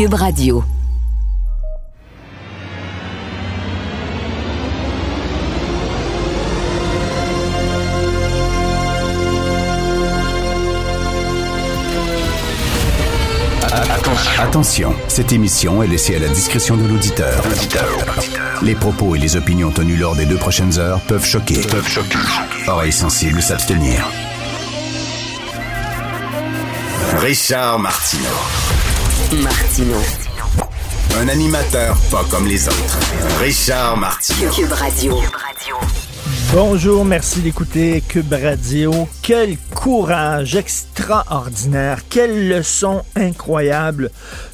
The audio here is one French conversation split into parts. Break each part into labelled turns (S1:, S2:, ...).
S1: Cube Radio.
S2: Attention, cette émission est laissée à la discrétion de l'auditeur. Les propos et les opinions tenues lors des deux prochaines heures peuvent choquer. Peuvent choquer. Oreilles sensibles s'abstenir. Richard Martineau.
S1: Martino.
S2: Un animateur pas comme les autres. Richard Martineau.
S1: Cube Radio.
S3: Bonjour, merci d'écouter Cube Radio. Quel courage extraordinaire, quelle leçon incroyable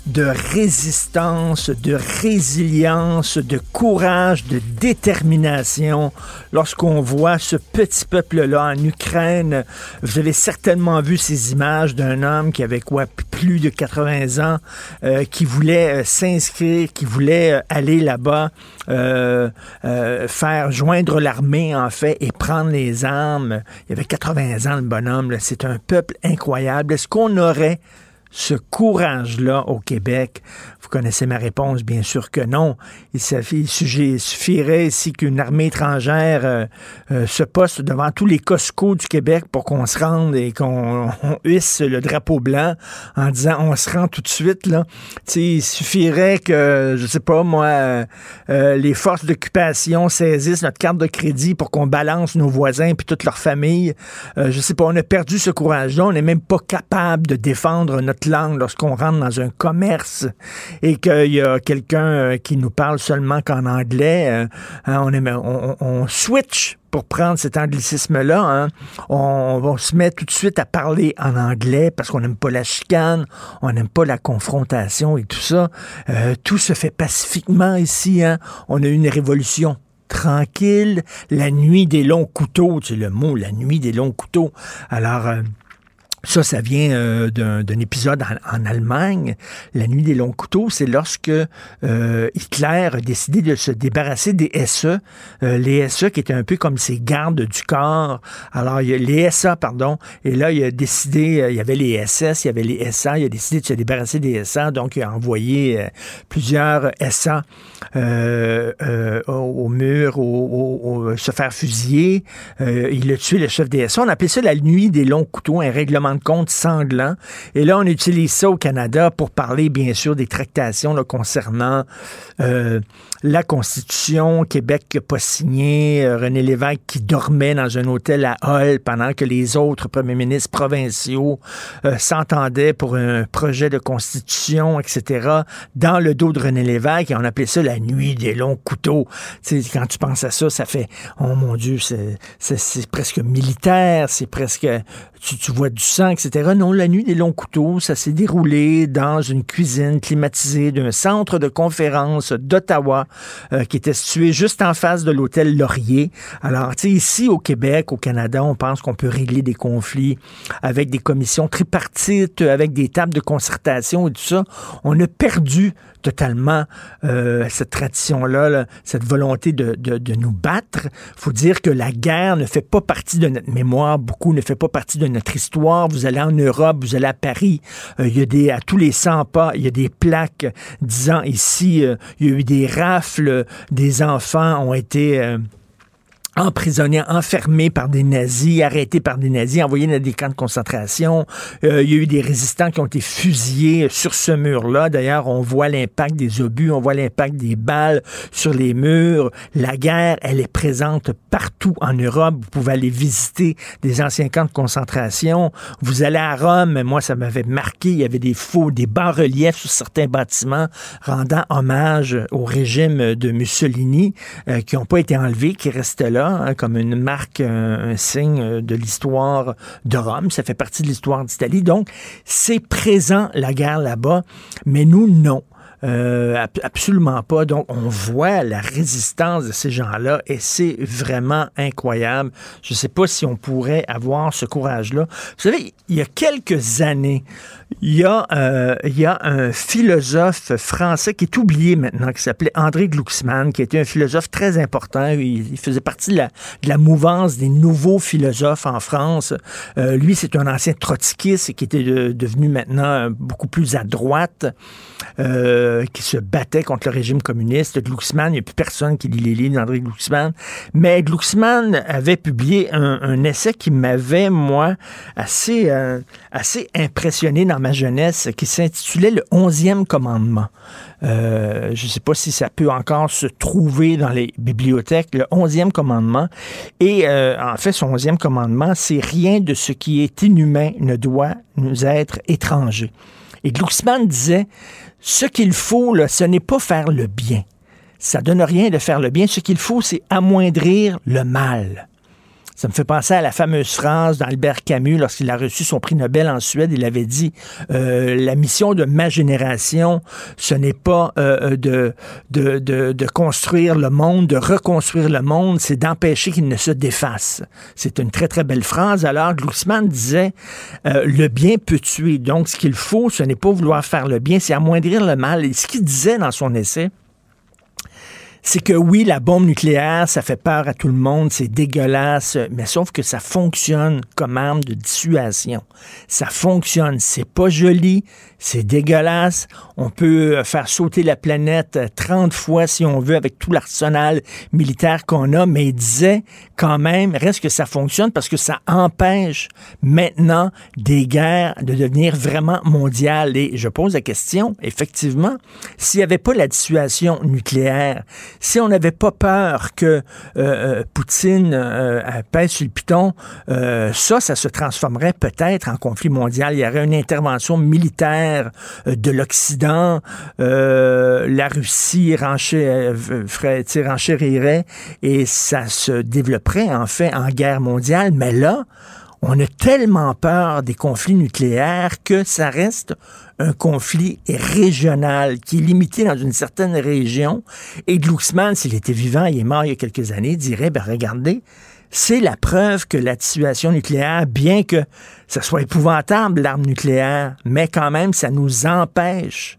S3: de résistance, de résilience, de courage, de détermination lorsqu'on voit ce petit peuple-là en Ukraine. Vous avez certainement vu ces images d'un homme qui avait quoi plus de 80 ans, euh, qui voulait euh, s'inscrire, qui voulait euh, aller là-bas, faire joindre l'armée en fait et prendre les armes. Il avait 80 ans le bonhomme. C'est un peuple incroyable. Est-ce qu'on aurait ce courage-là au Québec? Vous connaissez ma réponse, bien sûr que non. Il suffi- il suffi- il suffirait ici qu'une armée étrangère euh, euh, se poste devant tous les Costco du Québec pour qu'on se rende et qu'on on hisse le drapeau blanc en disant on se rend tout de suite. Là. Il suffirait que, je sais pas moi, euh, les forces d'occupation saisissent notre carte de crédit pour qu'on balance nos voisins puis toute leur famille. Je sais pas, on a perdu ce courage-là. On n'est même pas capable de défendre notre langue lorsqu'on rentre dans un commerce et qu'il y a quelqu'un euh, qui nous parle seulement qu'en anglais. euh, hein, on, switch pour prendre cet anglicisme-là. hein. On, se met tout de suite à parler en anglais parce qu'on n'aime pas la chicane, on n'aime pas la confrontation et tout ça. Euh, tout se fait pacifiquement ici. hein. On a eu une révolution tranquille, la nuit des longs couteaux, c'est le mot, la nuit des longs couteaux. Alors, ça, ça vient euh, d'un épisode en, en Allemagne. La nuit des longs couteaux, c'est lorsque euh, Hitler a décidé de se débarrasser des SE. Euh, les SE qui étaient un peu comme ses gardes du corps. Alors, il y a les SA, pardon. Et là, il a décidé, euh, il y avait les SS, il y avait les SA. Il a décidé de se débarrasser des SA. Donc, il a envoyé euh, plusieurs SA euh, au, au mur, au, au- se faire fusiller. Il a tué le chef des SA. On appelait ça la nuit des longs couteaux, un règlement compte sanglant. Et là, on utilise ça au Canada pour parler, bien sûr, des tractations concernant euh, la Constitution, Québec qui n'a pas signé, euh, René Lévesque qui dormait dans un hôtel à Hull pendant que les autres premiers ministres provinciaux euh, s'entendaient pour un projet de Constitution, etc., dans le dos de René Lévesque, et on appelait ça la nuit des longs couteaux. Tu sais, quand tu penses à ça, ça fait, oh mon Dieu, c'est presque militaire, c'est presque, tu vois du sang, etc. Non, la nuit des longs couteaux, ça s'est déroulé dans une cuisine climatisée d'un centre de conférence d'Ottawa euh, qui était situé juste en face de l'hôtel Laurier. Alors, tu sais, ici au Québec, au Canada, on pense qu'on peut régler des conflits avec des commissions tripartites, avec des tables de concertation et tout ça. On a perdu totalement euh, cette tradition-là, là, cette volonté de, de, nous battre. faut dire que la guerre ne fait pas partie de notre mémoire, beaucoup ne fait pas partie de notre histoire. Vous allez en Europe, vous allez à Paris, euh, il y a des, à tous les 100 pas, il y a des plaques disant ici, il y a eu des des enfants ont été... euh, emprisonnés, enfermés par des nazis, arrêtés par des nazis, envoyés dans des camps de concentration. Euh, il y a eu des résistants qui ont été fusillés sur ce mur-là. D'ailleurs, on voit l'impact des obus, on voit l'impact des balles sur les murs. La guerre, elle est présente partout en Europe. Vous pouvez aller visiter des anciens camps de concentration. Vous allez à Rome, moi, ça m'avait marqué. Il y avait des faux, des bas-reliefs sur certains bâtiments rendant hommage au régime de Mussolini euh, qui n'ont pas été enlevés, qui restent là. Hein, comme une marque, un, un signe euh, de l'histoire de Rome. Ça fait partie de l'histoire d'Italie. Donc, c'est présent, la guerre là-bas, mais nous, non. Euh, ab- absolument pas. Donc, on voit la résistance de ces gens-là et c'est vraiment incroyable. Je ne sais pas si on pourrait avoir ce courage-là. Vous savez, il y a quelques années, il y a, euh, il y a un philosophe français qui est oublié maintenant, qui s'appelait André Glucksmann, qui était un philosophe très important. Il, il faisait partie de la, mouvance des nouveaux philosophes en France. Euh, lui, c'est un ancien trotskiste qui était de- devenu maintenant beaucoup plus à droite, euh, qui se battait contre le régime communiste. Glucksmann, il n'y a plus personne qui lit les livres d'André Glucksmann. Mais Glucksmann avait publié un, un essai qui m'avait, moi, assez, euh, assez impressionné dans ma jeunesse, qui s'intitulait Le onzième commandement. Euh, je ne sais pas si ça peut encore se trouver dans les bibliothèques, le onzième commandement. Et euh, en fait, son onzième commandement, c'est rien de ce qui est inhumain ne doit nous être étranger. Et Glucksmann disait, ce qu'il faut, là, ce n'est pas faire le bien. Ça donne rien de faire le bien. Ce qu'il faut, c'est amoindrir le mal. Ça me fait penser à la fameuse phrase d'Albert Camus lorsqu'il a reçu son prix Nobel en Suède. Il avait dit euh, La mission de ma génération, ce n'est pas euh, de, de, de, de construire le monde, de reconstruire le monde, c'est d'empêcher qu'il ne se défasse. C'est une très, très belle phrase. Alors, Glucksmann disait euh, Le bien peut tuer. Donc, ce qu'il faut, ce n'est pas vouloir faire le bien, c'est amoindrir le mal. Et ce qu'il disait dans son essai, c'est que oui, la bombe nucléaire, ça fait peur à tout le monde, c'est dégueulasse, mais sauf que ça fonctionne comme arme de dissuasion. Ça fonctionne, c'est pas joli, c'est dégueulasse. On peut euh, faire sauter la planète euh, 30 fois si on veut avec tout l'arsenal militaire qu'on a, mais il disait quand même, reste que ça fonctionne parce que ça empêche maintenant des guerres de devenir vraiment mondiales. Et je pose la question, effectivement, s'il n'y avait pas la dissuasion nucléaire, si on n'avait pas peur que euh, euh, Poutine euh, pèse sur le piton, euh, ça, ça se transformerait peut-être en conflit mondial. Il y aurait une intervention militaire euh, de l'Occident. Euh, la Russie euh, sais, renchérirait et ça se développerait en fait en guerre mondiale. Mais là, on a tellement peur des conflits nucléaires que ça reste un conflit régional qui est limité dans une certaine région. Et Glucksmann, s'il était vivant, il est mort il y a quelques années, dirait, ben regardez, c'est la preuve que la situation nucléaire, bien que ça soit épouvantable, l'arme nucléaire, mais quand même, ça nous empêche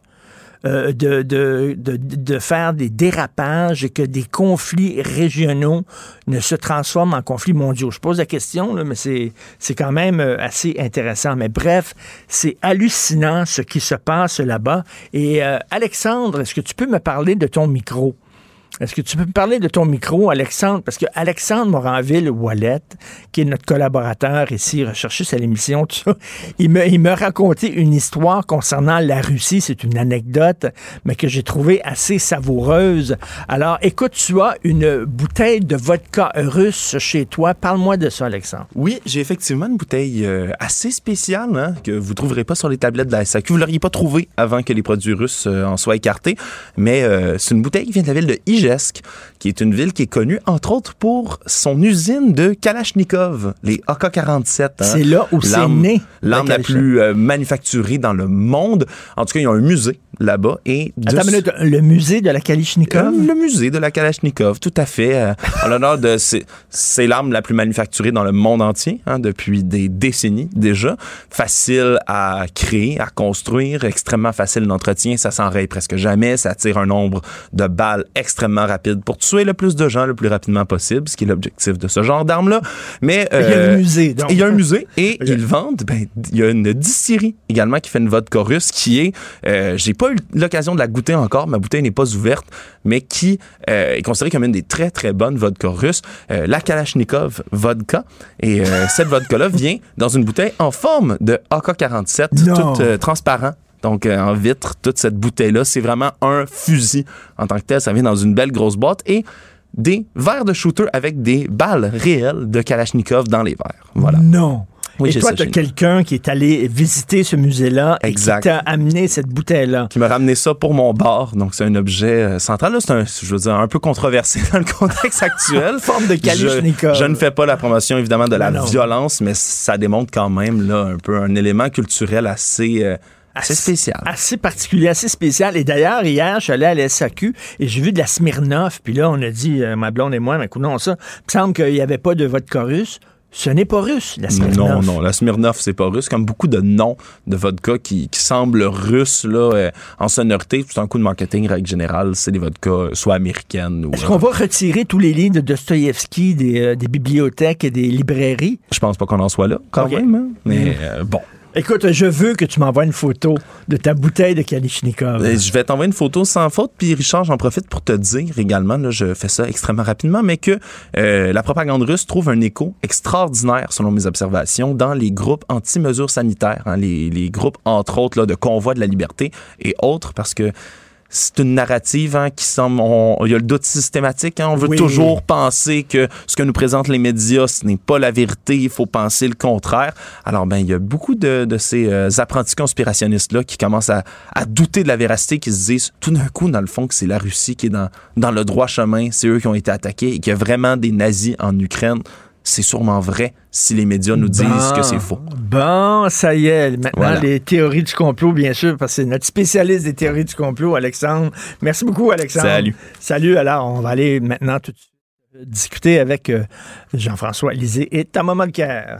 S3: euh, de, de, de, de faire des dérapages et que des conflits régionaux ne se transforment en conflits mondiaux. Je pose la question, là, mais c'est, c'est quand même euh, assez intéressant. Mais bref, c'est hallucinant ce qui se passe là-bas. Et euh, Alexandre, est-ce que tu peux me parler de ton micro? Est-ce que tu peux me parler de ton micro, Alexandre? Parce que Alexandre Moranville-Wallet, qui est notre collaborateur ici, recherchiste à l'émission, tout ça, il me, il me racontait une histoire concernant la Russie. C'est une anecdote, mais que j'ai trouvée assez savoureuse. Alors, écoute, tu as une bouteille de vodka russe chez toi. Parle-moi de ça, Alexandre.
S4: Oui, j'ai effectivement une bouteille euh, assez spéciale hein, que vous trouverez pas sur les tablettes de la SAQ. Vous l'auriez pas trouvé avant que les produits russes euh, en soient écartés. Mais euh, c'est une bouteille qui vient de la ville de Qui est une ville qui est connue entre autres pour son usine de Kalachnikov, les AK-47. hein.
S3: C'est là où c'est né.
S4: L'arme la plus euh, manufacturée dans le monde. En tout cas, il y a un musée là-bas. Et
S3: Attends minute, le musée de la Kalachnikov?
S4: euh, le musée de la Kalachnikov, tout à fait. euh, en l'honneur de. C'est, c'est l'arme la plus manufacturée dans le monde entier, hein, depuis des décennies déjà. Facile à créer, à construire, extrêmement facile d'entretien. Ça s'enraye presque jamais. Ça tire un nombre de balles extrêmement rapide pour tuer le plus de gens le plus rapidement possible, ce qui est l'objectif de ce genre d'arme-là. Mais.
S3: Il y a
S4: euh,
S3: un musée, donc.
S4: il y a un musée et ils vendent. Ben, il y a une distillerie également qui fait une vodka russe qui est. euh, J'ai pas eu l'occasion de la goûter encore. Ma bouteille n'est pas ouverte, mais qui euh, est considérée comme une des très très bonnes vodka russes. Euh, la Kalachnikov vodka. Et euh, cette vodka-là vient dans une bouteille en forme de AK-47,
S3: Non.
S4: toute euh, transparent. Donc, euh, en vitre, toute cette bouteille-là, c'est vraiment un fusil en tant que tel. Ça vient dans une belle grosse boîte et des verres de shooter avec des balles réelles de Kalachnikov dans les verres. Voilà.
S3: Non.
S4: Oui,
S3: Et toi, tu as quelqu'un qui est allé visiter ce musée-là et qui t'a amené cette bouteille-là.
S4: qui m'a ramené ça pour mon bar. Donc, c'est un objet euh, central. Là, c'est un, je veux dire, un peu controversé dans le contexte actuel.
S3: Forme de
S4: je,
S3: Kalachnikov.
S4: je ne fais pas la promotion, évidemment, de la
S3: Non, non.
S4: violence, mais ça démontre quand même, là, un peu un élément culturel assez, euh, assez spécial.
S3: Assez particulier, assez spécial. Et d'ailleurs, hier, je suis allé à la SAQ et j'ai vu de la Smirnoff. Puis là, on a dit, euh, ma blonde et moi, mais non, ça, il me semble qu'il n'y avait pas de vodka russe. Ce n'est pas russe, la Smirnoff.
S4: Non, non, la Smirnoff, c'est pas russe. Comme beaucoup de noms de vodka qui, qui semblent russes là, euh, en sonorité, c'est un coup de marketing, règle générale, c'est des vodkas euh, soit américaines ou.
S3: Est-ce
S4: euh,
S3: qu'on va retirer tous les livres de Dostoïevski des, euh, des bibliothèques et des librairies?
S4: Je pense pas qu'on en soit là, quand même. hein. Mais bon.
S3: Écoute, je veux que tu m'envoies une photo de ta bouteille de Kalachnikov.
S4: Euh, Je vais t'envoyer une photo sans faute. Puis Richard, j'en profite pour te dire également, là, je fais ça extrêmement rapidement, mais que euh, la propagande russe trouve un écho extraordinaire, selon mes observations, dans les groupes anti-mesures sanitaires, hein, les, les groupes, entre autres, là, de convoi de la liberté et autres, parce que c'est une narrative hein, qui semble... on- Il y a le doute systématique. hein. on veut
S3: Oui.
S4: toujours penser que ce que nous présentent les médias, ce n'est pas la vérité. Il faut penser le contraire. Alors, ben, il y a beaucoup de, de ces euh, apprentis conspirationnistes-là qui commencent à, à douter de la véracité, qui se disent tout d'un coup, dans le fond, que c'est la Russie qui est dans, dans le droit chemin. C'est eux qui ont été attaqués et qu'il y a vraiment des nazis en Ukraine. C'est sûrement vrai si les médias nous disent
S3: Bon.
S4: que c'est faux.
S3: Bon, ça y est. Maintenant,
S4: Voilà.
S3: les théories du complot, bien sûr, parce que c'est notre spécialiste des théories du complot, Alexandre. Merci beaucoup, Alexandre.
S4: Salut.
S3: Salut. Alors, on va aller maintenant tout de suite discuter avec euh, Jean-François Lisée et Thomas Mulcair.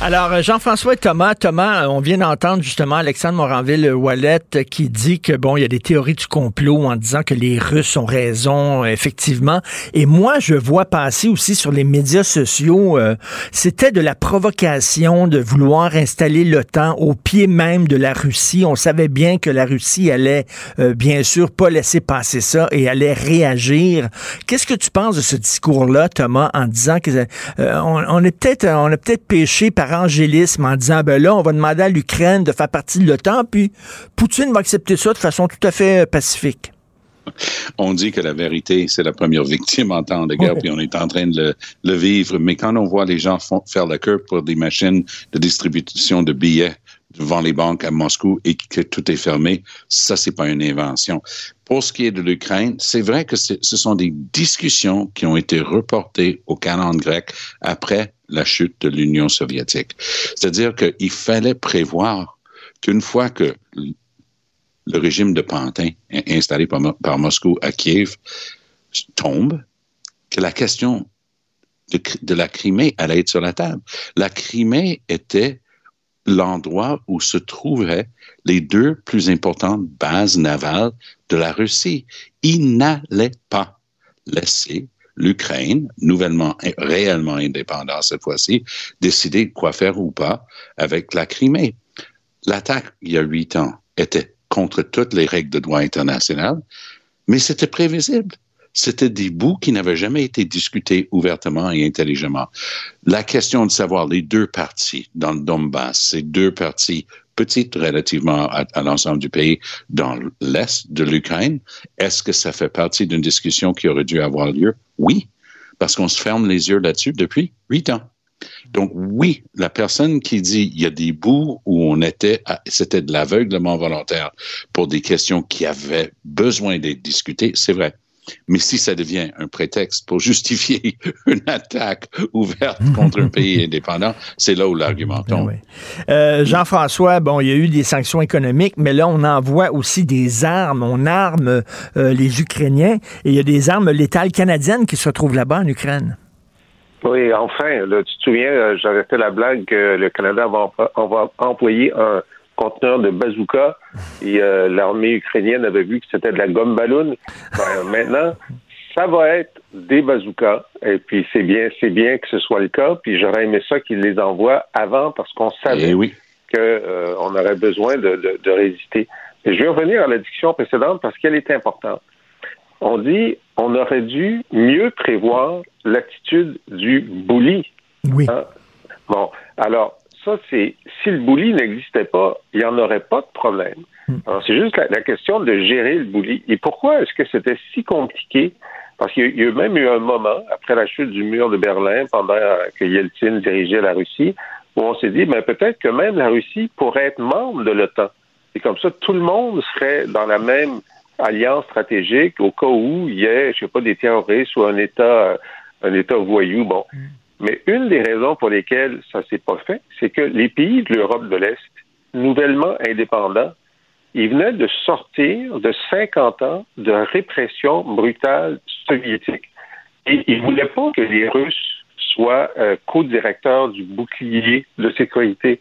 S3: Alors, euh, Jean-François et Thomas, Thomas, euh, on vient d'entendre justement Alexandre Moranville-Wallet euh, qui dit que, bon, il y a des théories du complot en disant que les Russes ont raison, effectivement. Et moi, je vois passer aussi sur les médias sociaux, euh, c'était de la provocation de vouloir installer l'OTAN au pied même de la Russie. On savait bien que la Russie allait, euh, bien sûr, pas laisser passer ça et allait réagir. Qu'est-ce que tu penses de ce discours-là, Thomas, en disant que euh, on, on est peut-être on a peut-être péché par angélisme en disant ben là on va demander à l'Ukraine de faire partie de l'OTAN puis Poutine va accepter ça de façon tout à fait euh, pacifique.
S5: on dit que la vérité, c'est la première victime en temps de guerre, puis on est en train de le, le vivre. Mais quand on voit les gens font- faire la queue pour des machines de distribution de billets devant les banques à Moscou et que tout est fermé, ça, c'est pas une invention. Pour ce qui est de l'Ukraine, c'est vrai que ce sont des discussions qui ont été reportées au canon grec après la chute de l'Union soviétique. C'est-à-dire qu'il fallait prévoir qu'une fois que le régime de Pantin in- installé par, Mo- par Moscou à Kiev tombe, que la question de la Crimée allait être sur la table. La Crimée était l'endroit où se trouvaient les deux plus importantes bases navales de la Russie. Il n'allait pas laisser l'Ukraine, nouvellement, réellement indépendante cette fois-ci, décider quoi faire ou pas avec la Crimée. L'attaque, il y a huit ans, était contre toutes les règles de droit international, mais c'était prévisible. C'était des bouts qui n'avaient jamais été discutés ouvertement et intelligemment. La question de savoir les deux parties dans le Donbass, ces deux parties petites relativement à, l'ensemble du pays dans l'est de l'Ukraine, est-ce que ça fait partie d'une discussion qui aurait dû avoir lieu? Oui, parce qu'on se ferme les yeux là-dessus depuis huit ans. Donc oui, la personne qui dit il y a des bouts où on était, c'était de l'aveuglement volontaire pour des questions qui avaient besoin d'être discutées, c'est vrai. Mais si ça devient un prétexte pour justifier une attaque ouverte contre un pays indépendant, c'est là où l'argument
S3: Ben
S5: tombe.
S3: oui. Euh, Jean-François, bon, il y a eu des sanctions économiques, mais là, on envoie aussi des armes. On arme euh, les Ukrainiens et il y a des armes létales canadiennes qui se retrouvent là-bas en Ukraine.
S6: Oui, enfin, là, tu te souviens, euh, j'avais fait la blague que le Canada va, va employer un conteneur de bazooka et euh, l'armée ukrainienne avait vu que c'était de la gomme ballon. Ben, maintenant, ça va être des bazookas et puis c'est bien, c'est bien que ce soit le cas. Puis j'aurais aimé ça qu'ils les envoient avant parce qu'on savait
S5: Eh oui.
S6: qu'on euh, aurait besoin de, de, de résister. Et je vais revenir à la discussion précédente parce qu'elle est importante. on dit on aurait dû mieux prévoir l'attitude du bully.
S3: Oui.
S6: Hein? Bon, alors, ça, c'est si le bully n'existait pas, il n'y en aurait pas de problème. Alors, c'est juste la, la question de gérer le bully. Et pourquoi est-ce que c'était si compliqué? Parce qu'il y a même eu un moment, après la chute du mur de Berlin, pendant que Yeltsin dirigeait la Russie, où on s'est dit, ben, peut-être que même la Russie pourrait être membre de l'OTAN. Et comme ça, tout le monde serait dans la même alliance stratégique au cas où il y ait, je sais pas, des terroristes ou un État, un État voyou. Bon. Mais une des raisons pour lesquelles ça s'est pas fait, c'est que les pays de l'Europe de l'Est, nouvellement indépendants, ils venaient de sortir de 50 ans de répression brutale soviétique. Et ils voulaient pas que les Russes soient euh, co-directeurs du bouclier de sécurité.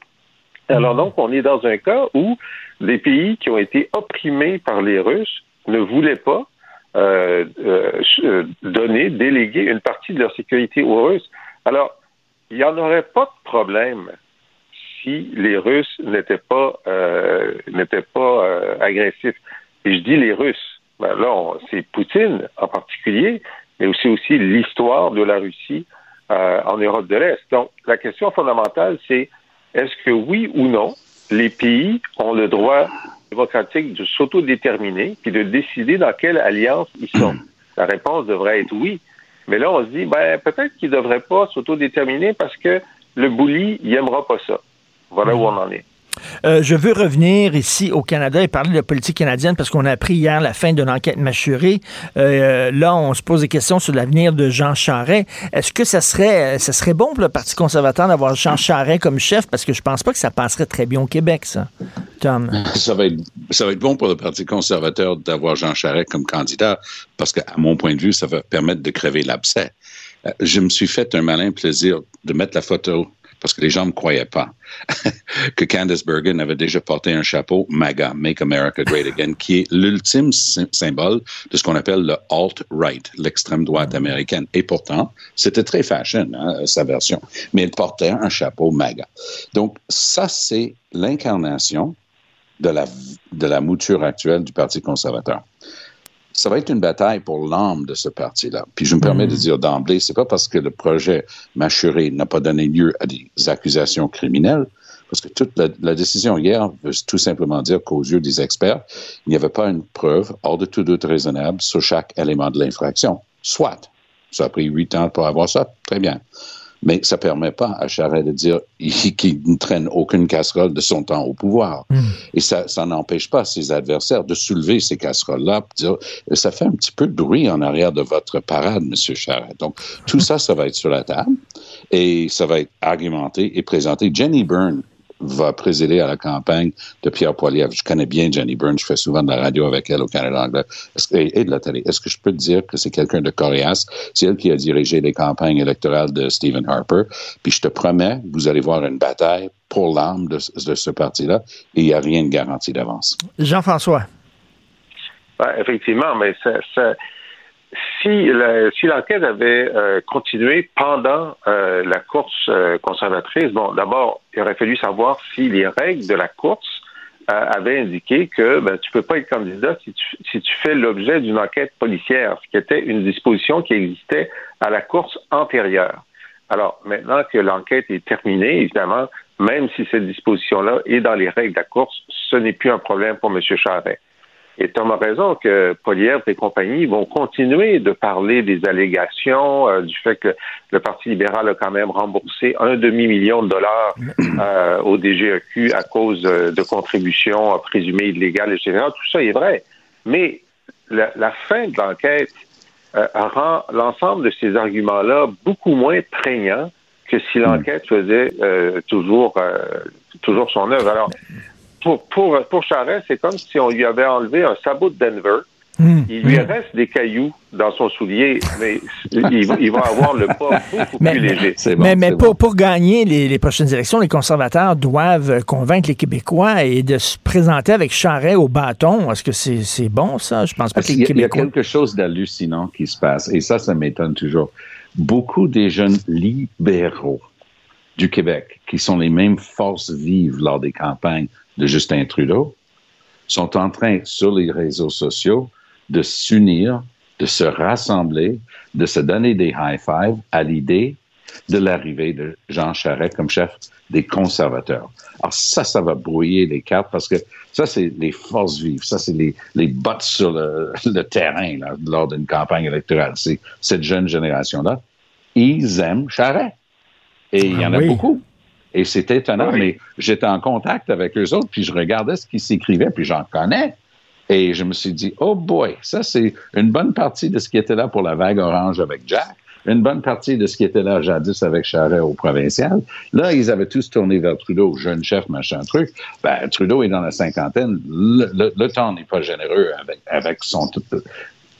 S6: Alors donc, on est dans un cas où des pays qui ont été opprimés par les Russes ne voulaient pas euh, euh, donner, déléguer une partie de leur sécurité aux Russes. Alors, il n'y en aurait pas de problème si les Russes n'étaient pas euh, n'étaient pas euh, agressifs. Et je dis les Russes. Ben là, c'est Poutine en particulier, mais aussi aussi l'histoire de la Russie euh, en Europe de l'Est. Donc, la question fondamentale, c'est est-ce que oui ou non, les pays ont le droit démocratique de s'autodéterminer puis de décider dans quelle alliance ils sont? La réponse devrait être oui. Mais là, on se dit, ben, peut-être qu'ils ne devraient pas s'autodéterminer parce que le bully, il n'aimera pas ça. Voilà où on en est.
S3: Euh, je veux revenir ici au Canada et parler de politique canadienne parce qu'on a appris hier la fin d'une enquête mâchurée. Euh, là, on se pose des questions sur l'avenir de Jean Charest. Est-ce que ça serait, bon pour le Parti conservateur d'avoir Jean Charest comme chef? Parce que je pense pas que ça passerait très bien au Québec, ça. Tom?
S5: Ça va être, bon pour le Parti conservateur d'avoir Jean Charest comme candidat parce qu'à mon point de vue, ça va permettre de crever l'abcès. Euh, je me suis fait un malin plaisir de mettre la photo parce que les gens ne me croyaient pas, que Candice Bergen avait déjà porté un chapeau MAGA, Make America Great Again, qui est l'ultime symbole de ce qu'on appelle le alt-right, l'extrême droite américaine. Et pourtant, c'était très fashion, hein, sa version. Mais elle portait un chapeau MAGA. Donc, ça, c'est l'incarnation de la, de la mouture actuelle du Parti conservateur ça va être une bataille pour l'âme de ce parti-là. Puis je me permets de dire d'emblée, c'est pas parce que le projet Machuré n'a pas donné lieu à des accusations criminelles, parce que toute la, la décision hier veut tout simplement dire qu'aux yeux des experts, il n'y avait pas une preuve hors de tout doute raisonnable sur chaque élément de l'infraction. Soit. Ça a pris huit ans pour avoir ça. Très bien mais ça permet pas à Charest de dire qu'il ne traîne aucune casserole de son temps au pouvoir.
S3: Hmm.
S5: Et ça, ça n'empêche pas ses adversaires de soulever ces casseroles-là, dire ça fait un petit peu de bruit en arrière de votre parade, Monsieur Charest. Donc tout ça, ça va être sur la table et ça va être argumenté et présenté. Jenny Byrne va présider à la campagne de Pierre Poilievre. Je connais bien Jenny Byrne, je fais souvent de la radio avec elle au Canada anglais et, de la télé. Est-ce que je peux te dire que c'est quelqu'un de coriace? C'est elle qui a dirigé les campagnes électorales de Stephen Harper. Puis je te promets, vous allez voir une bataille pour l'âme de, de, ce parti-là et il n'y a rien de garanti d'avance.
S3: Jean-François.
S6: Ben, effectivement, mais ça, ça si si l'enquête avait euh, continué pendant euh, la course euh, conservatrice, bon, d'abord, il aurait fallu savoir si les règles de la course avaient indiqué que ben, tu peux pas être candidat si tu, si tu fais l'objet d'une enquête policière, ce qui était une disposition qui existait à la course antérieure. Alors, maintenant que l'enquête est terminée, évidemment, même si cette disposition-là est dans les règles de la course, ce n'est plus un problème pour M. Charret. Et Tom a raison que Polièvre et compagnie vont continuer de parler des allégations, euh, du fait que le Parti libéral a quand même remboursé un demi-million de dollars euh, au DGEQ à cause de, de contributions présumées illégales, etc. Tout ça est vrai. Mais la, la fin de l'enquête euh, rend l'ensemble de ces arguments-là beaucoup moins prégnants que si l'enquête faisait euh, toujours, euh, toujours son œuvre. Alors, pour, pour, pour Charest, c'est comme si on lui avait enlevé un sabot de Denver.
S3: Hmm.
S6: Il lui reste des cailloux dans son soulier, mais il, il va avoir le pas beaucoup
S3: mais,
S6: plus léger.
S3: Bon, mais, mais pour, bon. pour, gagner les, les, prochaines élections, les conservateurs doivent convaincre les Québécois et de se présenter avec Charest au bâton. Est-ce que c'est c'est bon, ça? Je pense pas que les
S5: il y,
S3: Québécois...
S5: Il y a quelque chose d'hallucinant qui se passe, et ça, ça m'étonne toujours. Beaucoup des jeunes libéraux du Québec, qui sont les mêmes forces vives lors des campagnes de Justin Trudeau, sont en train, sur les réseaux sociaux, de s'unir de se rassembler, de se donner des high five à l'idée de l'arrivée de Jean Charest comme chef des conservateurs. Alors ça, ça va brouiller les cartes parce que ça, c'est les forces vives. Ça, c'est les, les bottes sur le, le terrain là, lors d'une campagne électorale. C'est cette jeune génération-là. Ils aiment Charest. Et il y en
S3: Ah
S5: a
S3: oui.
S5: beaucoup. Et c'est étonnant,
S6: Oui.
S5: mais j'étais en contact avec eux autres, puis je regardais ce qu'ils s'écrivaient, puis j'en connais. Et je me suis dit, oh boy, ça c'est une bonne partie de ce qui était là pour la vague orange avec Jack, une bonne partie de ce qui était là jadis avec Charest au provincial. Là, ils avaient tous tourné vers Trudeau, jeune chef, machin truc. Ben, Trudeau est dans la cinquantaine. Le, le- le temps n'est pas généreux avec, avec son,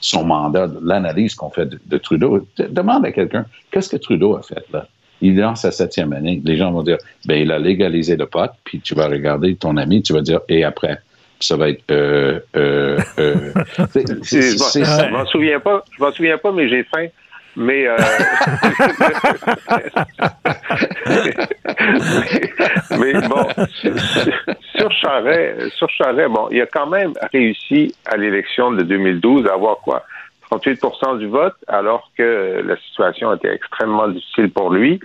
S5: son mandat, l'analyse qu'on fait de, de Trudeau. De- Demande à quelqu'un, qu'est-ce que Trudeau a fait là? Il est dans sa septième année. Les gens vont dire, ben, il a légalisé le pot, puis tu vas regarder ton ami, tu vas dire, et après? Ça va être, euh, euh, euh.
S6: Je m'en-
S5: ça.
S6: je m'en souviens pas, je m'en souviens pas, mais j'ai faim. Mais, euh, mais bon, sur, Charest, sur Charest, bon, il a quand même réussi à l'élection de 2012 à avoir quoi? 38 du vote, alors que la situation était extrêmement difficile pour lui.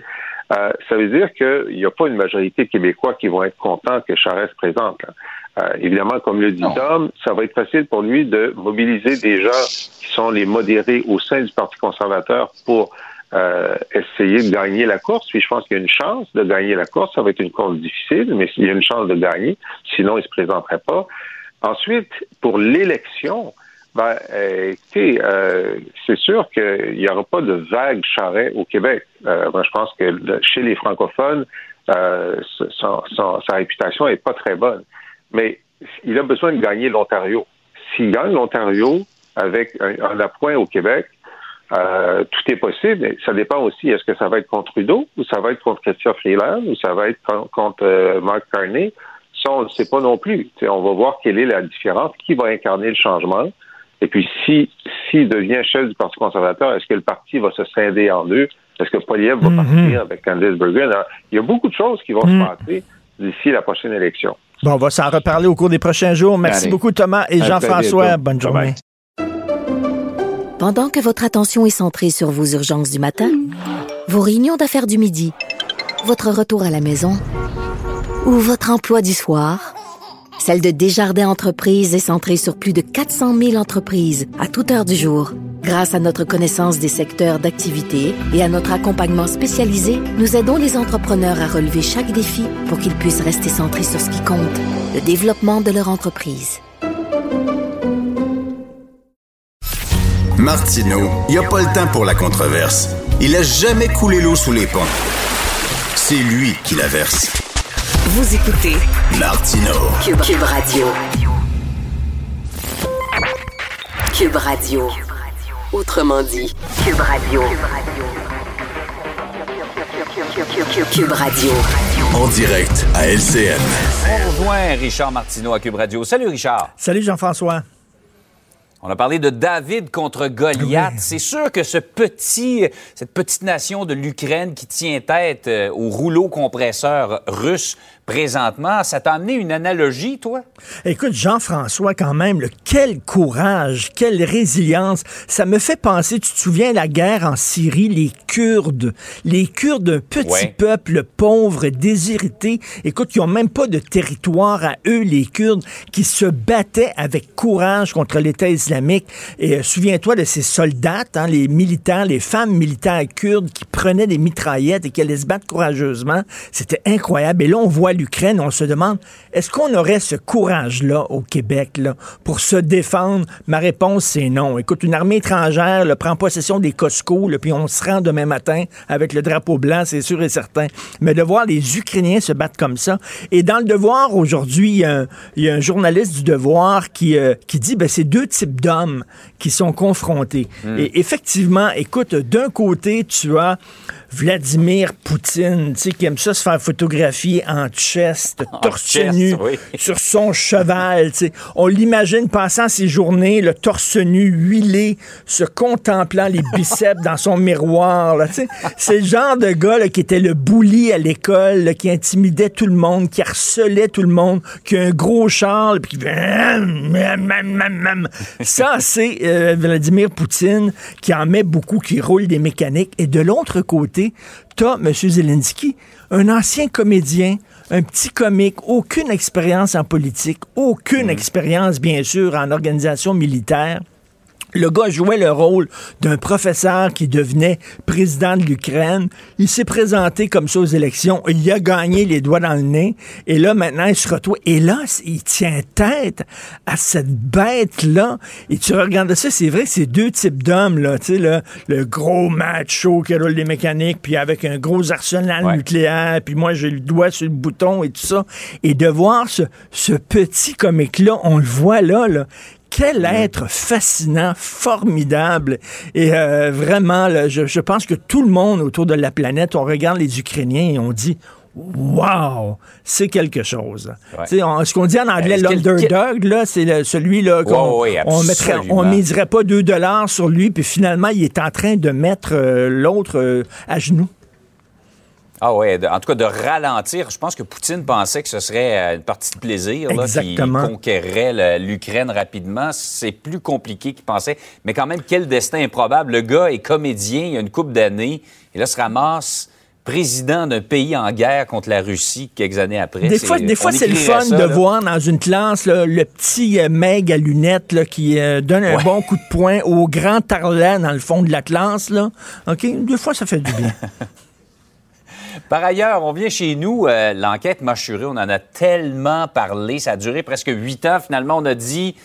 S6: Euh, ça veut dire qu'il n'y a pas une majorité de Québécois qui vont être contents que Charest se présente. là. Euh, évidemment, comme le dit
S5: Non.
S6: Tom, ça va être facile pour lui de mobiliser des gens qui sont les modérés au sein du Parti conservateur pour euh, essayer de gagner la course. Puis je pense qu'il y a une chance de gagner la course. Ça va être une course difficile, mais il y a une chance de gagner. Sinon, il ne se présenterait pas. Ensuite, pour l'élection, ben, euh, écoutez, euh, c'est sûr qu'il n'y aura pas de vague charret au Québec. Euh, moi, je pense que chez les francophones, euh, son- son- sa réputation est pas très bonne. Mais il a besoin de gagner l'Ontario. S'il gagne l'Ontario avec un, un appoint au Québec, euh, tout est possible. Ça dépend aussi, est-ce que ça va être contre Trudeau ou ça va être contre Chrystia Freeland ou ça va être con- contre euh, Mark Carney? Ça, on ne sait pas non plus. On va voir quelle est la différence, qui va incarner le changement. Et puis, si s'il devient chef du Parti conservateur, est-ce que le parti va se scinder en deux? Est-ce que Poliev va
S3: Mhm.
S6: partir avec Candice Bergen? Alors, il y a beaucoup de choses qui vont
S3: Mhm.
S6: se passer d'ici la prochaine élection.
S3: Bon, on va s'en reparler au cours des prochains jours. Merci
S5: Allez.
S3: beaucoup, Thomas et Jean-François. Bonne journée.
S7: Pendant que votre attention est centrée sur vos urgences du matin, vos réunions d'affaires du midi, votre retour à la maison ou votre emploi du soir, celle de Desjardins Entreprises est centrée sur plus de 400 000 entreprises à toute heure du jour. Grâce à notre connaissance des secteurs d'activité et à notre accompagnement spécialisé, nous aidons les entrepreneurs à relever chaque défi pour qu'ils puissent rester centrés sur ce qui compte, le développement de leur entreprise.
S2: Martineau, il n'y a pas le temps pour la controverse. Il a jamais coulé l'eau sous les ponts. C'est lui qui la verse.
S1: Vous écoutez. Cube, Cube Radio. Cube Radio. Autrement dit, Cube Radio. Cube Radio.
S2: En direct à LCN.
S8: On rejoint Richard Martineau à Cube Radio. Salut Richard.
S3: Salut, Jean-François.
S8: On a parlé de David contre Goliath. C'est sûr que ce petit, cette petite nation de l'Ukraine qui tient tête euh, au rouleau compresseur russe présentement, ça t'a amené une analogie, toi?
S3: Écoute, Jean-François, quand même, le, quel courage, quelle résilience. Ça me fait penser, tu te souviens, la guerre en Syrie, les Kurdes. Les Kurdes, un petit
S8: Ouais.
S3: peuple pauvre, déshérité. Écoute, ils n'ont même pas de territoire à eux, les Kurdes, qui se battaient avec courage contre l'État islamique. Et euh, souviens-toi de ces soldats, hein, les militaires, les femmes militaires kurdes qui prenaient des mitraillettes et qui allaient se battre courageusement. C'était incroyable. Et là, on voit l'Ukraine, on se demande, est-ce qu'on aurait ce courage-là au Québec là, pour se défendre? Ma réponse, c'est non. Écoute, une armée étrangère là, prend possession des Costco, là, puis on se rend demain matin avec le drapeau blanc, c'est sûr et certain. Mais de voir les Ukrainiens se battre comme ça. Et dans le Devoir, aujourd'hui, il y, a un- il y a un journaliste du Devoir qui, euh, qui dit, ben, c'est deux types d'hommes qui sont confrontés. Et effectivement, écoute, d'un côté, tu as Vladimir Poutine, tu sais, qui aime ça se faire photographier en chest,
S8: En
S3: torse
S8: chest,
S3: nu,
S8: oui.
S3: sur son cheval, tu sais. On l'imagine passant ses journées, le torse nu, huilé, se contemplant les biceps dans son miroir, là, tu sais. C'est le genre de gars là, qui était le bully à l'école, qui intimidait tout le monde, qui harcelait tout le monde, qui a un gros char, puis qui fait... Ça, c'est euh, Vladimir Poutine qui en met beaucoup, qui roule des mécaniques. Et de l'autre côté, t'as M. Zelensky, un ancien comédien, un petit comique, aucune expérience en politique, aucune expérience, bien sûr, en organisation militaire. Le gars jouait le rôle d'un professeur qui devenait président de l'Ukraine. Il s'est présenté comme ça aux élections. Il a gagné les doigts dans le nez. Et là, maintenant, il se retrouve. Et là, il tient tête à cette bête-là. Et tu regardes ça, c'est vrai, c'est deux types d'hommes, là. Tu sais, le, le gros macho qui roule des mécaniques, puis avec un gros arsenal
S8: Ouais.
S3: nucléaire, puis moi, j'ai le doigt sur le bouton et tout ça. Et de voir ce, ce petit comique-là, on le voit là, là. Quel être fascinant, formidable. Et euh, vraiment, là, je, je pense que tout le monde autour de la planète, on regarde les Ukrainiens et on dit Wow, c'est quelque chose.
S8: Ouais.
S3: On- ce qu'on dit en anglais,
S8: Euh, quel-
S3: l'underdog, là, c'est le- celui-là qu'on
S8: Ouais, ouais,
S3: on mettrait, on miserait pas 2 dollars sur lui, puis finalement, il est en train de mettre euh, l'autre euh, à genoux.
S8: Ah ouais, de- en tout cas de ralentir. Je pense que Poutine pensait que ce serait euh, une partie de plaisir là, conquérait le- l'Ukraine rapidement. C'est plus compliqué qu'il pensait. Mais quand même, quel destin improbable. Le gars est comédien il y a une couple d'années et là se ramasse président d'un pays en guerre contre la Russie quelques années après.
S3: Des fois, des fois c'est le fun
S8: ça,
S3: de
S8: là.
S3: voir dans une classe là, le petit euh, meg à lunettes là, qui euh, donne un
S8: Ouais.
S3: bon coup de poing au grand tarlet dans le fond de la classe. Là. OK? Des fois, ça fait du bien.
S8: Par ailleurs, on vient chez nous, euh, l'enquête Machuré, on en a tellement parlé, ça a duré presque huit ans. Finalement, on a dit,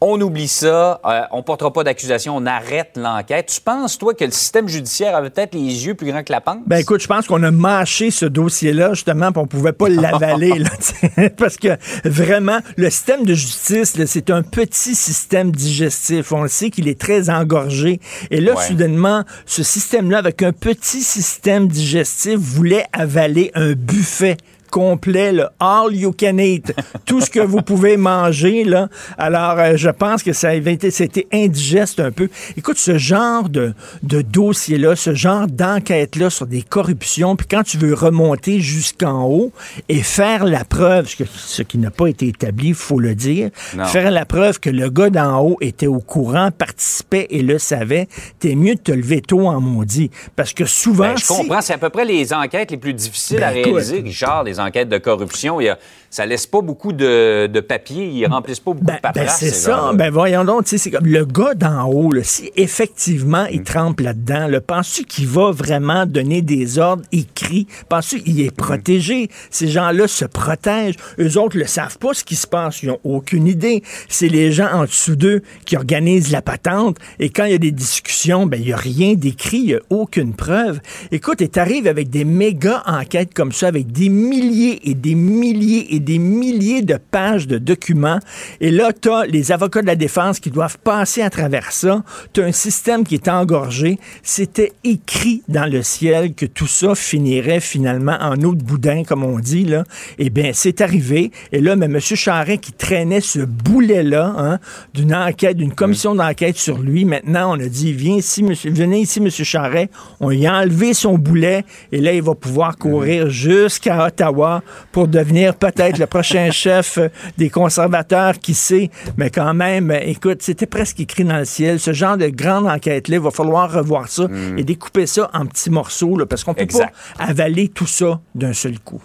S8: on oublie ça, euh, on portera pas d'accusation, on arrête l'enquête. Tu penses, toi, que le système judiciaire avait peut-être les yeux plus grands que la panse?
S3: Ben écoute, je pense qu'on a mâché ce dossier-là, justement, puis on pouvait pas l'avaler, parce que vraiment, le système de justice, là, c'est un petit système digestif. On le sait qu'il est très engorgé. Et là,
S8: Ouais.
S3: soudainement, ce système-là, avec un petit système digestif, voulait avaler un buffet complet, là, all you can eat, tout ce que vous pouvez manger. Là. Alors, euh, je pense que ça avait été, c'était indigeste un peu. Écoute, ce genre de, de dossier-là, ce genre d'enquête-là sur des corruptions, puis quand tu veux remonter jusqu'en haut et faire la preuve, ce, que- ce qui n'a pas été établi, il faut le dire,
S8: Non.
S3: faire la preuve que le gars d'en haut était au courant, participait et le savait, t'es mieux de te lever tôt en maudit. Parce que souvent,
S8: Ben, je comprends, c'est à peu près les enquêtes les plus difficiles à
S3: Ben, écoute.
S8: réaliser, Richard, les enquêtes de corruption. Il y a- ça laisse pas beaucoup de, de papier, ils remplissent pas beaucoup
S3: Ben,
S8: de paperasse.
S3: ben, c'est
S8: ces
S3: ça.
S8: gens-là.
S3: Ben voyons donc, c'est comme le gars d'en haut, là, si effectivement
S8: Mm.
S3: il trempe là-dedans, là, penses-tu qu'il va vraiment donner des ordres? Écrits? Penses-tu qu'il
S8: Mm.
S3: est protégé? Ces gens-là se protègent. Eux autres ne savent pas ce qui se passe. Ils n'ont aucune idée. C'est les gens en dessous d'eux qui organisent la patente. Et quand il y a des discussions, ben, il n'y a rien d'écrit, il n'y a aucune preuve. Écoute, et t'arrives avec des méga enquêtes comme ça, avec des milliers et des milliers et des milliers de pages de documents. Et là, tu as les avocats de la défense qui doivent passer à travers ça. Tu as un système qui est engorgé. C'était écrit dans le ciel que tout ça finirait finalement en eau de boudin, comme on dit. Là. Eh bien, c'est arrivé. Et là, mais M. Charret qui traînait ce boulet-là hein, d'une enquête, d'une commission d'enquête sur lui, maintenant, on a dit, viens ici, monsieur, venez ici, M. Charret. On lui a enlevé son boulet. Et là, il va pouvoir courir jusqu'à Ottawa pour devenir peut-être le prochain chef euh, des conservateurs, qui sait. Mais quand même, euh, écoute, c'était presque écrit dans le ciel. Ce genre de grande enquête-là, il va falloir revoir ça et découper ça en petits morceaux, là, parce qu'on peut
S8: Exact.
S3: pas avaler tout ça d'un seul coup.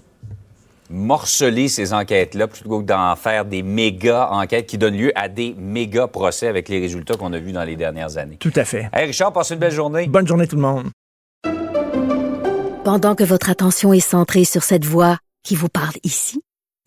S8: morceler ces enquêtes-là plutôt que d'en faire des méga enquêtes qui donnent lieu à des méga procès avec les résultats qu'on a vus dans les dernières années.
S3: Tout à fait.
S8: Hey Richard, passe une belle journée.
S3: Bonne journée tout le monde.
S7: Pendant que votre attention est centrée sur cette voix qui vous parle ici,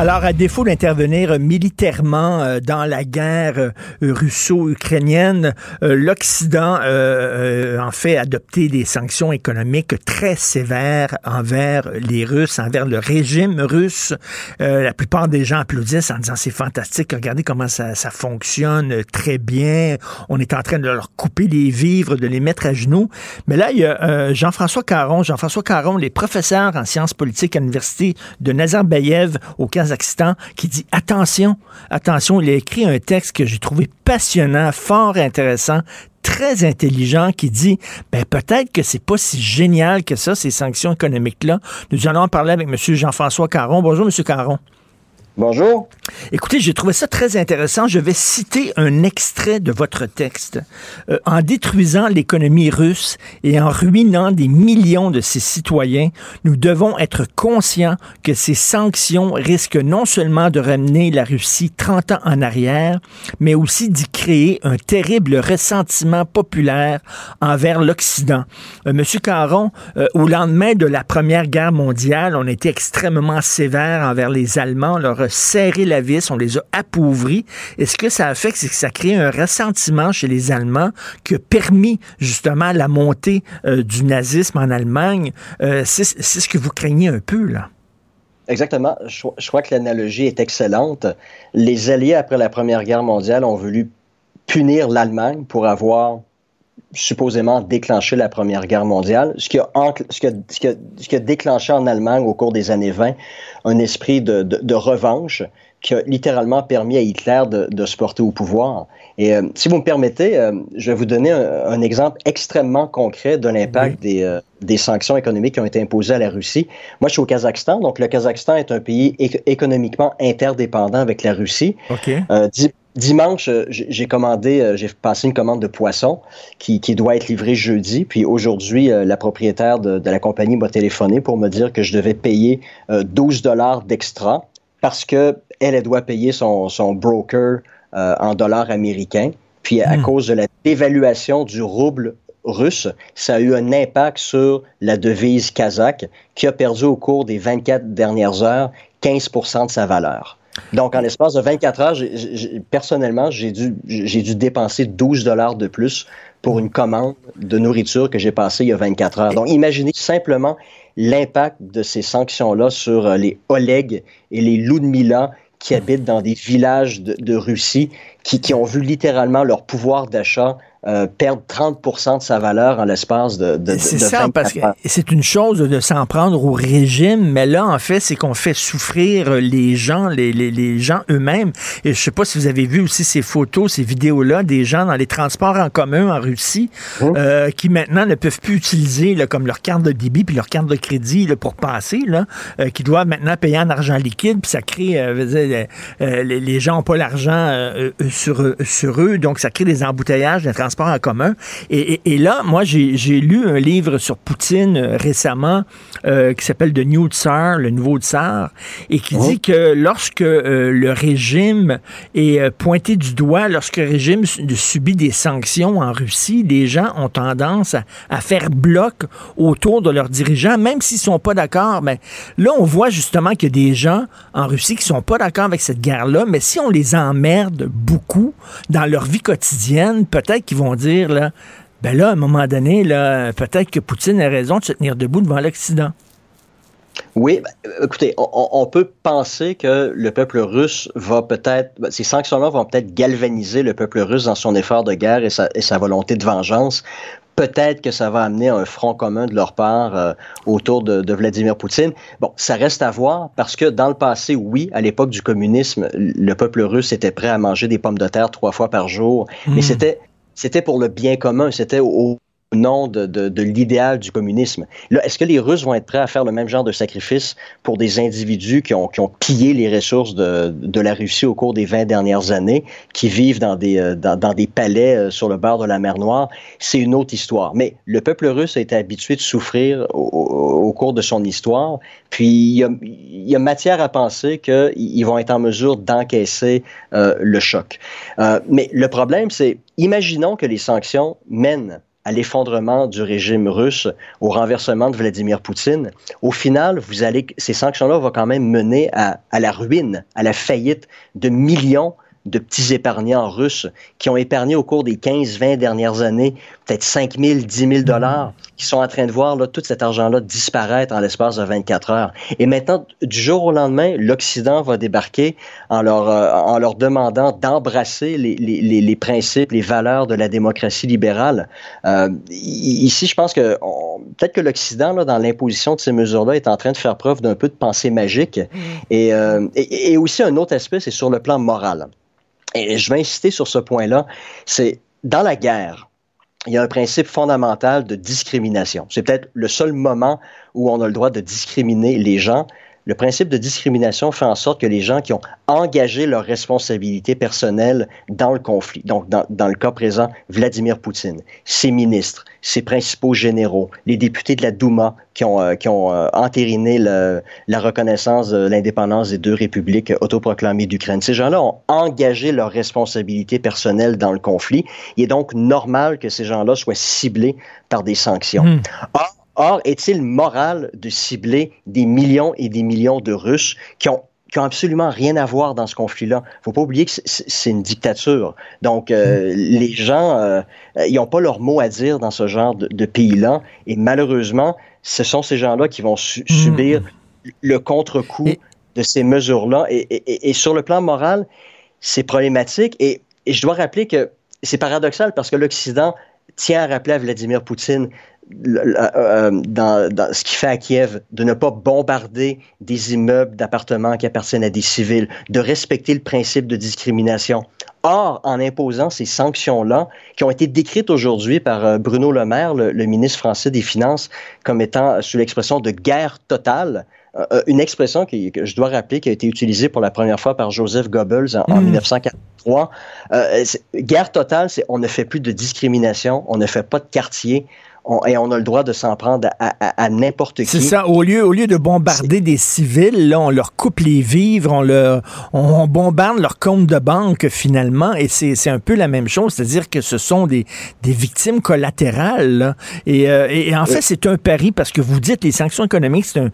S3: Alors, à défaut d'intervenir militairement euh, dans la guerre euh, russo-ukrainienne, euh, l'Occident en fait adopté des sanctions économiques très sévères envers les Russes, envers le régime russe. la plupart des gens applaudissent en disant c'est fantastique, regardez comment ça, ça fonctionne très bien. On est en train de leur couper les vivres, de les mettre à genoux. Mais là, il y a Jean-François Caron. Jean-François Caron, les professeurs en sciences politiques à l'Université de Nazarbayev au Kazakhstan, qui dit attention, attention, il a écrit un texte que j'ai trouvé passionnant, fort intéressant, très intelligent qui dit ben peut-être que c'est pas si génial que ça ces sanctions économiques là. Nous allons en parler avec M. Jean-François Caron. Bonjour M. Caron.
S9: Bonjour.
S3: Écoutez, j'ai trouvé ça très intéressant. Je vais citer un extrait de votre texte. Euh, en détruisant l'économie russe et en ruinant des millions de ses citoyens, nous devons être conscients que ces sanctions risquent non seulement de ramener la Russie 30 ans en arrière, mais aussi d'y créer un terrible ressentiment populaire envers l'Occident. Euh, Monsieur Caron, euh, au lendemain de la Première Guerre mondiale, on était extrêmement sévère envers les Allemands, serré la vis, on les a appauvris. Et ce que ça a fait, c'est que ça a créé un ressentiment chez les Allemands qui a permis justement la montée euh, du nazisme en Allemagne. Euh, c'est ce que vous craignez un peu, là.
S9: Exactement. Je crois que l'analogie est excellente. Les Alliés, après la Première Guerre mondiale, ont voulu punir l'Allemagne pour avoir supposément déclenché la Première Guerre mondiale, ce qui a, ce qui a, ce qui a, ce qui a déclenché en Allemagne au cours des années 20 un esprit de, de, de revanche qui a littéralement permis à Hitler de, de se porter au pouvoir. Et euh, si vous me permettez, euh, je vais vous donner un, un exemple extrêmement concret de l'impact oui. des, euh, des sanctions économiques qui ont été imposées à la Russie. Moi, je suis au Kazakhstan, donc le Kazakhstan est un pays économiquement interdépendant avec la Russie.
S3: Okay.
S9: Dimanche, j'ai commandé, j'ai passé une commande de poisson qui, qui, doit être livrée jeudi. Puis aujourd'hui, la propriétaire de, de la compagnie m'a téléphoné pour me dire que je devais payer 12 dollars d'extra parce que elle, elle doit payer son, son broker euh, en dollars américains. Puis à mmh. cause de la dévaluation du rouble russe, ça a eu un impact sur la devise kazakh qui a perdu au cours des 24 dernières heures 15% de sa valeur. Donc, en l'espace de 24 heures, personnellement, j'ai dû, dépenser 12 dollars de plus pour une commande de nourriture que j'ai passée il y a 24 heures. Donc, imaginez simplement l'impact de ces sanctions-là sur euh, les Oleg et les Ludmila qui habitent dans des villages de, de Russie, qui, qui, ont vu littéralement leur pouvoir d'achat euh, perdre 30% de sa valeur en l'espace de, de,
S3: C'est ça, parce que c'est une chose de s'en prendre au régime, mais là, en fait, c'est qu'on fait souffrir les gens, les, les, les gens eux-mêmes. Et je sais pas si vous avez vu aussi ces photos, ces vidéos-là, des gens dans les transports en commun en Russie, mmh. euh, qui maintenant ne peuvent plus utiliser là, comme leur carte de débit puis leur carte de crédit là, pour passer, là, euh, qui doivent maintenant payer en argent liquide, puis ça crée, euh, dire, les, les, gens n'ont pas l'argent sur, sur eux, donc ça crée des embouteillages des transports en commun. Et, et, et là, moi, j'ai lu un livre sur Poutine euh, récemment euh, qui s'appelle The New Tsar, le nouveau tsar, et qui oh. dit que lorsque euh, le régime est pointé du doigt, lorsque le régime subit des sanctions en Russie, les gens ont tendance à, à faire bloc autour de leurs dirigeants, même s'ils sont pas d'accord. Mais là, on voit justement qu'il y a des gens en Russie qui sont pas d'accord avec cette guerre-là, mais si on les emmerde beaucoup dans leur vie quotidienne, peut-être qu'ils vont dire, là, ben là, à un moment donné, là, peut-être que Poutine a raison de se tenir debout devant l'Occident.
S9: Oui, ben, écoutez, on, on, peut penser que le peuple russe va peut-être, ben, ces sanctions-là vont peut-être galvaniser le peuple russe dans son effort de guerre et sa, et sa volonté de vengeance. Peut-être que ça va amener un front commun de leur part euh, autour de, de, Vladimir Poutine. Bon, ça reste à voir parce que dans le passé, oui, à l'époque du communisme, le peuple russe était prêt à manger des pommes de terre trois fois par jour, mmh. mais c'était c'était pour le bien commun, c'était au, nom de, de, de l'idéal du communisme. Là, est-ce que les Russes vont être prêts à faire le même genre de sacrifice pour des individus qui ont, qui ont pillé les ressources de, de la Russie au cours des 20 dernières années, qui vivent dans des, euh, dans, dans des palais euh, sur le bord de la mer Noire? C'est une autre histoire. Mais le peuple russe a été habitué de souffrir au, au cours de son histoire, puis il y a, il y a matière à penser qu'ils vont être en mesure d'encaisser euh, le choc. Euh, mais le problème, c'est, imaginons que les sanctions mènent à l'effondrement du régime russe, au renversement de Vladimir Poutine, au final, vous allez, ces sanctions-là vont quand même mener à, la ruine, à la faillite de millions petits épargnants russes qui ont épargné au cours des 15-20 dernières années peut-être 5 000, 10 000 dollars, qui sont en train de voir là, tout cet argent-là disparaître en l'espace de 24 heures. Et maintenant, du jour au lendemain, l'Occident va débarquer en leur, euh, en leur demandant d'embrasser les, les, les, principes, les valeurs de la démocratie libérale. Euh, ici, je pense que peut-être que l'Occident, dans l'imposition de ces mesures-là, est en train de faire preuve d'un peu de pensée magique. Mm. Et, euh, et, et aussi un autre aspect, c'est sur le plan moral et je vais insister sur ce point-là, c'est dans la guerre, il y a un principe fondamental de discrimination. C'est peut-être le seul moment où on a le droit de discriminer les gens, le principe de discrimination fait en sorte que les gens qui ont engagé leur responsabilité personnelle dans le conflit, donc dans, dans, le cas présent, Vladimir Poutine, ses ministres, ses principaux généraux, les députés de la Douma qui ont, euh, qui ont euh, entériné le, la reconnaissance de l'indépendance des deux républiques autoproclamées d'Ukraine. Ces gens-là ont engagé leur responsabilité personnelle dans le conflit. Il est donc normal que ces gens-là soient ciblés par des sanctions. Mmh. Or, Or, est-il moral de cibler des millions et des millions de Russes qui ont qui ont absolument rien à voir dans ce conflit-là. Faut pas oublier que c'est une dictature. Donc, euh, mm. les gens, euh, ils n'ont pas leur mot à dire dans ce genre de, de pays-là. Et malheureusement, ce sont ces gens-là qui vont su mm. subir le contre-coup de ces mesures-là. Et, et, et, sur le plan moral, c'est problématique. Et, et je dois rappeler que c'est paradoxal parce que l'Occident tient à rappeler à Vladimir Poutine euh, dans, dans, ce qu'il fait à Kiev, de ne pas bombarder des immeubles d'appartements qui appartiennent à des civils, de respecter le principe de discrimination. Or, en imposant ces sanctions-là, qui ont été décrites aujourd'hui par euh, Bruno Le Maire, le, le, ministre français des Finances, comme étant sous l'expression de guerre totale, euh, une expression qui, que je dois rappeler qui a été utilisée pour la première fois par Joseph Goebbels en, en 1943. Mm. Euh, guerre totale, c'est on ne fait plus de discrimination, on ne fait pas de quartier, et on a le droit de s'en prendre à, n'importe qui.
S3: C'est ça. Au lieu, au lieu de bombarder des civils, là, on leur coupe les vivres, on, leur, on, bombarde leur compte de banque finalement, et c'est un peu la même chose, c'est-à-dire que ce sont des, des victimes collatérales. Euh, et, en fait, c'est un pari parce que vous dites les sanctions économiques, c'est un,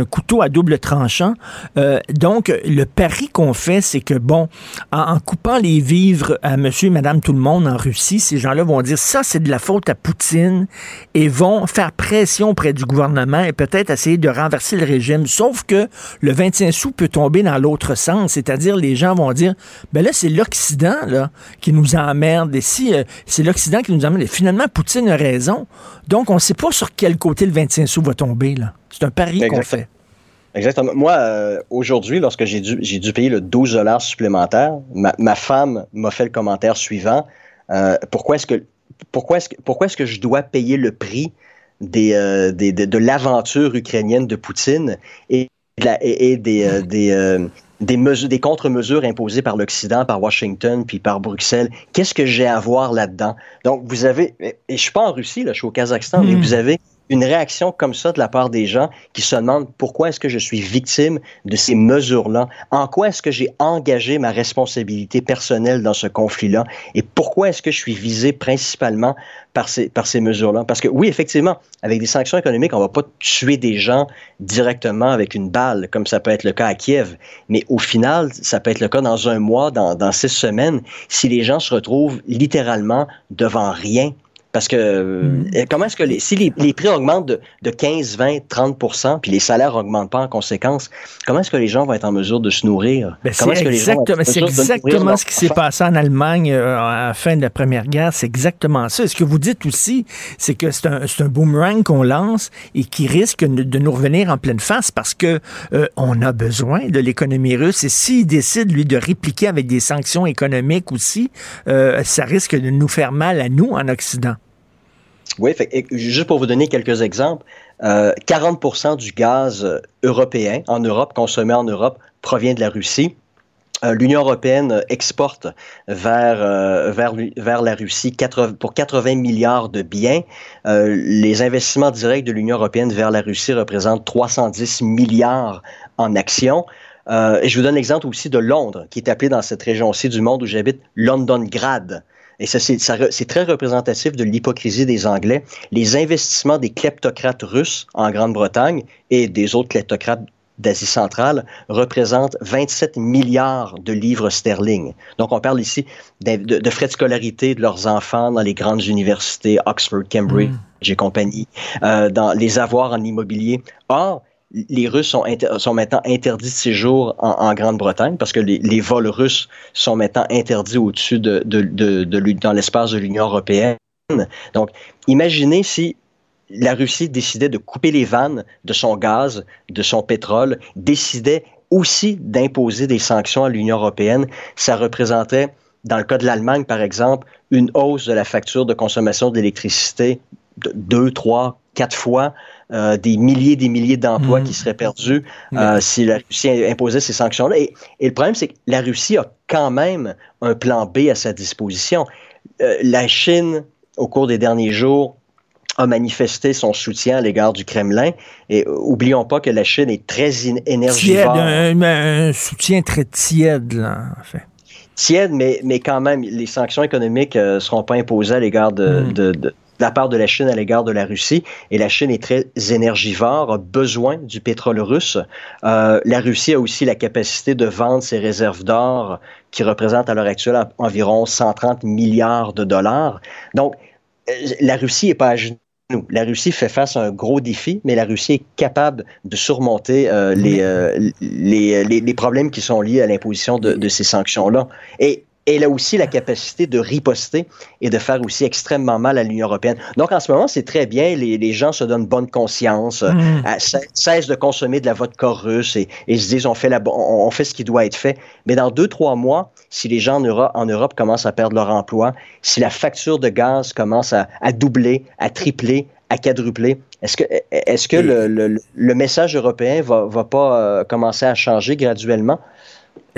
S3: un couteau à double tranchant. Euh, donc, le pari qu'on fait, c'est que bon, en, en, coupant les vivres à Monsieur et Madame tout le monde en Russie, ces gens-là vont dire ça, c'est de la faute à Poutine et vont faire pression auprès du gouvernement et peut-être essayer de renverser le régime. Sauf que le 25 sous peut tomber dans l'autre sens, c'est-à-dire les gens vont dire, ben là, c'est l'Occident là, qui nous emmerde. Et si euh, c'est l'Occident qui nous emmerde, et finalement, Poutine a raison. Donc, on ne sait pas sur quel côté le 25 sous va tomber. là. C'est un pari qu'on fait.
S9: Exactement. Moi, euh, aujourd'hui, lorsque j'ai dû, j'ai dû payer le 12 dollars supplémentaire, ma, ma femme m'a fait le commentaire suivant. Euh, pourquoi est-ce que pourquoi est-ce que, pourquoi est-ce que je dois payer le prix des, euh, des de, de l'aventure ukrainienne de Poutine et, la, et, et des, euh, des, euh, des, mesures, des contre-mesures imposées par l'Occident, par Washington, puis par Bruxelles? Qu'est-ce que j'ai à voir là-dedans? Donc, vous avez, et je suis pas en Russie, là, je suis au Kazakhstan, mais vous avez une réaction comme ça de la part des gens qui se demandent pourquoi est-ce que je suis victime de ces mesures-là, en quoi est-ce que j'ai engagé ma responsabilité personnelle dans ce conflit-là? Et pourquoi est-ce que je suis visé principalement par ces, mesures-là? Parce que oui, effectivement, avec des sanctions économiques, on ne va pas tuer des gens directement avec une balle, comme ça peut être le cas à Kiev, mais au final, ça peut être le cas dans un mois, dans six semaines, si les gens se retrouvent littéralement devant rien parce que mm. Euh, comment est-ce que les, si les, les, prix augmentent de, de 15, 20, 30% puis les salaires n'augmentent pas en conséquence, comment est-ce que les gens vont être en mesure de se nourrir?
S3: Ben c'est exactement, exactement ce qui s'est passé en Allemagne euh, à la fin de la Première Guerre. C'est exactement ça. Et ce que vous dites aussi, c'est que c'est un, un, boomerang qu'on lance et qui risque de nous revenir en pleine face parce que euh, on a besoin de l'économie russe. Et s'il décide, lui, de répliquer avec des sanctions économiques aussi, euh, ça risque de nous faire mal à nous en Occident.
S9: Oui, juste pour vous donner quelques exemples, euh, 40% du gaz euh, européen en Europe, consommé en Europe, provient de la Russie. Euh, L'Union européenne exporte vers, euh, vers, la Russie 80, pour 80 milliards de biens. Euh, les investissements directs de l'Union européenne vers la Russie représentent 310 milliards en actions. et je vous donne l'exemple aussi de Londres, qui est appelé dans cette région-ci du monde où j'habite London Grad. Et ça c'est très représentatif de l'hypocrisie des Anglais, les investissements des kleptocrates russes en Grande-Bretagne et des autres kleptocrates d'Asie centrale représentent 27 milliards de livres sterling. Donc, on parle ici de, frais de scolarité de leurs enfants dans les grandes universités, Oxford, Cambridge mm. et compagnie, euh, dans les avoirs en immobilier. Or, les Russes sont, maintenant interdits de séjour en, Grande-Bretagne parce que les, vols russes sont maintenant interdits au-dessus de, de, de, dans l'espace de l'Union européenne. Donc, imaginez si la Russie décidait de couper les vannes de son gaz, de son pétrole, décidait aussi d'imposer des sanctions à l'Union européenne. Ça représentait, dans le cas de l'Allemagne, par exemple, une hausse de la facture de consommation d'électricité de deux, trois, quatre fois euh, des milliers et des milliers d'emplois mmh. qui seraient perdus euh, si la Russie imposait ces sanctions-là. Et, le problème, c'est que la Russie a quand même un plan B à sa disposition. Euh, la Chine, au cours des derniers jours, a manifesté son soutien à l'égard du Kremlin. Et oublions pas que la Chine est très énergivore.
S3: Tiède, un, soutien très tiède, là, en fait
S9: tiède, mais, mais quand même, les sanctions économiques ne seront pas imposées à l'égard de, mmh de la part de la Chine à l'égard de la Russie. Et la Chine est très énergivore, a besoin du pétrole russe. Euh, la Russie a aussi la capacité de vendre ses réserves d'or qui représentent à l'heure actuelle environ 130 milliards de dollars. Donc, euh, la Russie n'est pas à genoux. La Russie fait face à un gros défi, mais la Russie est capable de surmonter euh, les, les, les, problèmes qui sont liés à l'imposition de, de ces sanctions-là. Et elle a aussi la capacité de riposter et de faire aussi extrêmement mal à l'Union européenne. Donc, en ce moment, c'est très bien. Les, gens se donnent bonne conscience, euh, mm. cessent de consommer de la vodka russe et, se disent on fait, la, on, fait ce qui doit être fait. Mais dans deux, trois mois, si les gens en Europe, en Europe commencent à perdre leur emploi, si la facture de gaz commence à, doubler, à tripler, à quadrupler, est-ce que, est-ce que le, message européen va, va pas euh, commencer à changer graduellement?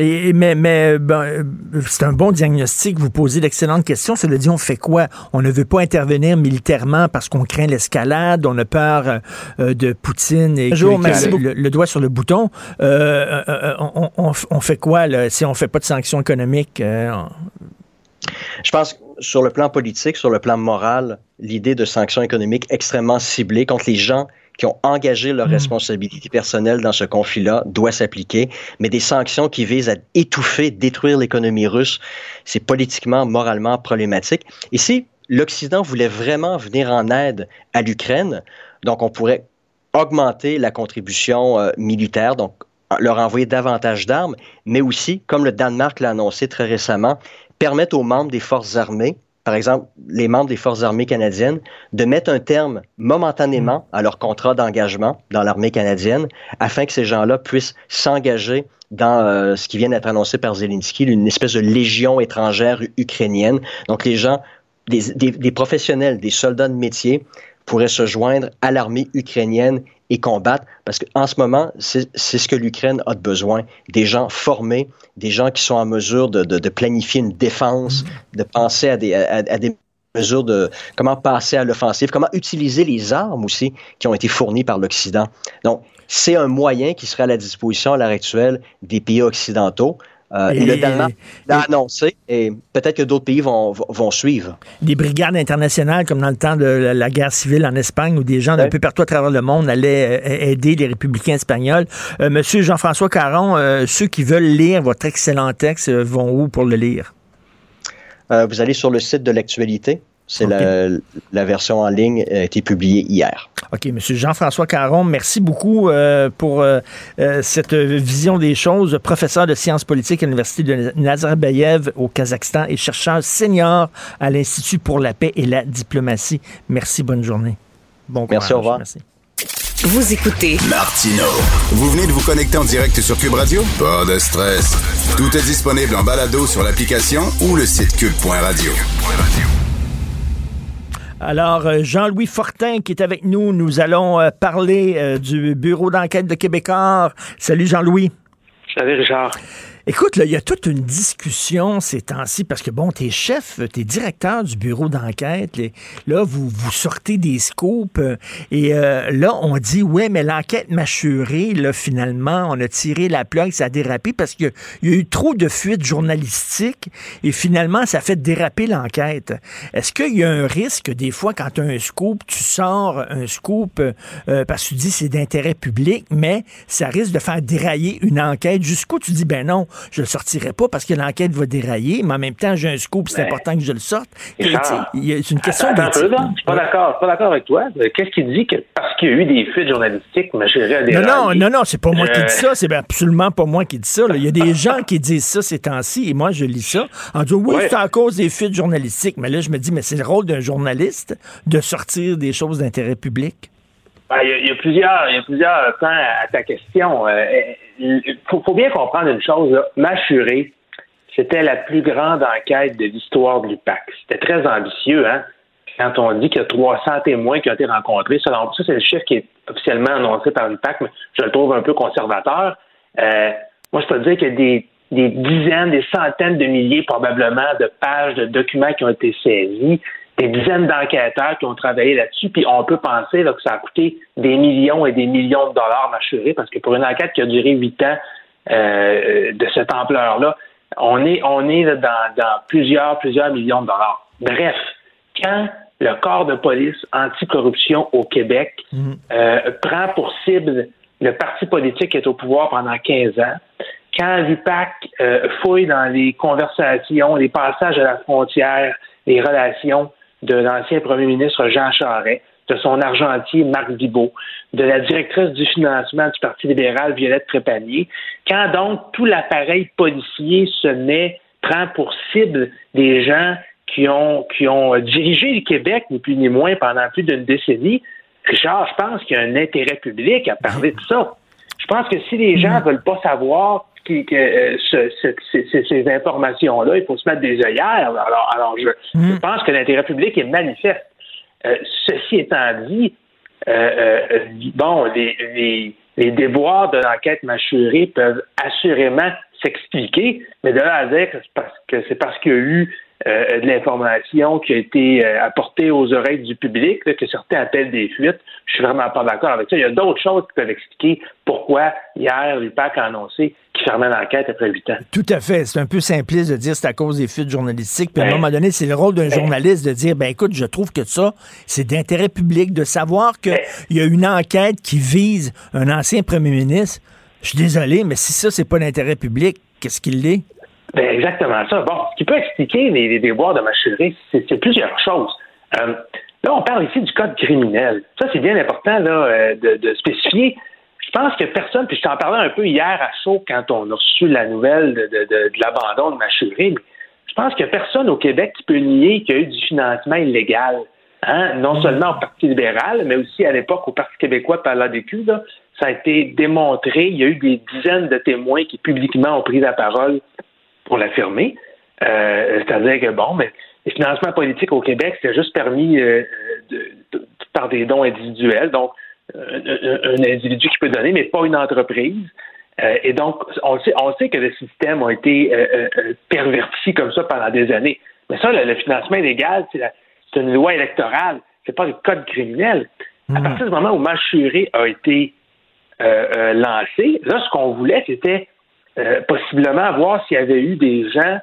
S3: Et, mais mais ben, c'est un bon diagnostic. Vous posez d'excellentes questions. Cela dit, on fait quoi? On ne veut pas intervenir militairement parce qu'on craint l'escalade, on a peur euh, de Poutine. Et Bonjour, merci le, doigt sur le bouton. Euh, euh, on, fait quoi là, si on fait pas de sanctions économiques?
S9: Je pense que sur le plan politique, sur le plan moral, l'idée de sanctions économiques extrêmement ciblées contre les gens qui ont engagé leur hmm. responsabilité personnelle dans ce conflit-là doit s'appliquer, mais des sanctions qui visent à étouffer, détruire l'économie russe, c'est politiquement, moralement problématique. Et si l'Occident voulait vraiment venir en aide à l'Ukraine, donc on pourrait augmenter la contribution euh, militaire, donc leur envoyer davantage d'armes, mais aussi, comme le Danemark l'a annoncé très récemment, permettre aux membres des forces armées par exemple, les membres des Forces armées canadiennes, de mettre un terme momentanément à leur contrat d'engagement dans l'armée canadienne afin que ces gens-là puissent s'engager dans euh, ce qui vient d'être annoncé par Zelensky, une espèce de légion étrangère ukrainienne. Donc les gens, des, des professionnels, des soldats de métier pourraient se joindre à l'armée ukrainienne et combattre, parce qu'en ce moment, c'est ce que l'Ukraine a de besoin, des gens formés, des gens qui sont en mesure de, de, planifier une défense, mm. de penser à des, à, des mesures de comment passer à l'offensive, comment utiliser les armes aussi qui ont été fournies par l'Occident. Donc, c'est un moyen qui serait à la disposition à l'heure actuelle des pays occidentaux. Euh, et, le Danemark l'a annoncé et peut-être que d'autres pays vont, vont, suivre.
S3: Des brigades internationales, comme dans le temps de la, guerre civile en Espagne, où des gens d'un peu partout à travers le monde allaient euh, aider les républicains espagnols. Euh, Monsieur Jean-François Caron, ceux qui veulent lire votre excellent texte vont où pour le lire?
S9: vous allez sur le site de l'actualité. C'est la, version en ligne a été publiée hier.
S3: OK, Monsieur Jean-François Caron, merci beaucoup euh, pour euh, euh, cette vision des choses. Professeur de sciences politiques à l'Université de Nazarbayev au Kazakhstan et chercheur senior à l'Institut pour la paix et la diplomatie. Merci, bonne journée.
S9: Bon Merci, au revoir. Merci.
S1: Vous écoutez
S2: Martino. Vous venez de vous connecter en direct sur Cube Radio? Pas de stress. Tout est disponible en balado sur l'application ou le site cube.radio.
S3: Alors, euh, Jean-Louis Fortin qui est avec nous, nous allons euh, parler euh, du Bureau d'enquête de Québécois. Salut Jean-Louis.
S10: Salut Richard.
S3: Écoute, là, il y a toute une discussion ces temps-ci parce que, bon, t'es chef, t'es directeur du bureau d'enquête. Là, vous, vous sortez des scoops euh, et euh, là, on dit, ouais, mais l'enquête mâchurée, là, finalement, on a tiré la plug, ça a dérapé parce qu'il y a eu trop de fuites journalistiques et finalement, ça fait déraper l'enquête. Est-ce qu'il y a un risque, des fois, quand tu as un scoop, tu sors un scoop euh, euh, parce que tu dis c'est d'intérêt public, mais ça risque de faire dérailler une enquête? Jusqu'où tu dis, ben non, je le sortirai pas parce que l'enquête va dérailler, mais en même temps, j'ai un scoop, c'est
S10: Ben,
S3: important que je le sorte. C'est une question
S10: Attends là. Je suis pas d'accord. Pas d'accord avec toi. Euh, Qu'est-ce qui dit que parce qu'il y a eu des fuites journalistiques, ma chérie a
S3: Non, non,
S10: déraillé?
S3: non, non, c'est pas moi qui
S10: Euh,
S3: dis ça, c'est ben absolument pas moi qui dis ça. là. Il y a des gens qui disent ça ces temps-ci, et moi je lis ça en disant oui,
S10: Ouais.
S3: c'est à cause des fuites journalistiques. Mais là, je me dis, mais c'est le rôle d'un journaliste de sortir des choses d'intérêt public?
S10: Ben, Il y, a- il y a plusieurs, il y a plusieurs temps à ta question. Euh, Il faut, bien comprendre une chose. Là. C'était la plus grande enquête de l'histoire de l'UPAC. C'était très ambitieux, hein? Quand on dit qu'il y a 300 témoins qui ont été rencontrés, selon ça, c'est le chiffre qui est officiellement annoncé par l'UPAC, mais je le trouve un peu conservateur. Euh, moi, je peux dire qu'il y a des, des dizaines, des centaines de milliers probablement de pages de documents qui ont été saisis, des dizaines d'enquêteurs qui ont travaillé là-dessus, puis on peut penser là, que ça a coûté des millions et des millions de dollars mâchurés, parce que pour une enquête qui a duré huit ans euh, de cette ampleur-là, on est, on est là, dans, dans plusieurs, plusieurs millions de dollars. Bref, quand le corps de police anticorruption au Québec euh, prend pour cible le parti politique qui est au pouvoir pendant 15 ans, quand l'UPAC euh, fouille dans les conversations, les passages à la frontière, les relations de l'ancien premier ministre Jean Charest, de son argentier Marc Bibot, de la directrice du financement du Parti libéral Violette Trépanier, quand donc tout l'appareil policier se met, prend pour cible des gens qui ont, qui ont dirigé le Québec, ni plus ni moins, pendant plus d'une décennie, Richard, je pense qu'il y a un intérêt public à parler de ça. Je pense que si les gens veulent pas savoir qui- que, euh, ce- ce- ces- informations-là, il faut se mettre des œillères. Alors, alors je, je pense que l'intérêt public est manifeste. Euh, ceci étant dit, euh, bon, les, les, les déboires de l'enquête mâchurée peuvent assurément s'expliquer, mais de là à dire que c'est parce qu'il y a eu euh, de l'information qui a été euh, apportée aux oreilles du public, là, que certains appellent des fuites. Je suis vraiment pas d'accord avec ça. Il y a d'autres choses qui peuvent expliquer pourquoi hier l'UPAC a annoncé qu'il fermait l'enquête après huit ans.
S3: Tout à fait. C'est un peu simpliste de dire c'est à cause des fuites journalistiques. Puis à un
S10: Ben,
S3: moment donné, c'est le rôle d'un journaliste de dire ben écoute, je trouve que ça, c'est d'intérêt public de savoir qu'il y a une enquête qui vise un ancien premier ministre. Je suis désolé, mais si ça, c'est pas d'intérêt public, qu'est-ce qu'il est?
S10: Ben, exactement ça. Bon, ce qui peut expliquer les, déboires de mâchurée, c'est plusieurs choses. Euh, là, on parle ici du code criminel. Ça, c'est bien important là, euh, de, de spécifier. Je pense que personne, puis je t'en parlais un peu hier à chaud quand on a reçu la nouvelle de, de- de- de l'abandon de mâchurée, mais je pense a personne au Québec qui peut nier qu'il y a eu du financement illégal. Hein? Non seulement au Parti libéral, mais aussi à l'époque au Parti québécois par l'ADQ. là. Ça a été démontré. Il y a eu des dizaines de témoins qui publiquement ont pris la parole pour l'affirmer. Euh, C'est-à-dire que, bon, mais les financements politiques au Québec, c'était juste permis euh, de- de- par des dons individuels. Donc, euh, un, individu qui peut donner, mais pas une entreprise. Et donc, on sait, on sait que le système a été perverti comme ça pendant des années. Mais ça, le, le financement illégal, c'est une loi électorale, c'est pas le code criminel. À partir du moment où Machuré a été lancé, là, ce qu'on voulait, c'était euh, possiblement voir s'il y avait eu des gens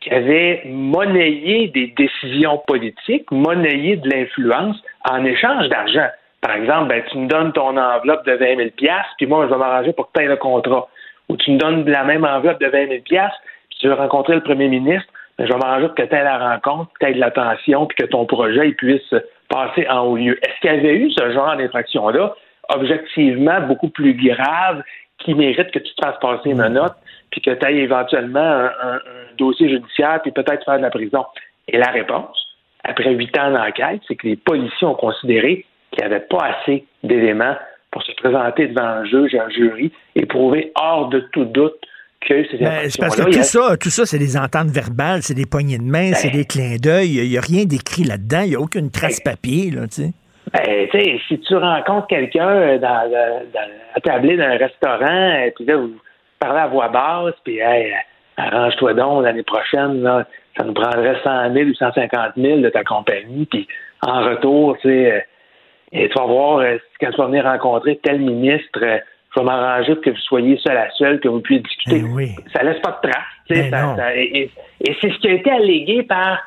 S10: qui avaient monnayé des décisions politiques, monnayé de l'influence en échange d'argent. Par exemple, ben, tu me donnes ton enveloppe de 20 000 puis moi, je vais m'arranger pour que tu aies le contrat. Ou tu me donnes la même enveloppe de 20 000 puis tu veux rencontrer le premier ministre, ben, je vais m'arranger pour que tu aies la rencontre, que tu aies de l'attention, puis que ton projet puisse passer en haut lieu. Est-ce qu'il y avait eu ce genre d'infraction-là, objectivement beaucoup plus grave, qui mérite que tu te fasses passer une note, puis que tu ailles éventuellement un, un- un dossier judiciaire, puis peut-être faire de la prison? Et la réponse, après huit ans d'enquête, c'est que les policiers ont considéré qu'il n'y avait pas assez d'éléments pour se présenter devant un juge et un jury et prouver hors de tout doute que ces
S3: Ben, c'est parce que tout
S10: a-
S3: ça, tout ça, c'est des ententes verbales, c'est des poignées de main, c'est des clins d'œil. Il n'y a rien d'écrit là-dedans. Il n'y a aucune trace papier, là, tu sais.
S10: Ben, tu sais, si tu rencontres quelqu'un euh, dans, dans, dans, attablé dans un restaurant, euh, puis là, vous parlait à voix basse, puis hey, arrange-toi donc l'année prochaine, là, ça nous prendrait 100 000 ou 150 000 de ta compagnie, puis en retour, tu sais, et tu vas voir, euh, quand tu vas venir rencontrer tel ministre, euh, je vais m'arranger pour que vous soyez seul à seul, que vous puissiez discuter.
S3: Ben oui.
S10: Ça laisse pas de sais,
S3: Ben
S10: ça-
S3: non.
S10: ça- et et c'est ce qui a été allégué par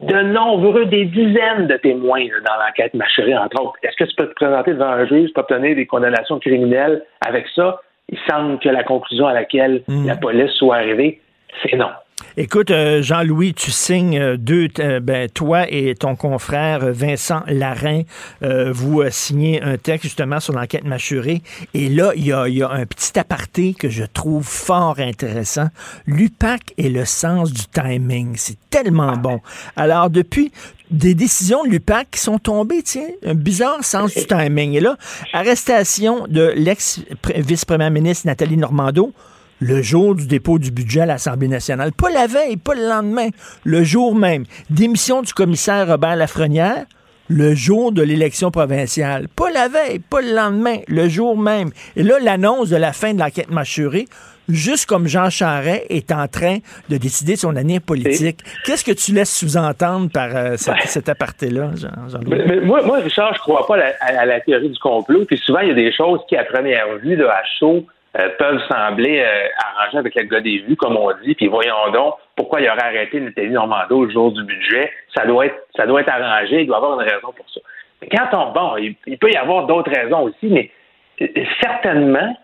S10: de nombreux, des dizaines de témoins là, dans l'enquête Machéré, entre autres. Est-ce que tu peux te présenter devant un juge pour obtenir des condamnations criminelles avec ça? Il semble que la conclusion à laquelle
S3: Mm.
S10: la police soit arrivée, c'est non.
S3: Écoute, euh, Jean-Louis, tu signes euh, deux, euh, ben, toi et ton confrère Vincent euh, vous signez un texte justement sur l'enquête mâchurée. Et là, il y a, il y a un petit aparté que je trouve fort intéressant. L'UPAC et le sens du timing. C'est tellement bon. Alors, depuis des décisions de l'UPAC qui sont tombées, tiens, un bizarre sens du timing. Et là, arrestation de l'ex-vice-première ministre Nathalie Normando le jour du dépôt du budget à l'Assemblée nationale. Pas la veille, pas le lendemain, le jour même. Démission du commissaire Robert Lafrenière, le jour de l'élection provinciale. Pas la veille, pas le lendemain, le jour même. Et là, l'annonce de la fin de l'enquête mâchurée, juste comme Jean Charest est en train de décider son avenir politique. Qu'est-ce que tu laisses sous-entendre par euh, cet, cet aparté-là?
S10: Mais- mais moi, moi, Richard, je crois pas à la, à- à la théorie du complot. Puis souvent, il y a des choses qui, à première vue, là, à chaud, euh, peuvent sembler euh, arrangées avec le gars des vues, comme on dit. Puis voyons donc pourquoi il aurait arrêté Nathalie Normando le jour du budget. Ça doit être, ça doit être arrangé. Il doit y avoir une raison pour ça. Mais quand on, bon, il, peut y avoir d'autres raisons aussi, mais euh, certainement,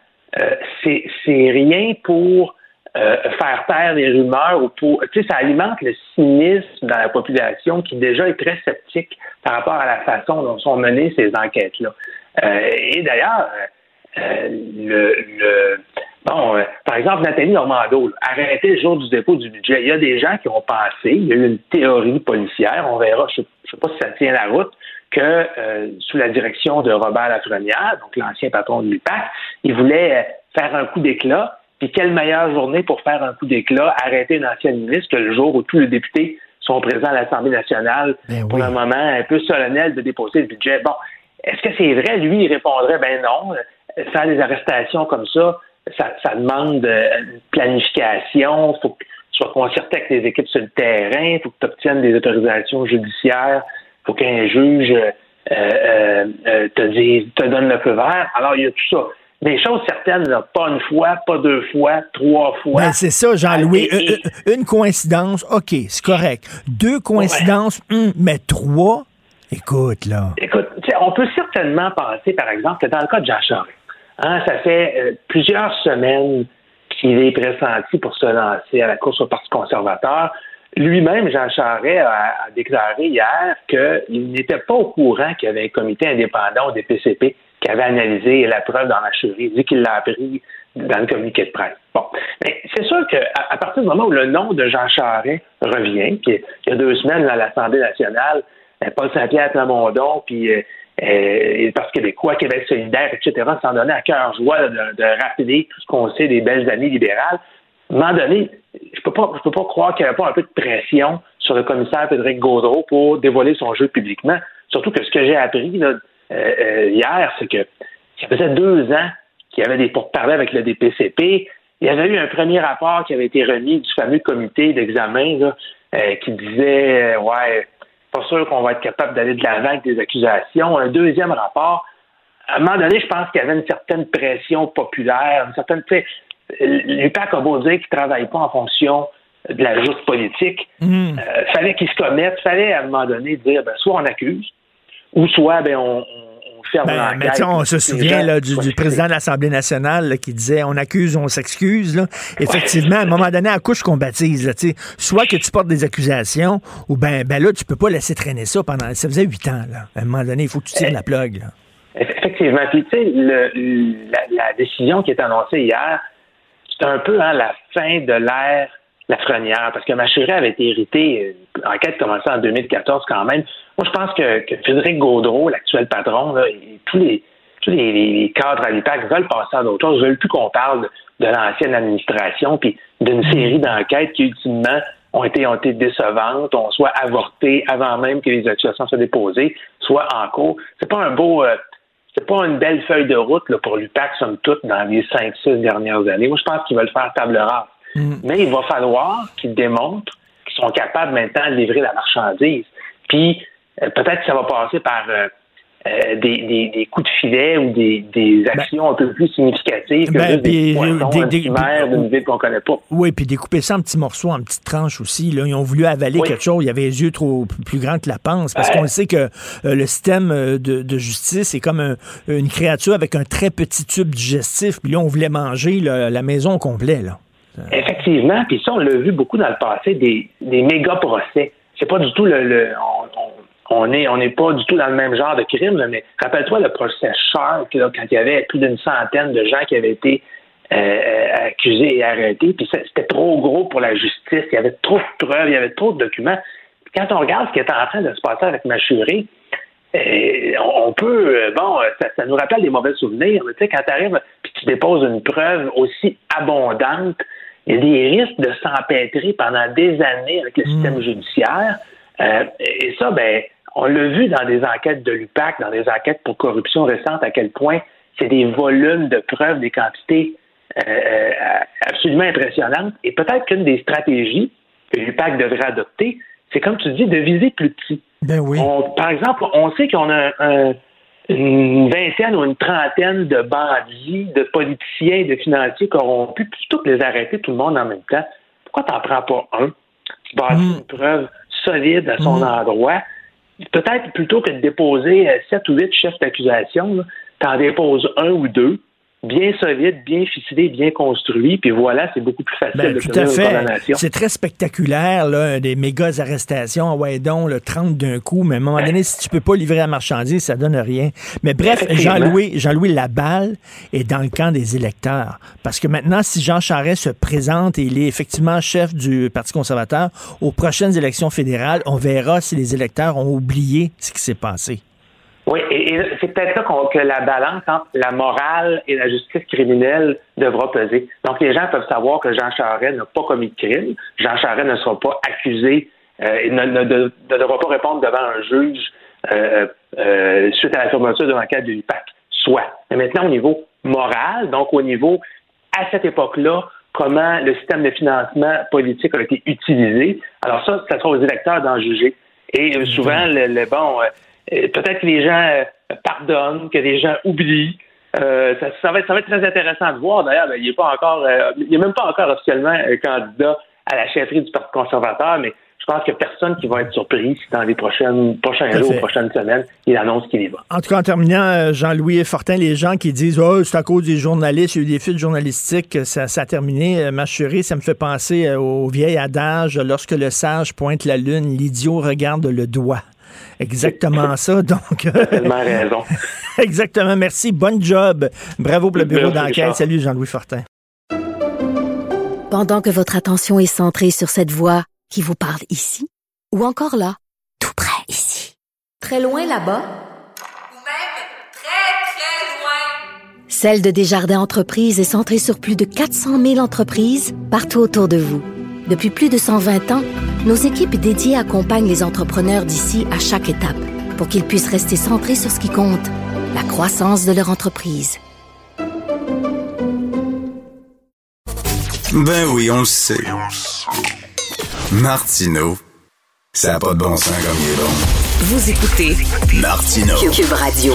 S10: euh, c'est rien pour euh, faire taire les rumeurs ou pour. Tu sais, ça alimente le cynisme dans la population qui déjà est très sceptique par rapport à la façon dont sont menées ces enquêtes-là. Euh, et d'ailleurs, euh, le, le- bon, euh, par exemple, Nathalie Normando, arrêtée le jour du dépôt du budget. Il y a des gens qui ont pensé, il y a eu une théorie policière, on verra, je ne sais pas si ça tient la route, que euh, sous la direction de Robert Lafrenière, donc l'ancien patron de l'UPAC, il voulait euh, faire un coup d'éclat. Puis quelle meilleure journée pour faire un coup d'éclat, arrêter une ancienne ministre que le jour où tous les députés sont présents à l'Assemblée nationale
S3: Ben
S10: pour
S3: oui.
S10: un moment un peu solennel de déposer le budget. Bon, est-ce que c'est vrai? Lui, il répondrait, ben non. Faire des arrestations comme ça, ça, ça demande euh, une planification. Il faut que tu sois concerté avec les équipes sur le terrain. Il faut que tu obtiennes des autorisations judiciaires. Il faut qu'un juge euh, euh, te, dise, te donne le feu vert. Alors, il y a tout ça. Des choses certaines, là, pas une fois, pas deux fois, trois fois.
S3: Ben, c'est ça, Jean-Louis.
S10: Et- et-
S3: Une, une coïncidence, OK, c'est correct. Deux coïncidences, hum, mais trois, écoute, là.
S10: Écoute, on peut certainement penser, par exemple, que dans le cas de Jean Charest, hein, ça fait euh, plusieurs semaines qu'il est pressenti pour se lancer à la course au Parti conservateur. Lui-même, Jean Charest, a, déclaré hier qu'il n'était pas au courant qu'il y avait un comité indépendant au DPCP qui avait analysé la preuve dans la chérie. Il dit qu'il l'a appris dans le communiqué de presse. Bon. Mais c'est sûr qu'à partir du moment où le nom de Jean Charest revient, puis il y a deux semaines à l'Assemblée nationale, euh, Paul Saint-Pierre Plamondon, puis euh, Parti québécois, Québec solidaire, etc., s'en donner à cœur joie de, de rappeler tout ce qu'on sait des belles années libérales. À un moment donné, je peux pas, je peux pas croire qu'il n'y avait pas un peu de pression sur le commissaire Frédéric Gaudreau pour dévoiler son jeu publiquement. Surtout que ce que j'ai appris là, euh, euh, hier, c'est que ça faisait deux ans qu'il y avait des pourparlers avec le DPCP. Il y avait eu un premier rapport qui avait été remis du fameux comité d'examen euh, qui disait euh, ouais, pas sûr qu'on va être capable d'aller de l'avant avec des accusations. Un deuxième rapport. À un moment donné, je pense qu'il y avait une certaine pression populaire, une certaine. tu sais, L'UPAC a beau dire qu'il ne travaille pas en fonction de la juste politique. Euh, fallait qu'il se commette, fallait à un moment donné dire ben, soit on accuse, ou soit ben, on, on- ferme
S3: Ben, mais on se souvient là, du, du président de l'Assemblée nationale là, qui disait on accuse, on s'excuse. là. Effectivement, à un moment donné, à couche qu'on baptise, là, tu sais, soit que tu portes des accusations, ou ben, ben là, tu peux pas laisser traîner ça pendant. Ça faisait huit ans. Là. À un moment donné, il faut que tu tires la plug. Là.
S10: Effectivement. Puis, tu sais, le- la, la décision qui est annoncée hier, c'est un peu hein, la fin de l'ère Lafrenière, parce que Machuré avait été hérité, euh, l'enquête commençait en 2014 quand même. Moi, je pense que, Frédéric Gaudreau, l'actuel patron, et tous les cadres à l'UPAC veulent passer à d'autres choses, veulent plus qu'on parle de, l'ancienne administration, puis d'une série d'enquêtes qui, ultimement, ont été, décevantes, ont soit avorté avant même que les accusations soient déposées, soit en cours. C'est pas un beau... euh, c'est pas une belle feuille de route pour l'UPAC, somme toute, dans les 5-6 dernières années. Moi, je pense qu'ils veulent faire table rase.
S3: Mm.
S10: Mais il va falloir qu'ils démontrent qu'ils sont capables maintenant de livrer la marchandise. Puis, euh, peut-être que ça va passer par euh, euh, des, des, des coups de filet ou des, des actions un peu plus significatives que
S3: Ben,
S10: juste des poissons, d'une ville qu'on connaît pas.
S3: Oui, puis découper ça en petits morceaux, en petites tranches aussi. Là. Ils ont voulu avaler
S10: Oui.
S3: quelque chose. Il y avait les yeux trop plus grands que la panse. Parce qu'on sait que euh, le système de, de justice est comme un- une créature avec un très petit tube digestif. Puis là, on voulait manger là, la maison au complet. Là.
S10: Effectivement, puis ça, on l'a vu beaucoup dans le passé, des, des méga procès. C'est pas du tout le. le- on, on- on est on n'est pas du tout dans le même genre de crime, mais rappelle-toi le procès Shark, là, quand il y avait plus d'une centaine de gens qui avaient été euh, euh, accusés et arrêtés, puis c'était trop gros pour la justice, il y avait trop de preuves, il y avait trop de documents. Quand on regarde ce qui est en train de se passer avec Machuré, on peut, euh, bon, euh, ça, ça nous rappelle des mauvais souvenirs. mais Tu sais, quand tu arrives puis tu déposes une preuve aussi abondante, il y a des risques de s'empêtrer pendant des années avec le système judiciaire. Euh, et ça, ben, on l'a vu dans des enquêtes de l'UPAC, dans des enquêtes pour corruption récentes, à quel point c'est des volumes de preuves, des quantités euh, absolument impressionnantes. Et peut-être qu'une des stratégies que l'UPAC devrait adopter, c'est comme tu dis, de viser plus petit.
S3: Ben oui.
S10: On- par exemple, on sait qu'on a un- une vingtaine ou une trentaine de bandits, de politiciens, de financiers corrompus, plutôt que de les arrêter tout le monde en même temps. Pourquoi t'en prends pas un? Tu bâtis une preuve solide à son endroit. Peut-être plutôt que de déposer euh, sept ou huit chefs d'accusation, t'en déposes un ou deux, bien solides, bien ficelés, bien construits, puis voilà, c'est beaucoup plus facile
S3: Ben,
S10: de
S3: tout à fait. C'est très spectaculaire, là, des méga arrestations. Ouais, donc, le 30 d'un coup. Mais à un moment donné, si tu peux pas livrer la marchandise, ça donne rien. Mais bref. Jean-Louis, Jean-Louis Laballe est dans le camp des électeurs. Parce que maintenant, si Jean Charest se présente et il est effectivement chef du Parti conservateur, aux prochaines élections fédérales, on verra si les électeurs ont oublié ce qui s'est passé.
S10: Oui, et, c'est peut-être là que la balance entre la morale et la justice criminelle devra peser. Donc, les gens peuvent savoir que Jean Charest n'a pas commis de crime. Jean Charest ne sera pas accusé euh, et ne, ne- de- ne devra pas répondre devant un juge euh, euh, suite à la fermeture de l'enquête de l'UPAC. Soit. Mais maintenant, au niveau moral, donc au niveau, à cette époque-là, comment le système de financement politique a été utilisé. Alors ça, ça sera aux électeurs d'en juger. Et euh, souvent, le, le- bon, euh, euh, peut-être que les gens euh, pardonnent, que les gens oublient. Euh, ça, ça va être, ça va être très intéressant de voir. D'ailleurs, ben, il n'est pas encore, euh, il n'est même pas encore officiellement euh, candidat à la chefferie du Parti conservateur, mais je pense qu'il n'y a personne qui va être surpris si dans les prochaines, prochains jours, prochaines semaines, il annonce qu'il y va.
S3: En tout cas, en terminant, euh, Jean-Louis Fortin, les gens qui disent Oh, c'est à cause des journalistes, il y a eu des fuites journalistiques, que ça, ça a terminé. Euh, Ma chérie, ça me fait penser euh, au vieil adage lorsque le sage pointe la lune, l'idiot regarde le doigt. Exactement ça. Donc,
S10: Tellement raison.
S3: exactement. Merci. Bonne job. Bravo pour le bureau d'enquête. Salut, Jean-Louis Fortin.
S7: Pendant que votre attention est centrée sur cette voix qui vous parle ici, ou encore là, tout près ici, très loin là-bas,
S11: Ou même très, très loin.
S7: Celle de Desjardins Entreprises est centrée sur plus de 400 000 entreprises partout autour de vous. Depuis plus de 120 ans, nos équipes dédiées accompagnent les entrepreneurs d'ici à chaque étape pour qu'ils puissent rester centrés sur ce qui compte, la croissance de leur entreprise.
S2: Ben oui, on le sait. Martineau, ça n'a pas de bon sens comme il est bon.
S1: Vous écoutez
S2: Martineau.
S1: Cube Radio.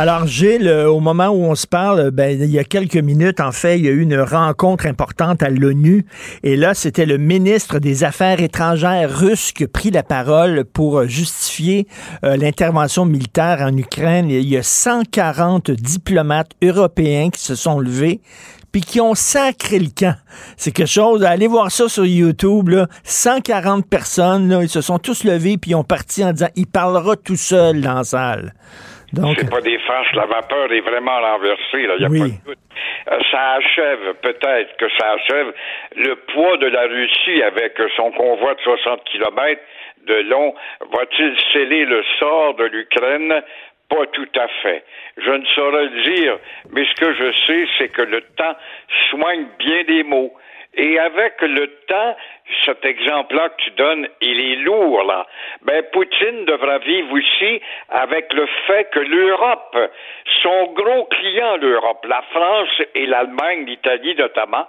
S3: Alors, Gilles, euh, au moment où on se parle, ben, il y a quelques minutes, en fait, il y a eu une rencontre importante à l'ONU. Et là, c'était le ministre des Affaires étrangères russe qui a pris la parole pour justifier euh, l'intervention militaire en Ukraine. Il y a 140 diplomates européens qui se sont levés puis qui ont sacré le camp. C'est quelque chose, allez voir ça sur YouTube, là. 140 personnes, ils se sont tous levés puis ils ont parti en disant, il parlera tout seul dans la salle. Donc,
S12: C'est pas des farces, la vapeur est vraiment renversée, là, n'y a
S3: Oui.
S12: pas de doute. Euh, ça achève, peut-être que ça achève le poids de la Russie avec son convoi de 60 kilomètres de long. Va-t-il sceller le sort de l'Ukraine? Pas tout à fait. Je ne saurais le dire, mais ce que je sais, c'est que le temps soigne bien des mots. Et avec le temps, cet exemple-là que tu donnes, il est lourd, là. Ben, Poutine devra vivre aussi avec le fait que l'Europe, son gros client, l'Europe, la France et l'Allemagne, l'Italie notamment,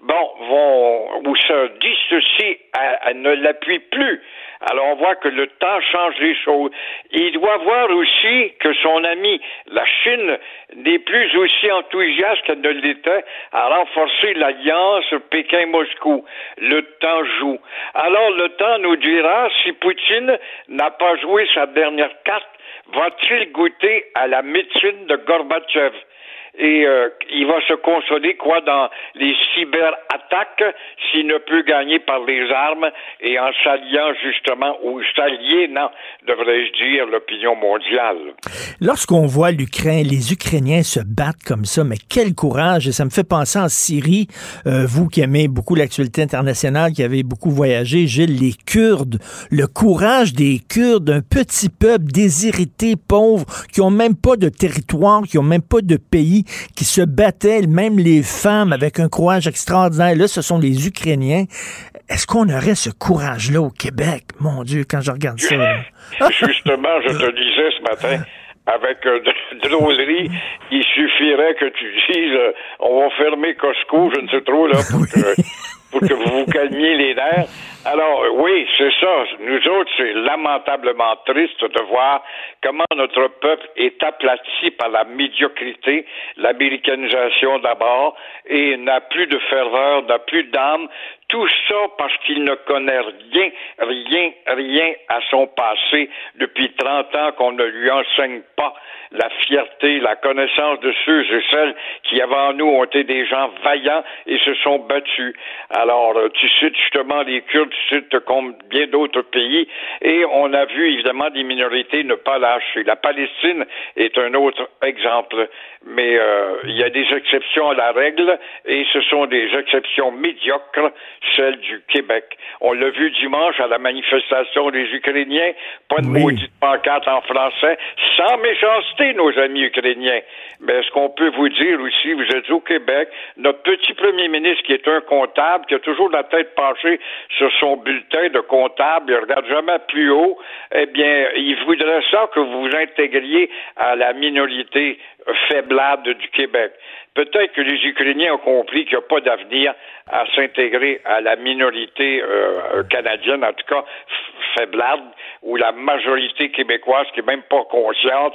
S12: bon, vont, ou se dissocient, à- à ne l'appuient plus. Alors on voit que le temps change les choses. Il doit voir aussi que son ami, la Chine, n'est plus aussi enthousiaste qu'elle ne l'était à renforcer l'alliance Pékin-Moscou. Le temps joue. Alors le temps nous dira si Poutine n'a pas joué sa dernière carte, va-t-il goûter à la médecine de Gorbatchev? Et euh, il va se consoler quoi dans les cyberattaques s'il ne peut gagner par les armes et en s'alliant justement ou s'aliénant, devrais-je dire, l'opinion mondiale.
S3: Lorsqu'on voit l'Ukraine, les Ukrainiens se battent comme ça, mais quel courage! Et ça me fait penser en Syrie, euh, vous qui aimez beaucoup l'actualité internationale, qui avez beaucoup voyagé, Gilles, les Kurdes, le courage des Kurdes, un petit peuple déshérité, pauvre, qui ont même pas de territoire, qui ont même pas de pays, qui se battaient, même les femmes, avec un courage extraordinaire. Là, ce sont les Ukrainiens. Est-ce qu'on aurait ce courage-là au Québec? Mon Dieu, quand je regarde ça.
S12: Justement, je te disais ce matin, avec euh, drôlerie, il suffirait que tu dises euh, on va fermer Costco, je ne sais trop, là, pour que, pour que vous vous calmiez les nerfs. Alors, oui, c'est ça. Nous autres, c'est lamentablement triste de voir comment notre peuple est aplati par la médiocrité, l'américanisation d'abord, et n'a plus de ferveur, n'a plus d'âme. Tout ça parce qu'il ne connaît rien, rien, rien à son passé depuis 30 ans qu'on ne lui enseigne pas la fierté, la connaissance de ceux et celles qui avant nous ont été des gens vaillants et se sont battus. Alors, euh, tu cites justement les Kurdes, tu cites comme bien d'autres pays, et on a vu évidemment des minorités ne pas lâcher. La Palestine est un autre exemple, mais euh, il y a des exceptions à la règle, et ce sont des exceptions médiocres, celles du Québec. On l'a vu dimanche à la manifestation des Ukrainiens, pas de maudite pancarte en français, sans méchanceté, nos amis ukrainiens. Mais ce qu'on peut vous dire aussi, vous êtes au Québec, notre petit premier ministre qui est un comptable, qui a toujours la tête penchée sur son bulletin de comptable, il regarde jamais plus haut, eh bien, il voudrait ça que vous vous intégriez à la minorité faiblade du Québec. Peut-être que les Ukrainiens ont compris qu'il n'y a pas d'avenir à s'intégrer à la minorité euh, canadienne, en tout cas f- faiblade, ou la majorité québécoise qui n'est même pas consciente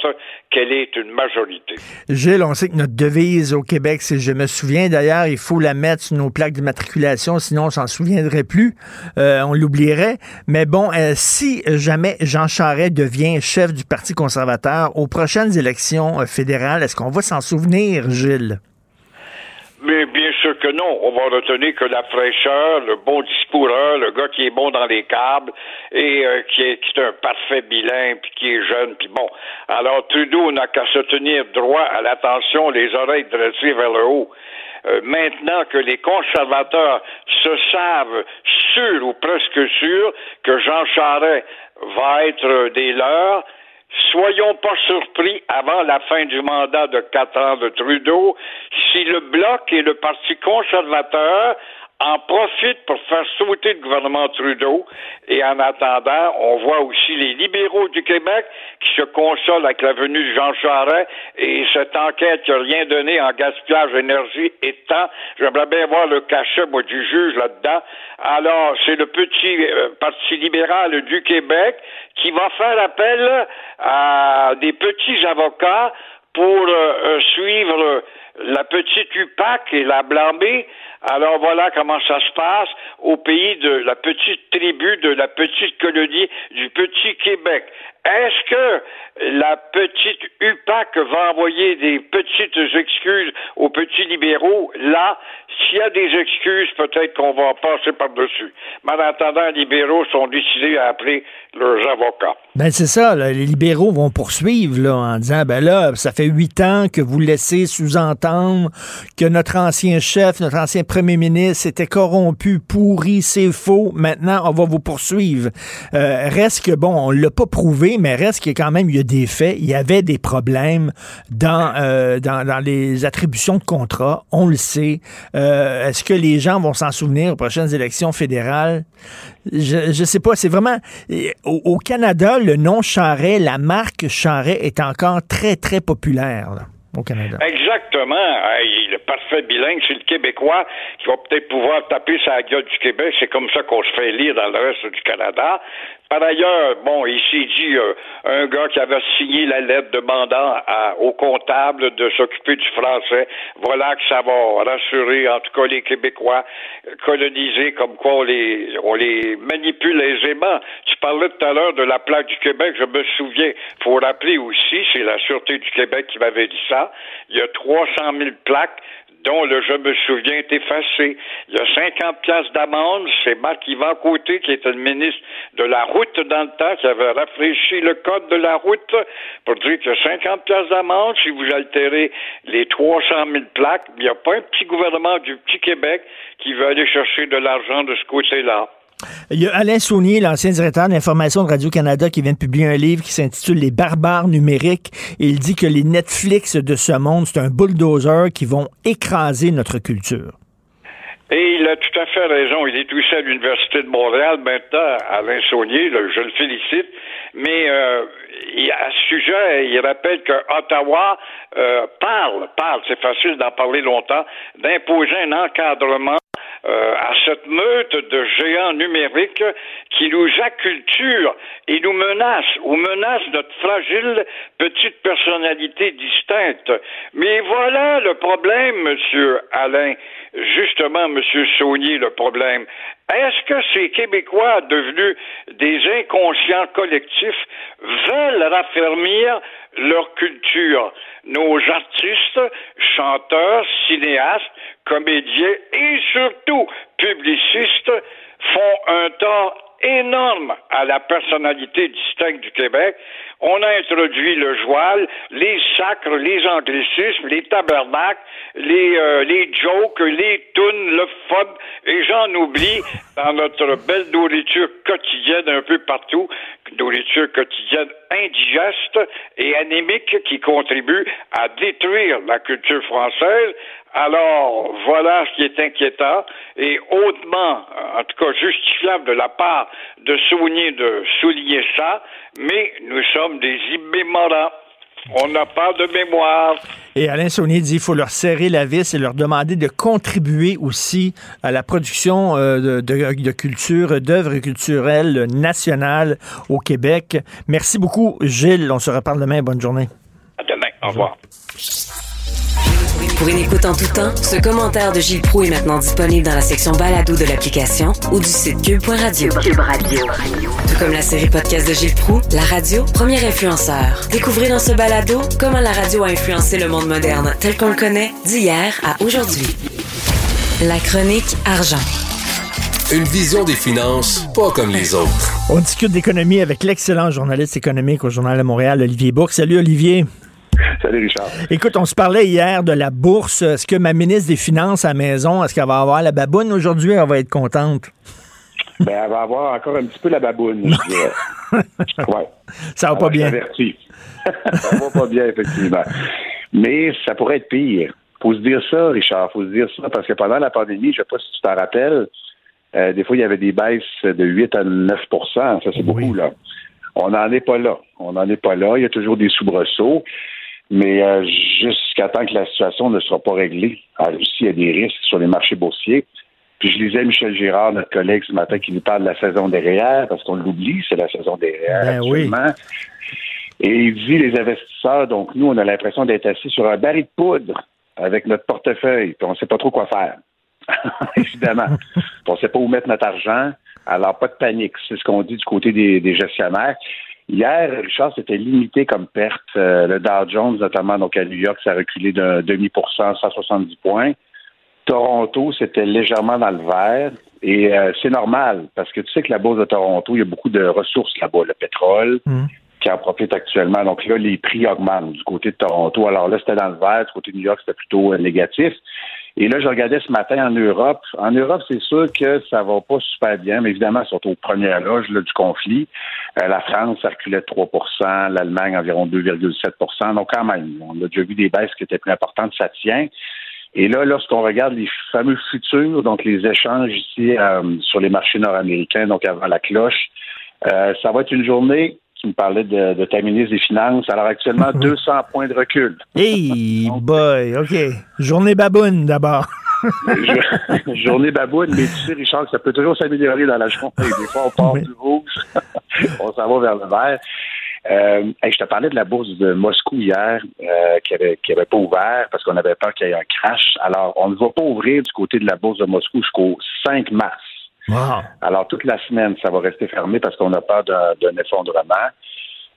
S12: qu'elle est une majorité.
S3: Gilles, on sait que notre devise au Québec, c'est je me souviens. D'ailleurs, il faut la mettre sur nos plaques d'immatriculation, sinon on s'en souviendrait plus. Euh, on l'oublierait. Mais bon, euh, si jamais Jean Charest devient chef du Parti conservateur aux prochaines élections euh, fédérales, est-ce qu'on va s'en souvenir, Gilles?
S12: Mais bien sûr que non. On va retenir que la fraîcheur, le bon discoureur, le gars qui est bon dans les câbles et euh, qui, est, qui est un parfait bilingue, puis qui est jeune, puis bon. Alors Trudeau n'a qu'à se tenir droit à l'attention, les oreilles dressées vers le haut. Euh, maintenant que les conservateurs se savent sûrs ou presque sûrs que Jean Charest va être des leurs, Soyons pas surpris avant la fin du mandat de quatre ans de Trudeau. Si le Bloc et le Parti conservateur en profitent pour faire sauter le gouvernement Trudeau. Et en attendant, on voit aussi les libéraux du Québec qui se consolent avec la venue de Jean Charest et cette enquête qui n'a rien donné en gaspillage d'énergie et temps. J'aimerais bien voir le cachet, moi, du juge là-dedans. Alors, c'est le petit euh, Parti libéral du Québec qui va faire appel à des petits avocats pour euh, euh, suivre la petite UPAC et la blambée. Alors voilà comment ça se passe au pays de la petite tribu, de la petite colonie du petit Québec. Est-ce que la petite UPAC va envoyer des petites excuses aux petits libéraux? Là, s'il y a des excuses, peut-être qu'on va passer par-dessus. Mais en attendant, les libéraux sont décidés à appeler leurs avocats.
S3: Ben c'est ça, les libéraux vont poursuivre là, en disant ben là, ça fait huit ans que vous laissez sous-entendre que notre ancien chef, notre ancien premier ministre était corrompu, pourri, c'est faux. Maintenant, on va vous poursuivre. Euh, reste que bon, on l'a pas prouvé, mais reste qu'il y a quand même il y a des faits. Il y avait des problèmes dans euh, dans, les attributions de contrats. On le sait. Euh, Est-ce que les gens vont s'en souvenir aux prochaines élections fédérales? Je je sais pas. C'est vraiment au, Canada, le nom Charret, la marque Charret est encore très très populaire au Canada.
S12: Exactement. Hey, le parfait bilingue, c'est le Québécois qui va peut-être pouvoir taper sa gueule du Québec. C'est comme ça qu'on se fait lire dans le reste du Canada. Par ailleurs, bon, il s'est dit euh, un gars qui avait signé la lettre demandant à- au comptable de s'occuper du français. Voilà que ça va rassurer, en tout cas, les Québécois colonisés, comme quoi on les, on les manipule aisément. Tu parlais tout à l'heure de la plaque du Québec, je me souviens. Faut rappeler aussi, c'est la Sûreté du Québec qui m'avait dit ça. Il y a 300 000 plaques dont le je me souviens est effacé. Il y a 50 piastres d'amende. C'est Marc-Yvan Côté, qui était ministre de la route dans le temps, qui avait rafraîchi le code de la route pour dire qu'il y a 50 piastres d'amende si vous altérez les 300 000 plaques. Il n'y a pas un petit gouvernement du petit Québec qui veut aller chercher de l'argent de ce côté-là.
S3: Il y a Alain Saunier, l'ancien directeur d'information de Radio-Canada, qui vient de publier un livre qui s'intitule Les barbares numériques. Il dit que les Netflix de ce monde, c'est un bulldozer qui vont écraser notre culture.
S12: Et il a tout à fait raison. Il est aussi à l'Université de Montréal maintenant, Alain Saunier, je le félicite. Mais euh, à ce sujet, il rappelle que Ottawa euh, parle, parle, c'est facile d'en parler longtemps, d'imposer un encadrement euh, à cette meute de géants numériques qui nous acculturent et nous menacent, ou menacent notre fragile petite personnalité distincte. Mais voilà le problème, Monsieur Alain. Justement, Monsieur Saunier, le problème. Est-ce que ces Québécois devenus des inconscients collectifs veulent raffermir leur culture? Nos artistes, chanteurs, cinéastes, comédiens et surtout publicistes font un tort énorme à la personnalité distincte du Québec. On a introduit le joual, les sacres, les anglicismes, les tabernacles, les, euh, les jokes, les tunes, le fun, et j'en oublie dans notre belle nourriture quotidienne un peu partout, nourriture quotidienne indigeste et anémique qui contribue à détruire la culture française. Alors, voilà ce qui est inquiétant et hautement, en tout cas justifiable de la part de souligner, de souligner ça, mais nous sommes des immémorants. On n'a pas de mémoire.
S3: Et Alain Saunier dit qu'il faut leur serrer la vis et leur demander de contribuer aussi à la production euh, de, de- de culture, d'œuvres culturelles nationales au Québec. Merci beaucoup, Gilles. On se reparle demain. Bonne journée.
S12: À demain. Au revoir.
S1: Pour une écoute en tout temps, ce commentaire de Gilles Proux est maintenant disponible dans la section balado de l'application ou du site cube.radio. Cube Radio. Tout comme la série podcast de Gilles Proux, la radio, premier influenceur. Découvrez dans ce balado comment la radio a influencé le monde moderne tel qu'on le connaît d'hier à aujourd'hui. La chronique argent.
S13: Une vision des finances pas comme les autres.
S3: On discute d'économie avec l'excellent journaliste économique au Journal de Montréal, Olivier Bourque. Salut, Olivier.
S5: Salut, Richard.
S3: Écoute, on se parlait hier de la bourse. Est-ce que ma ministre des Finances à la maison, est-ce qu'elle va avoir la baboune aujourd'hui? Elle va être contente.
S5: Ben, elle va avoir encore un petit peu la baboune. Ouais.
S3: Ça va pas bien.
S5: ça va pas bien, effectivement. Mais ça pourrait être pire. Faut se dire ça, Richard. Faut se dire ça parce que pendant la pandémie, je sais pas si tu t'en rappelles, euh, des fois, il y avait des baisses de 8 à 9% Ça, c'est beaucoup, là. On n'en est pas là. On n'en est pas là. Il y a toujours des soubresauts. Mais euh, jusqu'à temps que la situation ne sera pas réglée, en Russie, il y a des risques sur les marchés boursiers. Puis je lisais Michel Girard, notre collègue ce matin, qui nous parle de la saison derrière, parce qu'on l'oublie, c'est la saison derrière
S3: Ben oui.
S5: actuellement. Et il dit les investisseurs, donc nous, on a l'impression d'être assis sur un baril de poudre avec notre portefeuille, puis on ne sait pas trop quoi faire. Évidemment. On ne sait pas où mettre notre argent. Alors, pas de panique. C'est ce qu'on dit du côté des, des gestionnaires. Hier, Richard, c'était limité comme perte. Euh, le Dow Jones, notamment donc à New York, ça a reculé d'un demi pour cent, 170 points. Toronto, c'était légèrement dans le vert. Et euh, c'est normal, parce que tu sais que la bourse de Toronto, il y a beaucoup de ressources là-bas, le pétrole, qui en profite actuellement. Donc là, les prix augmentent du côté de Toronto. Alors là, c'était dans le vert, du côté de New York, c'était plutôt euh, négatif. Et là, je regardais ce matin en Europe. En Europe, c'est sûr que ça va pas super bien, mais évidemment, surtout aux premières loges là, du conflit. Euh, la France, ça reculait de 3% l'Allemagne, environ 2,7% Donc, quand même, on a déjà vu des baisses qui étaient plus importantes, ça tient. Et là, lorsqu'on regarde les fameux futurs, donc les échanges ici euh, sur les marchés nord-américains, donc avant la cloche, euh, ça va être une journée qui me parlait de, de ta ministre des Finances. Alors actuellement, 200 points de recul.
S3: Hey boy, OK. Journée baboune d'abord.
S5: journée baboune, mais tu sais, Richard, ça peut toujours s'améliorer dans la journée. Des fois, on part du rouge, on s'en va vers le vert. Euh, je te parlais de la bourse de Moscou hier euh, qui avait qui avait pas ouvert parce qu'on avait peur qu'il y ait un crash. Alors, on ne va pas ouvrir du côté de la bourse de Moscou jusqu'au 5 mars. Alors, toute la semaine, ça va rester fermé parce qu'on a peur d'un effondrement.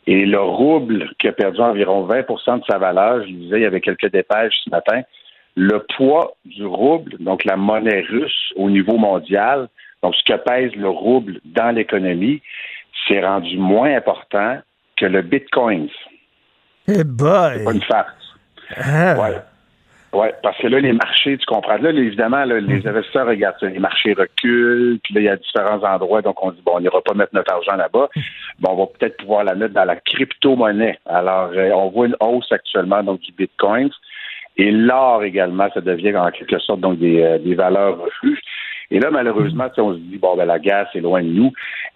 S5: Et le rouble qui a perdu environ 20% de sa valeur, je disais, il y avait quelques dépêches ce matin, le poids du rouble, donc la monnaie russe au niveau mondial, donc ce que pèse le rouble dans l'économie, s'est rendu moins important que le Bitcoin.
S3: Eh boy!
S5: C'est pas une farce.
S3: Ah.
S5: Ouais. Ouais, parce que là, les marchés, tu comprends, là, évidemment, là, les investisseurs regardent ça, les marchés reculent, puis là, il y a différents endroits, donc on dit, bon, on n'ira pas mettre notre argent là-bas, bon, on va peut-être pouvoir la mettre dans la crypto-monnaie. Alors, euh, on voit une hausse actuellement, donc, du Bitcoin, et l'or également, ça devient en quelque sorte, donc, des, euh, des valeurs refuges. Et là, malheureusement, on se dit, bon, ben, la gaz, c'est loin de nous,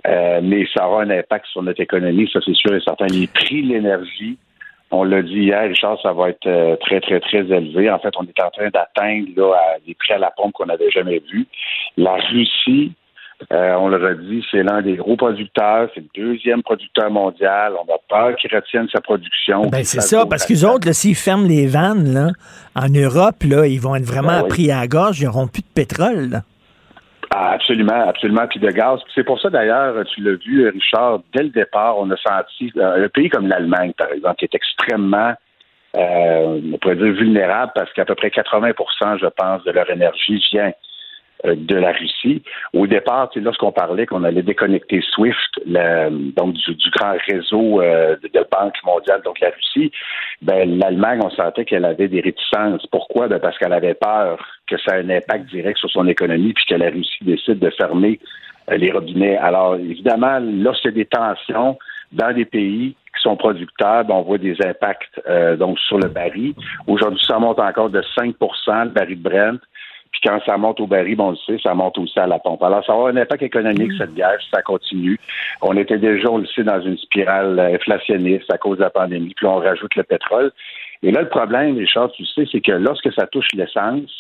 S5: euh, mais ça aura un impact sur notre économie, ça, c'est sûr et certain. Les prix de l'énergie, on l'a dit hier, Richard, ça va être euh, très, très, très élevé. En fait, on est en train d'atteindre là, des prix à la pompe qu'on n'avait jamais vus. La Russie, euh, on le redit, c'est l'un des gros producteurs, c'est le deuxième producteur mondial. On a peur qu'ils retiennent sa production.
S3: Ben, c'est ça, parce qu'ils autres, s'ils ferment les vannes là, en Europe, là, ils vont être vraiment
S5: Ben oui.
S3: pris à la gorge, ils n'auront plus de pétrole. là.
S5: Ah, absolument, absolument. Puis de gaz. C'est pour ça d'ailleurs, tu l'as vu, Richard, dès le départ, on a senti euh, un pays comme l'Allemagne, par exemple, qui est extrêmement, euh, on pourrait dire vulnérable parce qu'à peu près 80% je pense, de leur énergie vient de la Russie. Au départ, lorsqu'on parlait qu'on allait déconnecter SWIFT, donc du, grand réseau euh, de, de banques mondiales, donc la Russie, ben l'Allemagne, on sentait qu'elle avait des réticences. Pourquoi? Ben parce qu'elle avait peur que ça ait un impact direct sur son économie, puis que la Russie décide de fermer euh, les robinets. Alors, évidemment, y a des tensions dans des pays qui sont producteurs, ben, on voit des impacts euh, donc sur le baril. Aujourd'hui, ça monte encore de 5% le baril de Brent. Puis quand ça monte au baril, bon, on le sait, ça monte aussi à la pompe. Alors, ça avoir un impact économique, cette guerre, si ça continue. On était déjà, on le sait, dans une spirale euh, inflationniste à cause de la pandémie, puis on rajoute le pétrole. Et là, le problème, Richard, tu sais, c'est que lorsque ça touche l'essence,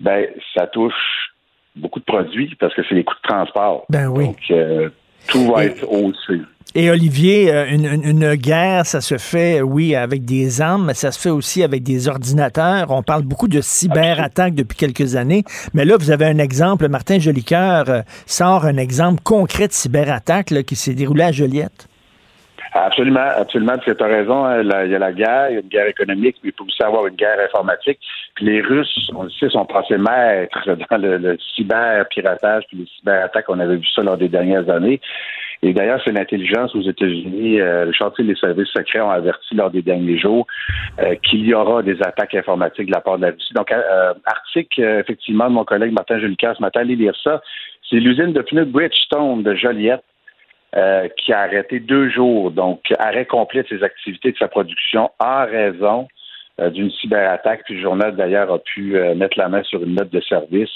S5: ben, ça touche beaucoup de produits parce que c'est les coûts de transport.
S3: Ben oui.
S5: Donc, euh, tout va être haussé.
S3: Et Olivier, euh, une, guerre, ça se fait, oui, avec des armes, mais ça se fait aussi avec des ordinateurs. On parle beaucoup de cyberattaques depuis quelques années, mais là, vous avez un exemple. Martin Jolicoeur euh, sort un exemple concret de cyberattaque qui s'est déroulé à Joliette.
S5: Absolument, absolument. Tu as raison. hein, Il y a la guerre, il y a une guerre économique, mais il peut aussi avoir une guerre informatique. Puis les Russes, on le sait, sont passés maîtres dans le, le cyber-piratage puis les cyberattaques. On avait vu ça lors des dernières années. Et d'ailleurs, c'est l'intelligence aux États-Unis. Euh, le chantier des services secrets ont averti lors des derniers jours euh, qu'il y aura des attaques informatiques de la part de la Russie. Donc, euh, article, euh, effectivement, de mon collègue Martin Jolicoeur ce matin, allez lire ça. C'est l'usine de pneus Bridgestone de Joliette euh, qui a arrêté deux jours, donc arrêt complet de ses activités de sa production en raison d'une cyberattaque. Puis le journal d'ailleurs a pu euh, mettre la main sur une note de service.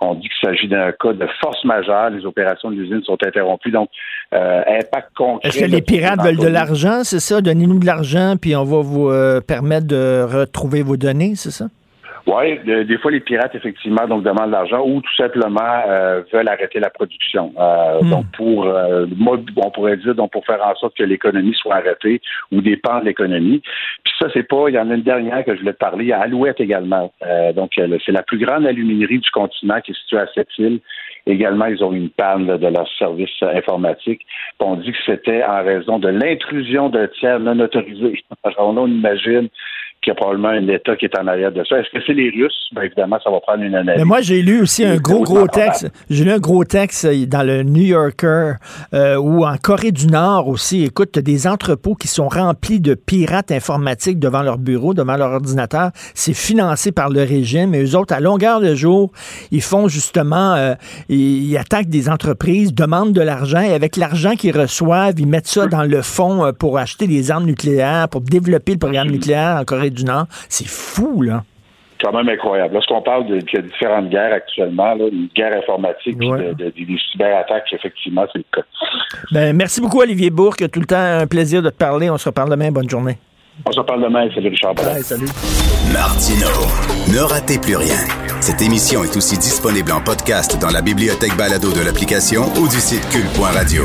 S5: On dit qu'il s'agit d'un cas de force majeure. Les opérations de l'usine sont interrompues. Donc, euh, impact concret.
S3: Est-ce que les pirates veulent de l'argent, c'est ça? Donnez-nous de l'argent, puis on va vous euh, permettre de retrouver vos données, c'est ça?
S5: Oui, des fois les pirates effectivement donc demandent de l'argent ou tout simplement euh, veulent arrêter la production. Euh,
S3: Hmm.
S5: Donc pour euh, moi, on pourrait dire donc pour faire en sorte que l'économie soit arrêtée ou dépend de l'économie. Puis ça c'est pas. Il y en a une dernière que je voulais te parler à Alouette également. Euh, donc c'est la plus grande aluminerie du continent qui est située à cette île Également, ils ont une panne là, de leur service informatique. Puis on dit que c'était en raison de l'intrusion d'un tiers non autorisé. Alors là, on imagine qu'il y a probablement un État qui est en arrière de ça. Est-ce que c'est les Russes? Ben, évidemment, ça va prendre une analyse.
S3: Mais moi, j'ai lu aussi un gros, gros texte. J'ai lu un gros texte euh, dans le New Yorker euh, ou en Corée du Nord aussi. Écoute, des entrepôts qui sont remplis de pirates informatiques devant leur bureau, devant leur ordinateur. C'est financé par le régime. Et eux autres, à longueur de jour, ils font justement, euh, ils, ils attaquent des entreprises, demandent de l'argent. Et avec l'argent qu'ils reçoivent, ils mettent ça dans le fond euh, pour acheter des armes nucléaires, pour développer le programme nucléaire en Corée du Nord. C'est fou, là.
S5: quand même incroyable. Lorsqu'on parle de, qu'il y a différentes guerres actuellement, là, une guerre informatique,
S3: Ouais.
S5: de, de- des cyberattaques, effectivement, c'est le cas.
S3: Ben, merci beaucoup, Olivier Bourque. Tout le temps un plaisir de te parler. On se reparle demain. Bonne journée.
S5: On se parle demain. Salut Richard.
S3: Bye, salut.
S2: Martino. Ne ratez plus rien. Cette émission est aussi disponible en podcast dans la bibliothèque balado de l'application ou du site cul.radio.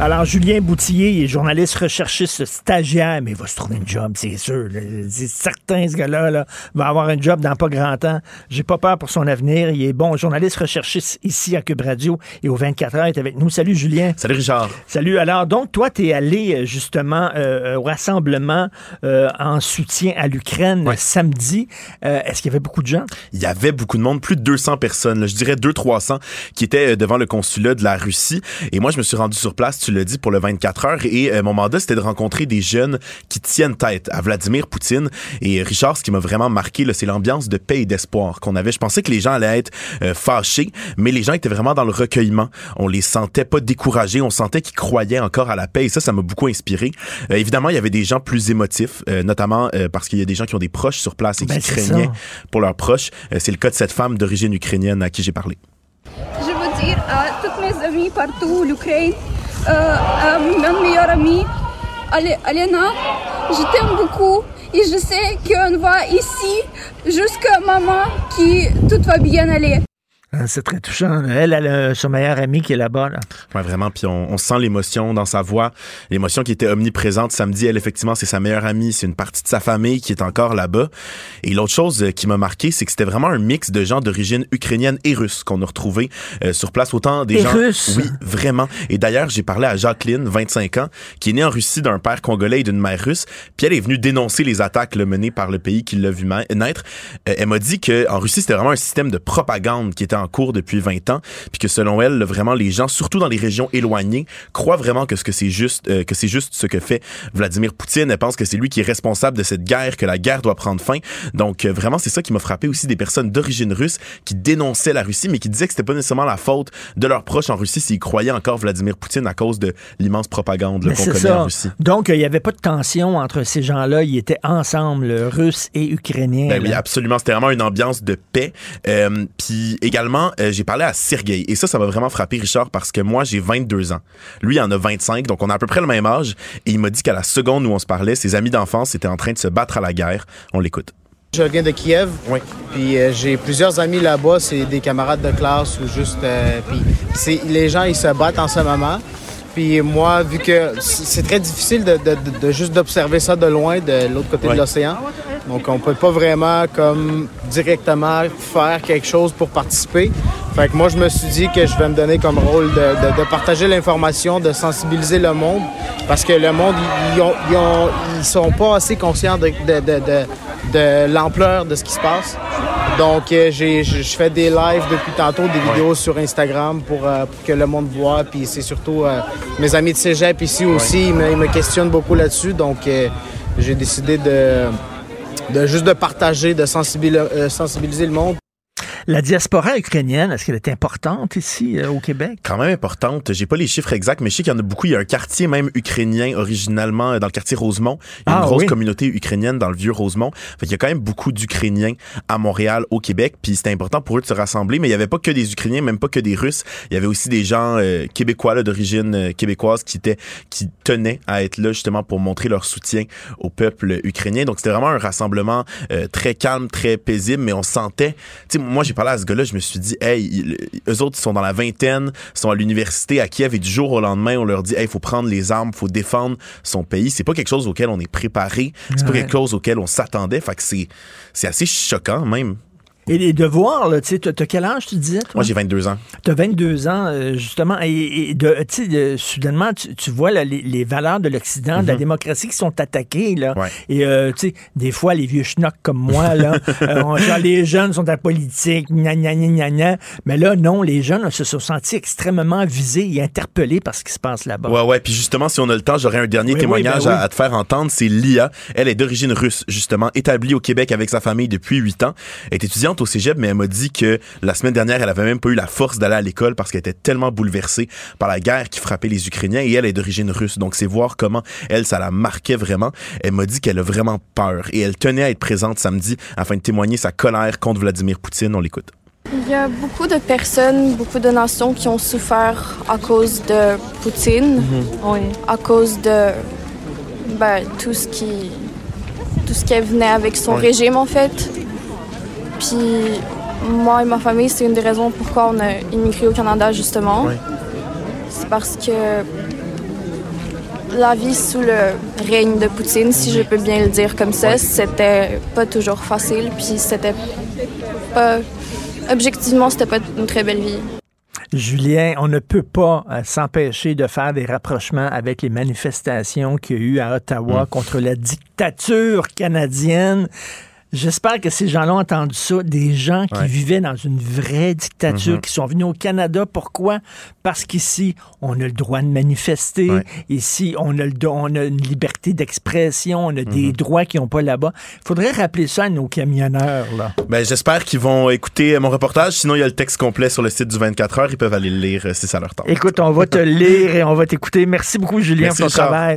S3: Alors, Julien Boutillier, il est journaliste recherchiste stagiaire, mais il va se trouver une job, c'est sûr. C'est certain, ce gars-là là, va avoir un job dans pas grand temps. J'ai pas peur pour son avenir. Il est bon journaliste recherchiste ici à Cube Radio et au 24 heures, il est avec nous. Salut, Julien.
S14: Salut, Richard.
S3: Salut. Alors, donc, toi, tu es allé euh, justement euh, au rassemblement euh, en soutien à l'Ukraine samedi. Euh, Est-ce qu'il y avait beaucoup de gens?
S14: Il y avait beaucoup de monde, plus de 200 personnes, là, je dirais 200-300, qui étaient euh, devant le consulat de la Russie. Et moi, je me suis rendu sur place, tu l'as dit, pour le 24 heures. Et euh, mon mandat, c'était de rencontrer des jeunes qui tiennent tête à Vladimir Poutine. Et euh, Richard, ce qui m'a vraiment marqué, c'est l'ambiance de paix et d'espoir qu'on avait. Je pensais que les gens allaient être euh, fâchés, mais les gens étaient vraiment dans le recueillement. On les sentait pas découragés, on sentait qu'ils croyaient encore à la paix. Et ça, ça m'a beaucoup inspiré. Euh, évidemment, il y avait des gens plus émotifs, euh, notamment euh, parce qu'il y a des gens qui ont des proches sur place et
S3: Ben,
S14: qui craignaient
S3: ça.
S14: pour leurs proches. Euh, c'est le cas de cette femme d'origine ukrainienne à qui j'ai parlé.
S15: Je veux dire à toutes mes amies partout, l'Ukraine, euh, à mon meilleur ami, Ale- Alena, je t'aime beaucoup et je sais qu'on va ici jusqu'à maman qui tout va bien aller.
S3: Ah, C'est très touchant. Elle, elle a son meilleur ami qui est là-bas. Là.
S14: Ouais, vraiment. Puis on, on sent l'émotion dans sa voix, l'émotion qui était omniprésente samedi. Elle, effectivement, c'est sa meilleure amie, c'est une partie de sa famille qui est encore là-bas. Et l'autre chose euh, qui m'a marqué, c'est que c'était vraiment un mix de gens d'origine ukrainienne et russe qu'on a retrouvé euh, sur place. Autant des
S3: Et
S14: gens.
S3: russes?
S14: Oui, vraiment. Et d'ailleurs, j'ai parlé à Jacqueline, 25 ans, qui est née en Russie d'un père congolais et d'une mère russe. Puis elle est venue dénoncer les attaques là, menées par le pays qui l'a vu naître. Euh, elle m'a dit que en Russie, c'était vraiment un système de propagande qui était en cours depuis 20 ans, puis que selon elle, vraiment les gens, surtout dans les régions éloignées, croient vraiment que ce que c'est juste, euh, que c'est juste ce que fait Vladimir Poutine. Elle pense que c'est lui qui est responsable de cette guerre, que la guerre doit prendre fin. Donc euh, vraiment, c'est ça qui m'a frappé aussi des personnes d'origine russe qui dénonçaient la Russie, mais qui disaient que c'était pas nécessairement la faute de leurs proches en Russie s'ils croyaient encore Vladimir Poutine à cause de l'immense propagande qu'on connaît en. Russie.
S3: Donc, il n'y avait pas de tension entre ces gens-là. Ils étaient ensemble, le russe et ukrainien.
S14: Ben oui, absolument. C'était vraiment une ambiance de paix. Euh, Puis également, euh, j'ai parlé à Sergei. Et ça, ça m'a vraiment frappé, Richard, parce que moi, j'ai 22 ans. Lui, il en a 25, donc on a à peu près le même âge. Et il m'a dit qu'à la seconde où on se parlait, ses amis d'enfance étaient en train de se battre à la guerre. On l'écoute.
S16: Je viens de Kiev. Puis euh, j'ai plusieurs amis là-bas, c'est des camarades de classe ou juste. euh, puis les gens, ils se battent en ce moment. Puis moi, vu que c'est très difficile de, de- de- de juste d'observer ça de loin, de l'autre côté
S14: Ouais.
S16: de l'océan. Donc on peut pas vraiment comme directement faire quelque chose pour participer. Fait que moi, je me suis dit que je vais me donner comme rôle de, partager l'information, de sensibiliser le monde, parce que le monde, ils, ont, ils, ont- ils sont pas assez conscients de, de- de- de- de l'ampleur de ce qui se passe. Donc, euh, j'ai- je fais des lives depuis tantôt, des vidéos sur Instagram pour, euh, pour que le monde voit. Puis c'est surtout euh, mes amis de cégep ici aussi, ils, me, ils me questionnent beaucoup là-dessus. Donc, euh, j'ai décidé de, de juste de partager, de euh, sensibiliser le monde.
S3: La diaspora ukrainienne, est-ce qu'elle est importante ici euh, au Québec?
S14: Quand même importante. J'ai pas les chiffres exacts, mais je sais qu'il y en a beaucoup. Il y a un quartier même ukrainien originalement euh, dans le quartier Rosemont. Il y a
S3: Ah,
S14: une grosse
S3: oui.
S14: communauté ukrainienne dans le vieux Rosemont. Fait qu'il y a quand même beaucoup d'Ukrainiens à Montréal, au Québec. Puis c'était important pour eux de se rassembler, mais il y avait pas que des Ukrainiens, même pas que des Russes. Il y avait aussi des gens euh, québécois d'origine euh, québécoise qui étaient qui tenaient à être là justement pour montrer leur soutien au peuple ukrainien. Donc c'était vraiment un rassemblement euh, très calme, très paisible, mais on sentait. Tu sais, moi j'ai parlé à ce gars-là, je me suis dit, hey, il- eux autres ils sont dans la vingtaine, sont à l'université à Kiev et du jour au lendemain on leur dit, hey, il faut prendre les armes, faut défendre son pays. C'est pas quelque chose auquel on est préparé, c'est pas quelque chose auquel on s'attendait. Fait que c'est c'est assez choquant même.
S3: Et, de voir, là, tu sais, t'as t'as quel âge, tu disais, toi?
S14: Moi, j'ai 22 ans.
S3: Tu as 22 ans, euh, justement, et, et de, tu sais, de- soudainement, tu, tu vois là, les, les valeurs de l'Occident, de la
S14: Mhm.
S3: démocratie qui sont attaquées. Là.
S14: Ouais.
S3: Et, euh, tu sais, des fois, les vieux schnocks comme moi, là, euh, on- genre, les jeunes sont à la politique, gna, gna, gna, gna, gna. mais là, non, les jeunes là, se sont sentis extrêmement visés et interpellés par ce qui se passe là-bas.
S14: Ouais, ouais. Puis justement, si on a le temps, j'aurais un dernier
S3: Oui,
S14: témoignage
S3: oui, ben
S14: à,
S3: oui.
S14: à te faire entendre. C'est Lia. Elle est d'origine russe, justement, établie au Québec avec sa famille depuis huit ans. Elle est étudiante au cégep, mais elle m'a dit que la semaine dernière, elle avait même pas eu la force d'aller à l'école parce qu'elle était tellement bouleversée par la guerre qui frappait les Ukrainiens et elle est d'origine russe. Donc, c'est voir comment elle, ça la marquait vraiment. Elle m'a dit qu'elle a vraiment peur et elle tenait à être présente samedi afin de témoigner sa colère contre Vladimir Poutine. On l'écoute.
S17: Il y a beaucoup de personnes, beaucoup de nations qui ont souffert à cause de Poutine, à cause de ben, tout ce qui tout ce qui venait avec son régime en fait. Puis moi et ma famille, c'est une des raisons pourquoi on a immigré au Canada justement. C'est parce que la vie sous le règne de Poutine, si je peux bien le dire comme ça, c'était pas toujours facile, puis c'était pas objectivement, c'était pas une très belle vie.
S3: Julien, on ne peut pas euh, s'empêcher de faire des rapprochements avec les manifestations qu'il y a eu à Ottawa contre la dictature canadienne. J'espère que ces gens-là ont entendu ça, des gens qui
S14: Ouais.
S3: vivaient dans une vraie dictature,
S14: Mhm.
S3: qui sont venus au Canada. Pourquoi? Parce qu'ici, on a le droit de manifester. Ici, on a, le, on a une liberté d'expression. On a des droits qu'ils n'ont pas là-bas. Il faudrait rappeler ça à nos camionneurs. Là.
S14: Ben, j'espère qu'ils vont écouter mon reportage. Sinon, il y a le texte complet sur le site du 24 heures. Ils peuvent aller le lire euh, si ça leur tente.
S3: Écoute, on va te lire et on va t'écouter. Merci beaucoup, Julien,
S14: Merci,
S3: pour ton travail.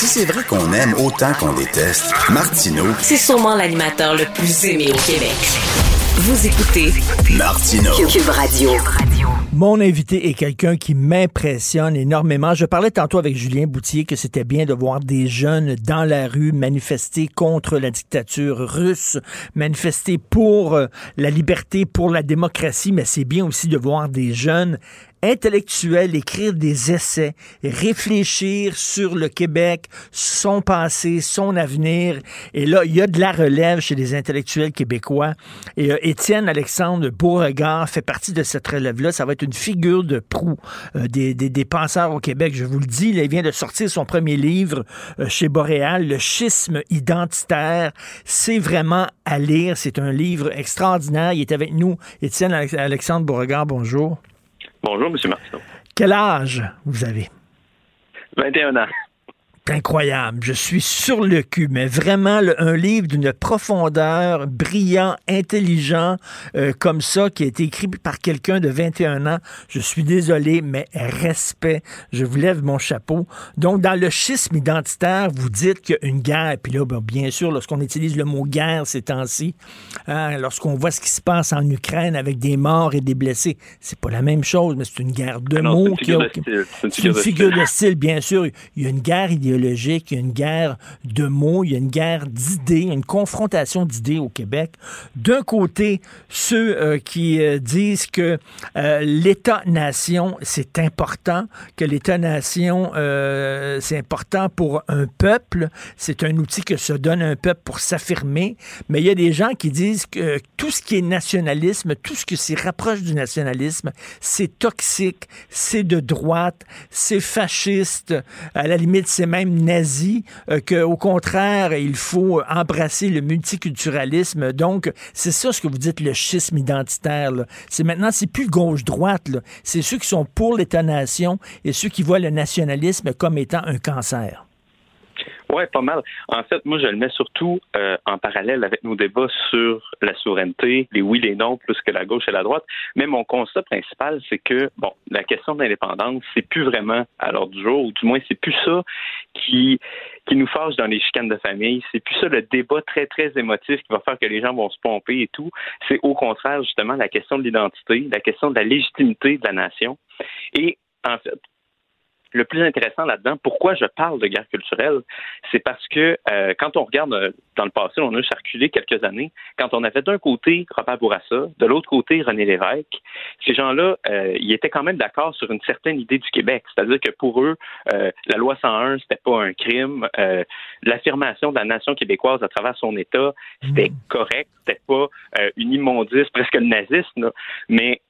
S2: Si c'est vrai qu'on aime autant qu'on déteste, Martineau,
S1: C'est sûrement l'animateur le plus aimé au Québec. Vous écoutez
S2: Martineau.
S1: Cube Radio.
S3: Mon invité est quelqu'un qui m'impressionne énormément. Je parlais tantôt avec Julien Boutier que c'était bien de voir des jeunes dans la rue manifester contre la dictature russe, manifester pour euh, la liberté, pour la démocratie, mais c'est bien aussi de voir des jeunes intellectuels écrire des essais, réfléchir sur le Québec, son passé, son avenir. Et là, il y a de la relève chez les intellectuels québécois. Et euh, Étienne Alexandre Beauregard fait partie de cette relève-là. Ça va être une figure de proue euh, des, des, des penseurs au Québec. Je vous le dis, là, il vient de sortir son premier livre euh, chez Boréal, Le schisme identitaire. C'est vraiment à lire. C'est un livre extraordinaire. Il est avec nous. Étienne Alex- Alexandre Beauregard, bonjour.
S18: Bonjour, M. Martineau.
S3: Quel âge vous avez?
S18: 21 ans.
S3: Incroyable. Je suis sur le cul, mais vraiment le- un livre d'une profondeur, brillant, intelligent, euh, comme ça, qui a été écrit par quelqu'un de 21 ans. Je suis désolé, mais respect. Je vous lève mon chapeau. Donc, dans le schisme identitaire, vous dites qu'il y a une guerre. Puis là, ben, bien sûr, lorsqu'on utilise le mot guerre ces temps-ci, hein, lorsqu'on voit ce qui se passe en Ukraine avec des morts et des blessés, c'est pas la même chose, mais c'est une guerre de
S18: Ah c'est
S3: mots.
S18: une
S3: qui
S18: figure
S3: a-
S18: de style. C'est une figure de
S3: figure
S18: style.
S3: de style, bien sûr. Il y a une guerre idéologique, il y a une guerre de mots, il y a une guerre d'idées, une confrontation d'idées au Québec. D'un côté, ceux euh, qui euh, disent que euh, l'État-nation, c'est important, que l'État-nation, c'est important pour un peuple, c'est un outil que se donne un peuple pour s'affirmer, mais il y a des gens qui disent que tout ce qui est nationalisme, tout ce qui s'y rapproche du nationalisme, c'est toxique, c'est de droite, c'est fasciste, à la limite c'est même nazi, euh, qu'au contraire il faut embrasser le multiculturalisme. Donc c'est ça ce que vous dites le schisme identitaire. C'est maintenant c'est plus gauche-droite, c'est ceux qui sont pour l'État-nation et ceux qui voient le nationalisme comme étant un cancer.
S18: Oui, pas mal. En fait, moi, je le mets surtout euh, en parallèle avec nos débats sur la souveraineté, les oui, les non, plus que la gauche et la droite. Mais mon constat principal, c'est que, bon, la question de l'indépendance, c'est plus vraiment à l'ordre du jour, ou du moins, c'est plus ça qui, qui nous fâche dans les chicanes de famille. C'est plus ça le débat très, très émotif qui va faire que les gens vont se pomper et tout. C'est au contraire, justement, la question de l'identité, la question de la légitimité de la nation. Et, en fait, le plus intéressant là-dedans, pourquoi je parle de guerre culturelle, c'est parce que euh, quand on regarde euh, dans le passé, on a circulé quelques années, quand on avait d'un côté Robert Bourassa, de l'autre côté René Lévesque, ces gens-là, euh, ils étaient quand même d'accord sur une certaine idée du Québec, c'est-à-dire que pour eux, la loi 101, c'était pas un crime, l'affirmation de la nation québécoise à travers son État, c'était correct, c'était pas une immondice, presque le nazisme, mais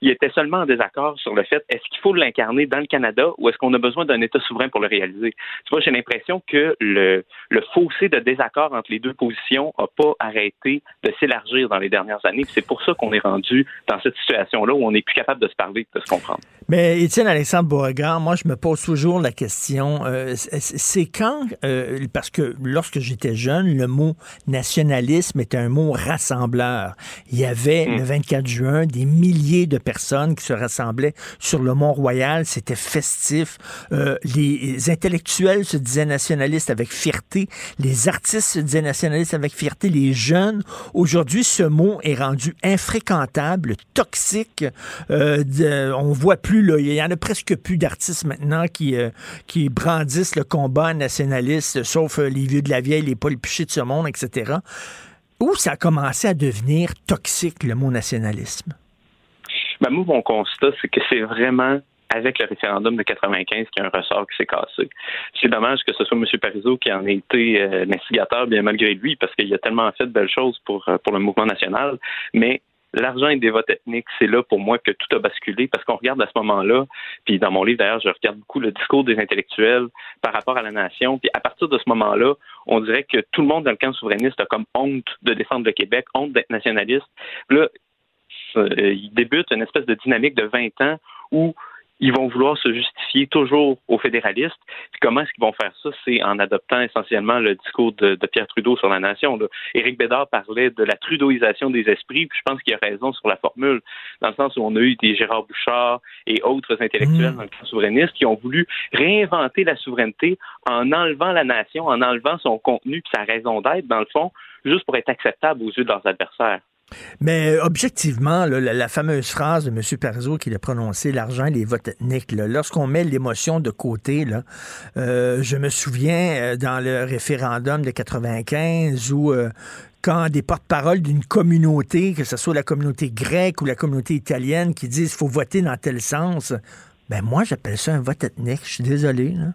S18: il était seulement en désaccord sur le fait est-ce qu'il faut l'incarner dans le Canada ou est-ce qu'on a besoin d'un État souverain pour le réaliser? Tu vois, j'ai l'impression que le, le fossé de désaccord entre les deux positions n'a pas arrêté de s'élargir dans les dernières années. C'est pour ça qu'on est rendu dans cette situation-là où on n'est plus capable de se parler, de se comprendre.
S3: Mais Étienne Alexandre Beauregard, moi, je me pose toujours la question, euh, c'est quand, euh, parce que lorsque j'étais jeune, le mot nationalisme était un mot rassembleur. Il y avait hmm. le 24 juin des milliers de personnes qui se rassemblaient sur le Mont-Royal. C'était festif. Euh, les intellectuels se disaient nationalistes avec fierté. Les artistes se disaient nationalistes avec fierté. Les jeunes. Aujourd'hui, ce mot est rendu infréquentable, toxique. Euh, on voit plus, il y en a presque plus d'artistes maintenant qui, euh, brandissent le combat nationaliste, sauf les vieux de la vieille, les Paul Piché de ce monde, etc. Où ça a commencé à devenir toxique, le mot nationalisme?
S18: Ben, moi, mon constat, c'est que c'est vraiment avec le référendum de 95 qu'il y a un ressort qui s'est cassé. C'est dommage que ce soit M. Parizeau qui en ait été euh, l'instigateur, bien malgré lui, parce qu'il a tellement fait de belles choses pour, euh, pour le mouvement national, mais l'argent et des votes ethniques, c'est là pour moi que tout a basculé parce qu'on regarde à ce moment-là, puis dans mon livre d'ailleurs, je regarde beaucoup le discours des intellectuels par rapport à la nation, puis à partir de ce moment-là, on dirait que tout le monde dans le camp souverainiste a comme honte de défendre le Québec, honte d'être nationaliste. Là, il débute une espèce de dynamique de 20 ans où ils vont vouloir se justifier toujours aux fédéralistes. Puis comment est-ce qu'ils vont faire ça? C'est en adoptant essentiellement le discours de, Pierre Trudeau sur la nation. Éric Bédard parlait de la trudeauisation des esprits, puis je pense qu'il a raison sur la formule, dans le sens où on a eu des Gérard Bouchard et autres intellectuels mmh. dans le camp souverainiste qui ont voulu réinventer la souveraineté en enlevant la nation, en enlevant son contenu puis sa raison d'être, dans le fond, juste pour être acceptable aux yeux de leurs adversaires.
S3: Mais euh, objectivement, la, fameuse phrase de M. Parizeau qu'il a prononcée, l'argent, les votes ethniques, lorsqu'on met l'émotion de côté, euh, je me souviens euh, dans le référendum de 95 où quand des porte-paroles d'une communauté, que ce soit la communauté grecque ou la communauté italienne, qui disent qu'il faut voter dans tel sens, ben moi j'appelle ça un vote ethnique. Je suis désolé. Là.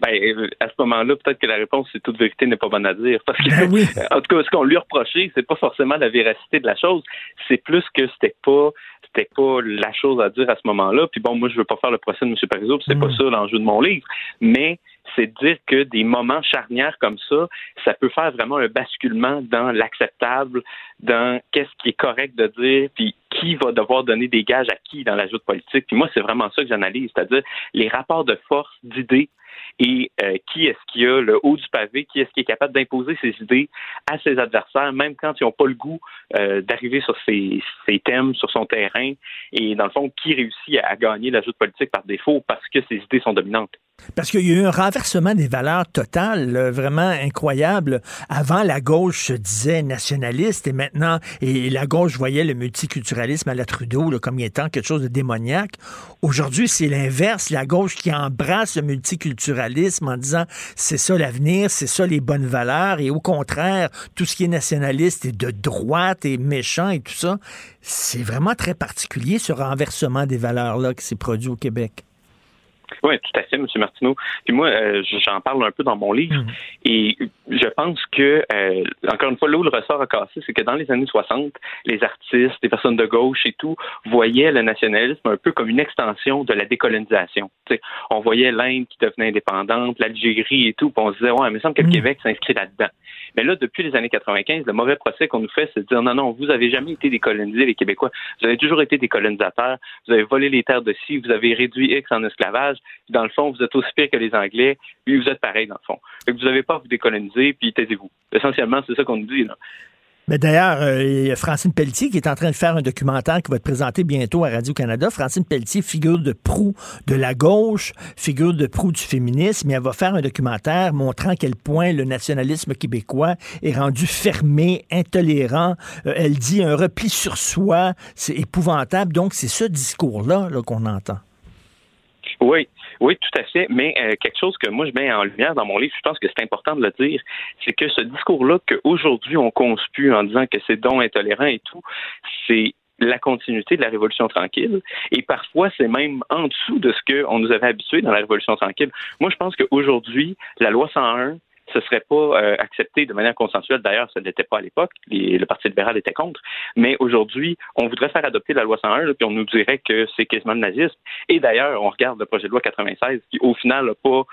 S18: Ben, à ce moment-là, peut-être que la réponse, c'est toute vérité n'est pas bonne à dire. Parce que, ben en tout cas, ce qu'on lui a reproché, c'est pas forcément la véracité de la chose, c'est plus que c'était pas c'était pas la chose à dire à ce moment-là. Puis bon, moi, je veux pas faire le procès de M. Parizeau, c'est pas mm. ça l'enjeu de mon livre. Mais c'est de dire que des moments charnières comme ça, ça peut faire vraiment un basculement dans l'acceptable, dans qu'est-ce qui est correct de dire, puis qui va devoir donner des gages à qui dans la joute politique. Puis moi, c'est vraiment ça que j'analyse, c'est-à-dire les rapports de force, d'idées et euh, qui est-ce qui a le haut du pavé, qui est-ce qui est capable d'imposer ses idées à ses adversaires, même quand ils n'ont pas le goût euh, d'arriver sur ces, thèmes, sur son terrain, et dans le fond, qui réussit à, gagner la joute politique par défaut parce que ses idées sont dominantes?
S3: Parce qu'il y a eu un renversement des valeurs totales, vraiment incroyable. Avant, la gauche se disait nationaliste et maintenant, et la gauche voyait le multiculturalisme à la Trudeau comme étant quelque chose de démoniaque. Aujourd'hui, c'est l'inverse. La gauche qui embrasse le multiculturalisme en disant c'est ça l'avenir, c'est ça les bonnes valeurs et au contraire, tout ce qui est nationaliste est de droite et méchant et tout ça. C'est vraiment très particulier ce renversement des valeurs-là qui s'est produit au Québec.
S18: Oui, tout à fait, M. Martineau. Puis moi, euh, j'en parle un peu dans mon livre. Mhm. Et je pense que, euh, encore une fois, là où le ressort a cassé, c'est que dans les années 60, les artistes, les personnes de gauche et tout, voyaient le nationalisme un peu comme une extension de la décolonisation. on voyait l'Inde qui devenait indépendante, l'Algérie et tout, puis on se disait, ouais, il me semble que le mhm. Québec s'inscrit là-dedans. Mais là, depuis les années 95, le mauvais procès qu'on nous fait, c'est de dire non, non, vous avez jamais été décolonisés, les Québécois. Vous avez toujours été des colonisateurs. Vous avez volé les terres de ci, vous avez réduit X en esclavage. Dans le fond, vous êtes aussi pire que les Anglais, puis vous êtes pareil, dans le fond. Vous n'avez pas à vous décoloniser, puis taisez-vous. Essentiellement, c'est ça qu'on nous dit. Là.
S3: Mais d'ailleurs, euh, Francine Pelletier qui est en train de faire un documentaire qui va être présenté bientôt à Radio-Canada. Francine Pelletier, figure de proue de la gauche, figure de proue du féminisme, et elle va faire un documentaire montrant à quel point le nationalisme québécois est rendu fermé, intolérant. Euh, elle dit un repli sur soi, c'est épouvantable. Donc, c'est ce discours-là -là, qu'on entend.
S18: Oui, oui, tout à fait. Mais euh, quelque chose que moi je mets en lumière dans mon livre, je pense que c'est important de le dire, c'est que ce discours-là qu'aujourd'hui on conspue en disant que c'est don intolérant et tout, c'est la continuité de la Révolution tranquille. Et parfois, c'est même en dessous de ce qu'on nous avait habitué dans la Révolution tranquille. Moi, je pense qu'aujourd'hui, la loi 101, ce serait pas euh, accepté de manière consensuelle. D'ailleurs, ça ne l'était pas à l'époque. Le Parti libéral était contre. Mais aujourd'hui, on voudrait faire adopter la loi 101, puis on nous dirait que c'est quasiment le nazisme. Et d'ailleurs, on regarde le projet de loi 96, qui au final n'a pas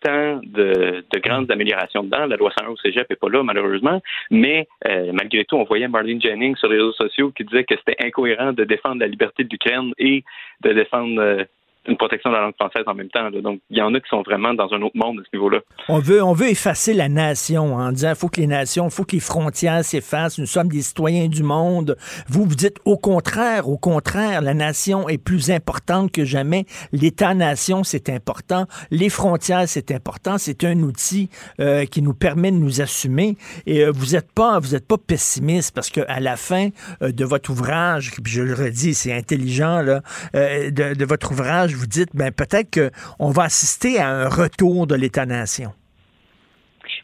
S18: tant de, grandes améliorations dedans. La loi 101 au cégep n'est pas là, malheureusement. Mais euh, malgré tout, on voyait Marlene Jennings sur les réseaux sociaux qui disait que c'était incohérent de défendre la liberté de l'Ukraine et de défendre euh, une protection de la langue française en même temps. Donc, il y en a qui sont vraiment dans un autre monde à ce niveau-là.
S3: On veut, on veut effacer la nation en disant faut que les nations, faut que les frontières s'effacent. Nous sommes des citoyens du monde. Vous, vous dites au contraire, au contraire, la nation est plus importante que jamais. L'État-nation, c'est important. Les frontières, c'est important. C'est un outil euh, qui nous permet de nous assumer. Et euh, vous n'êtes pas, vous êtes pas pessimiste parce que à la fin euh, de votre ouvrage, puis je le redis, c'est intelligent de votre ouvrage vous dites, ben, peut-être qu'on va assister à un retour de l'État-nation.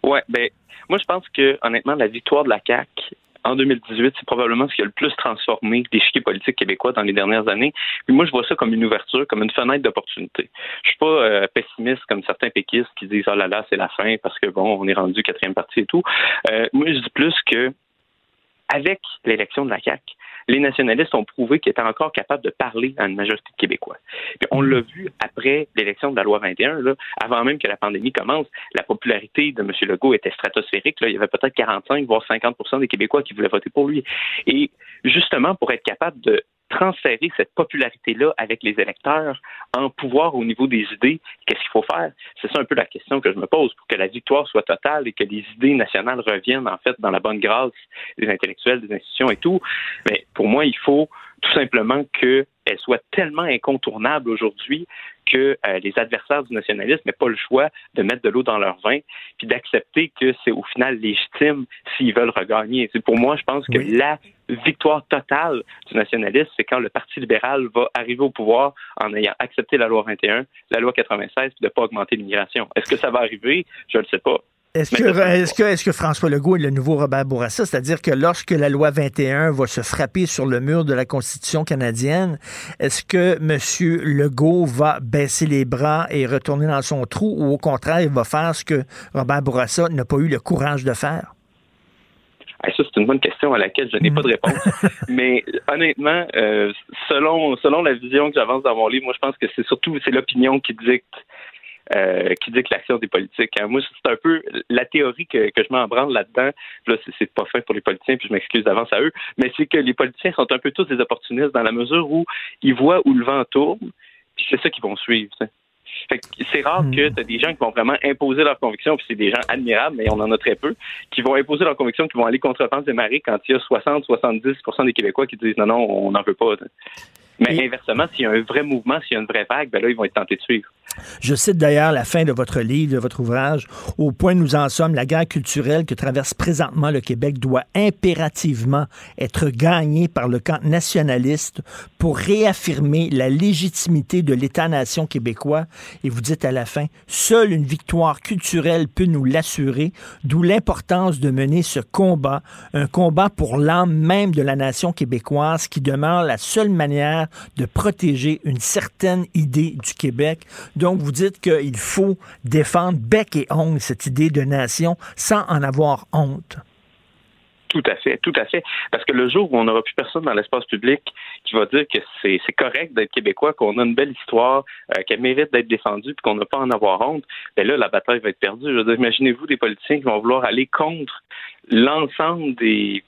S18: Oui, ben, moi, je pense que, honnêtement, la victoire de la CAQ en 2018, c'est probablement ce qui a le plus transformé l'échiquier politique québécois dans les dernières années. Puis moi, je vois ça comme une ouverture, comme une fenêtre d'opportunité. Je suis pas euh, pessimiste comme certains péquistes qui disent oh là là, c'est la fin parce que bon, on est rendu quatrième partie et tout. Euh, moi, je dis plus que avec l'élection de la CAQ, les nationalistes ont prouvé qu'ils étaient encore capables de parler à une majorité de Québécois. Puis on l'a vu après l'élection de la loi 21, là, avant même que la pandémie commence, la popularité de M. Legault était stratosphérique. Là. Il y avait peut-être 45, voire 50% des Québécois qui voulaient voter pour lui. Et justement, pour être capable de transférer cette popularité-là avec les électeurs en pouvoir au niveau des idées, qu'est-ce qu'il faut faire? C'est ça un peu la question que je me pose pour que la victoire soit totale et que les idées nationales reviennent en fait dans la bonne grâce des intellectuels, des institutions et tout. Mais pour moi, il faut tout simplement qu'elle soit tellement incontournable aujourd'hui que euh, les adversaires du nationalisme n'aient pas le choix de mettre de l'eau dans leur vin, puis d'accepter que c'est au final légitime s'ils veulent regagner. C'est pour moi, je pense que la victoire totale du nationalisme, c'est quand le Parti libéral va arriver au pouvoir en ayant accepté la loi 21, la loi 96, puis de ne pas augmenter l'immigration. Est-ce que ça va arriver? Je ne le sais pas.
S3: Est-ce que, est que, est que, François Legault est le nouveau Robert Bourassa? C'est-à-dire que lorsque la loi 21 va se frapper sur le mur de la Constitution canadienne, est-ce que M. Legault va baisser les bras et retourner dans son trou ou au contraire, il va faire ce que Robert Bourassa n'a pas eu le courage de faire?
S18: ça, c'est une bonne question à laquelle je n'ai pas de réponse. Mais honnêtement, euh, selon, selon la vision que j'avance dans mon livre, moi, je pense que c'est surtout c'est l'opinion qui dicte euh, qui dit que l'action des politiques. Hein. Moi, c'est un peu la théorie que, que je m'embranle là-dedans. Là, c'est pas fait pour les politiciens, puis je m'excuse d'avance à eux, mais c'est que les politiciens sont un peu tous des opportunistes dans la mesure où ils voient où le vent tourne, puis c'est ça qu'ils vont suivre. C'est rare que hmm. tu as des gens qui vont vraiment imposer leurs convictions, puis c'est des gens admirables, mais on en a très peu, qui vont imposer leurs convictions, qui vont aller contre le des marées quand il y a 60-70% des Québécois qui disent non, non, on n'en veut pas. Mais inversement, s'il y a un vrai mouvement, s'il y a une vraie vague, ben là, ils vont être tentés de suivre.
S3: Je cite d'ailleurs la fin de votre livre, de votre ouvrage. Au point où nous en sommes, la guerre culturelle que traverse présentement le Québec doit impérativement être gagnée par le camp nationaliste pour réaffirmer la légitimité de l'État-nation québécois. Et vous dites à la fin, seule une victoire culturelle peut nous l'assurer, d'où l'importance de mener ce combat, un combat pour l'âme même de la nation québécoise qui demeure la seule manière de protéger une certaine idée du Québec. Donc, vous dites qu'il faut défendre bec et ongle cette idée de nation sans en avoir honte.
S18: Tout à fait, tout à fait. Parce que le jour où on n'aura plus personne dans l'espace public qui va dire que c'est correct d'être québécois, qu'on a une belle histoire, euh, qu'elle mérite d'être défendue, puis qu'on n'a pas à en avoir honte, ben là, la bataille va être perdue. Imaginez-vous des politiciens qui vont vouloir aller contre l'ensemble des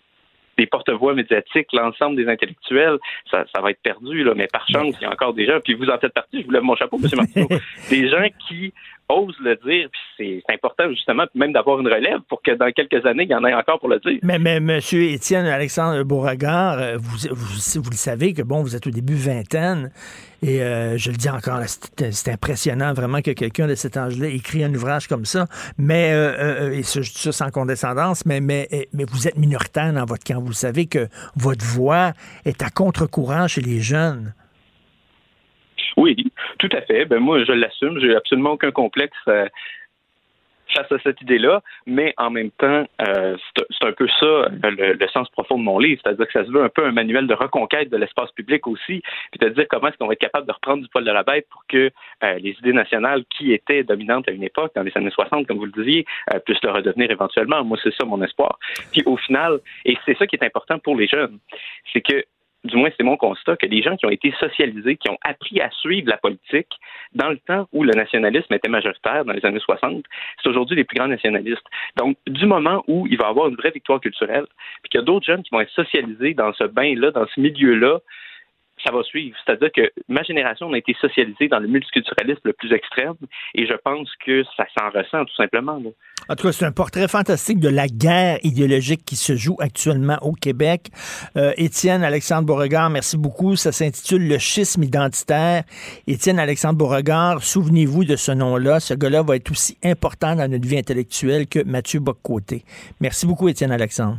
S18: des porte-voix médiatiques, l'ensemble des intellectuels, ça, ça va être perdu. Là. Mais par chance, il y a encore des gens, puis vous en faites partie, je vous lève mon chapeau, M. Martineau, des gens qui osent le dire, puis c'est important justement même d'avoir une relève pour que dans quelques années, il y en ait encore pour le dire.
S3: Mais, mais M. Étienne Alexandre Beauregard, euh, vous, vous, vous, le savez que bon, vous êtes au début vingtaine, et euh, je le dis encore, c'est impressionnant vraiment que quelqu'un de cet âge-là écrit un ouvrage comme ça, mais, euh, et ça, je dis ça sans condescendance, mais, mais, mais vous êtes minoritaire dans votre camp. Vous savez que votre voix est à contre-courant chez les jeunes.
S18: Oui, tout à fait. Ben moi, je l'assume. J'ai absolument aucun complexe euh, face à cette idée-là, mais en même temps, euh, c'est un peu ça euh, le, sens profond de mon livre, c'est-à-dire que ça se veut un peu un manuel de reconquête de l'espace public aussi, puis de dire comment est-ce qu'on va être capable de reprendre du poil de la bête pour que les idées nationales qui étaient dominantes à une époque, dans les années 60, comme vous le disiez, puissent le redevenir éventuellement. Moi, c'est ça mon espoir. Puis au final, et c'est ça qui est important pour les jeunes, c'est que du moins c'est mon constat, que les gens qui ont été socialisés, qui ont appris à suivre la politique dans le temps où le nationalisme était majoritaire, dans les années 60, c'est aujourd'hui les plus grands nationalistes. Donc, du moment où il va y avoir une vraie victoire culturelle, puis qu'il y a d'autres jeunes qui vont être socialisés dans ce bain-là, dans ce milieu-là, ça va suivre. C'est-à-dire que ma génération a été socialisée dans le multiculturalisme le plus extrême et je pense que ça s'en ressent tout simplement.
S3: En tout cas, c'est un portrait fantastique de la guerre idéologique qui se joue actuellement au Québec. Euh, Étienne Alexandre Beauregard, merci beaucoup. Ça s'intitule Le schisme identitaire. Étienne Alexandre Beauregard, souvenez-vous de ce nom-là. Ce gars-là va être aussi important dans notre vie intellectuelle que Mathieu Boccoté. Merci beaucoup, Étienne Alexandre.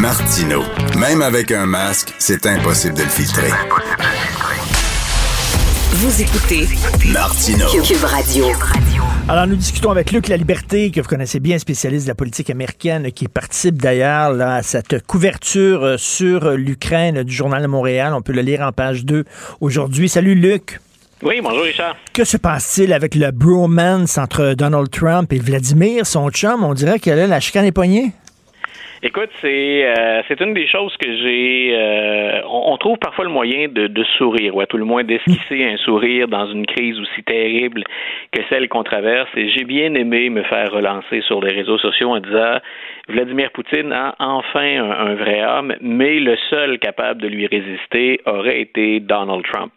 S2: Martino. Même avec un masque, c'est impossible de le filtrer.
S1: Vous écoutez
S2: Martino.
S1: Cube Radio.
S3: Alors, nous discutons avec Luc La Liberté, que vous connaissez bien, spécialiste de la politique américaine, qui participe d'ailleurs à cette couverture euh, sur l'Ukraine du Journal de Montréal. On peut le lire en page 2 aujourd'hui. Salut, Luc.
S19: Oui, bonjour Richard.
S3: Que se passe-t-il avec le bromance entre Donald Trump et Vladimir, son chum? On dirait que là, la chicane est poignée.
S19: Écoute, c'est euh, c'est une des choses que j'ai. Euh, on, trouve parfois le moyen de, de sourire, ou à tout le moins d'esquisser un sourire dans une crise aussi terrible que celle qu'on traverse. Et j'ai bien aimé me faire relancer sur les réseaux sociaux en disant Vladimir Poutine a enfin un, vrai homme, mais le seul capable de lui résister aurait été Donald Trump.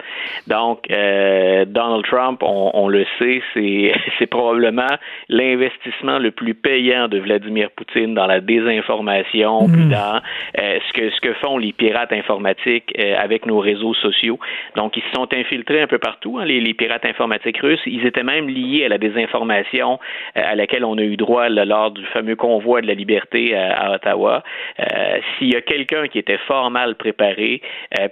S19: Donc, euh, Donald Trump, on, on le sait, c'est probablement l'investissement le plus payant de Vladimir Poutine dans la désinformation Mhm. dans euh, ce que ce que font les pirates informatiques euh, avec nos réseaux sociaux. Donc, ils se sont infiltrés un peu partout, hein, les, les, pirates informatiques russes. Ils étaient même liés à la désinformation euh, à laquelle on a eu droit lors du fameux convoi de la liberté à, Ottawa. s'il y a quelqu'un qui était fort mal préparé,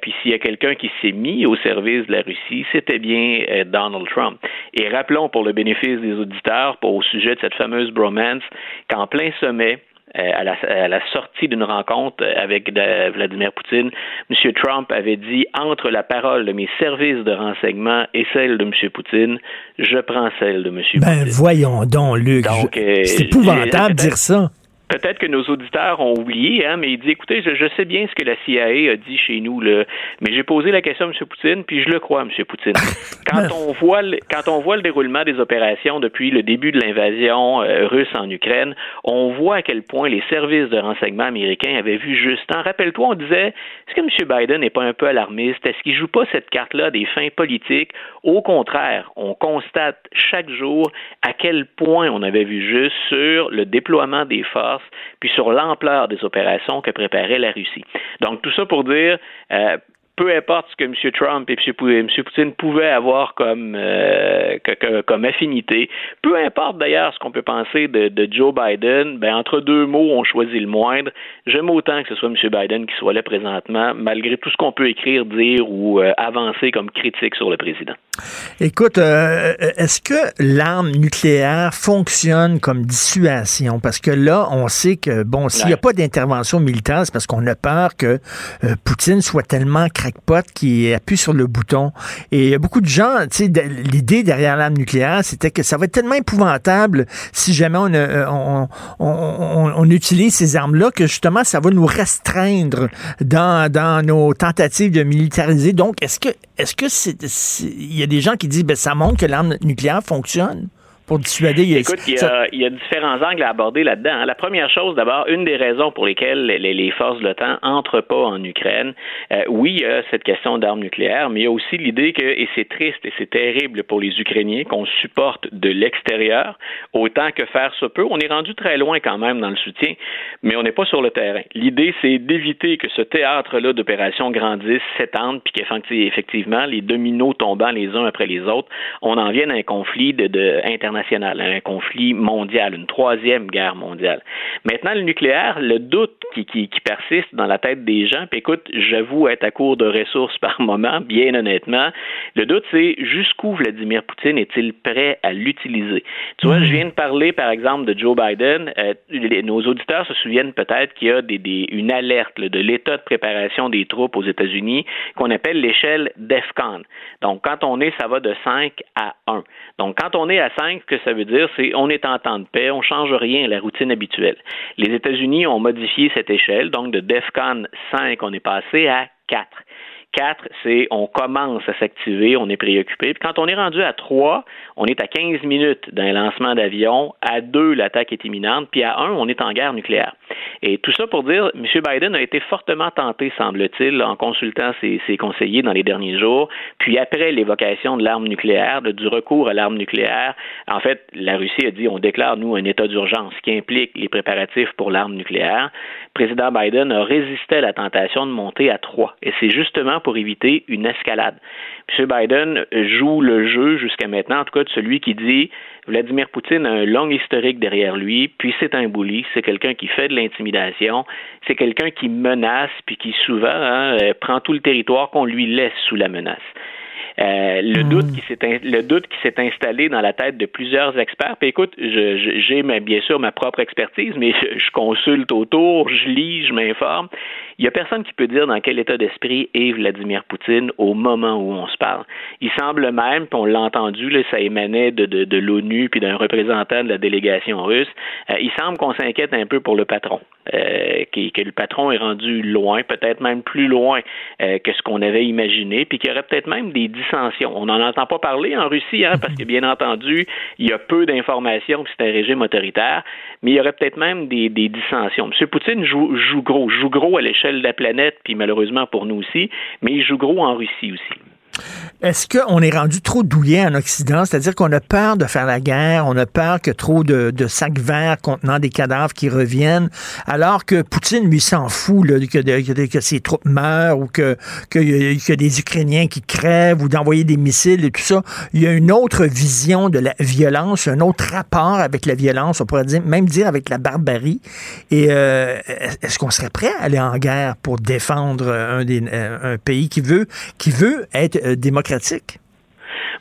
S19: puis s'il y a quelqu'un qui s'est mis au service de la Russie, c'était bien Donald Trump. Et rappelons pour le bénéfice des auditeurs, pour, au sujet de cette fameuse bromance, qu'en plein sommet, euh, à la, sortie d'une rencontre avec Vladimir Poutine, M. Trump avait dit entre la parole de mes services de renseignement et celle de M. Poutine, je prends celle de M.
S3: Ben voyons donc, Luc. Euh, c'est épouvantable de dire ça.
S19: Peut-être que nos auditeurs ont oublié, hein, mais il dit écoutez, je, sais bien ce que la CIA a dit chez nous, là, mais j'ai posé la question à M. Poutine, puis je le crois, M. Poutine. Quand on voit le, quand on voit le déroulement des opérations depuis le début de l'invasion euh, russe en Ukraine, on voit à quel point les services de renseignement américains avaient vu juste. Rappelle-toi, on disait est-ce que M. Biden n'est pas un peu alarmiste? Est-ce qu'il joue pas cette carte-là des fins politiques? Au contraire, on constate chaque jour à quel point on avait vu juste sur le déploiement des forces puis sur l'ampleur des opérations que préparait la Russie. Donc tout ça pour dire, euh, peu importe ce que M. Trump et M. Poutine pouvaient avoir comme, euh, comme affinité, peu importe d'ailleurs ce qu'on peut penser de, Joe Biden, ben, entre deux mots, on choisit le moindre. J'aime autant que ce soit M. Biden qui soit là présentement, malgré tout ce qu'on peut écrire, dire ou euh, avancer comme critique sur le président.
S3: Écoute, euh, est-ce que l'arme nucléaire fonctionne comme dissuasion? Parce que là, on sait que, bon, s'il n'y a pas d'intervention militaire, c'est parce qu'on a peur que Poutine soit tellement crackpot qui appuie sur le bouton. Et il y a beaucoup de gens, tu sais, l'idée derrière l'arme nucléaire, c'était que ça va être tellement épouvantable si jamais on, euh, on, on, on utilise ces armes-là que justement, ça va nous restreindre dans, dans nos tentatives de militariser. Donc, est-ce que est-ce que c'est il y a des gens qui disent ben ça montre que l'arme nucléaire fonctionne? Pour dissuader.
S19: Écoute, il y, a, il y a différents angles à aborder là-dedans. Hein. La première chose, d'abord, une des raisons pour lesquelles les, les forces de l'OTAN entrent pas en Ukraine, euh, oui, il y a cette question d'armes nucléaires, mais il y a aussi l'idée que, et c'est triste et c'est terrible pour les Ukrainiens, qu'on supporte de l'extérieur autant que faire se peut. On est rendu très loin quand même dans le soutien, mais on n'est pas sur le terrain. L'idée, c'est d'éviter que ce théâtre-là d'opérations grandisse, s'étende, puis qu'effectivement, les dominos tombant les uns après les autres, on en vienne à un conflit de, de un conflit mondial, une troisième guerre mondiale. Maintenant, le nucléaire, le doute qui, qui, persiste dans la tête des gens, puis écoute, j'avoue être à court de ressources par moment, bien honnêtement, le doute, c'est jusqu'où Vladimir Poutine est-il prêt à l'utiliser? Tu vois, je viens de parler, par exemple, de Joe Biden. Euh, nos auditeurs se souviennent peut-être qu'il y a des, des, une alerte de l'état de préparation des troupes aux États-Unis qu'on appelle l'échelle DEFCON. Donc, quand on est, ça va de 5 à 1. Donc, quand on est à 5, ce que ça veut dire, c'est on est en temps de paix, on change rien à la routine habituelle. Les États-Unis ont modifié cette échelle, donc de DEFCON 5, on est passé à 4. 4, c'est on commence à s'activer, on est préoccupé. Puis quand on est rendu à 3, on est à 15 minutes d'un lancement d'avion. À 2, l'attaque est imminente. Puis à 1, on est en guerre nucléaire. Et tout ça pour dire, M. Biden a été fortement tenté, semble-t-il, en consultant ses, conseillers dans les derniers jours. Puis après l'évocation de l'arme nucléaire, du recours à l'arme nucléaire, en fait, la Russie a dit on déclare, nous, un état d'urgence qui implique les préparatifs pour l'arme nucléaire. Président Biden a résisté à la tentation de monter à 3. Et c'est justement pour éviter une escalade. M. Biden joue le jeu jusqu'à maintenant, en tout cas de celui qui dit Vladimir Poutine a un long historique derrière lui, puis c'est un bully, c'est quelqu'un qui fait de l'intimidation, c'est quelqu'un qui menace, puis qui souvent hein, euh, prend tout le territoire qu'on lui laisse sous la menace. Euh, le hmm. doute qui s'est le doute qui s'est installé dans la tête de plusieurs experts. Puis écoute, j'ai bien sûr ma propre expertise, mais je, consulte autour, je lis, je m'informe. Il n'y a personne qui peut dire dans quel état d'esprit est Vladimir Poutine au moment où on se parle. Il semble même, puis on l'a entendu, là, ça émanait de, de, de l'ONU puis d'un représentant de la délégation russe, euh, il semble qu'on s'inquiète un peu pour le patron, euh, que, le patron est rendu loin, peut-être même plus loin euh, que ce qu'on avait imaginé, puis qu'il y aurait peut-être même des On n'en entend pas parler en Russie, hein, parce que bien entendu, il y a peu d'informations, puis c'est un régime autoritaire, mais il y aurait peut-être même des, des dissensions. M. Poutine joue, joue gros, joue gros à l'échelle de la planète, puis malheureusement pour nous aussi, mais il joue gros en Russie aussi.
S3: Est-ce qu'on est rendu trop douillet en Occident? C'est-à-dire qu'on a peur de faire la guerre, on a peur que trop de, sacs verts contenant des cadavres qui reviennent, alors que Poutine, lui, s'en fout que, que, ses troupes meurent ou que, des Ukrainiens qui crèvent ou d'envoyer des missiles et tout ça. Il y a une autre vision de la violence, un autre rapport avec la violence, on pourrait même dire avec la barbarie. Et euh, est-ce qu'on serait prêt à aller en guerre pour défendre un, des, un pays qui veut, qui veut être euh, démocratique?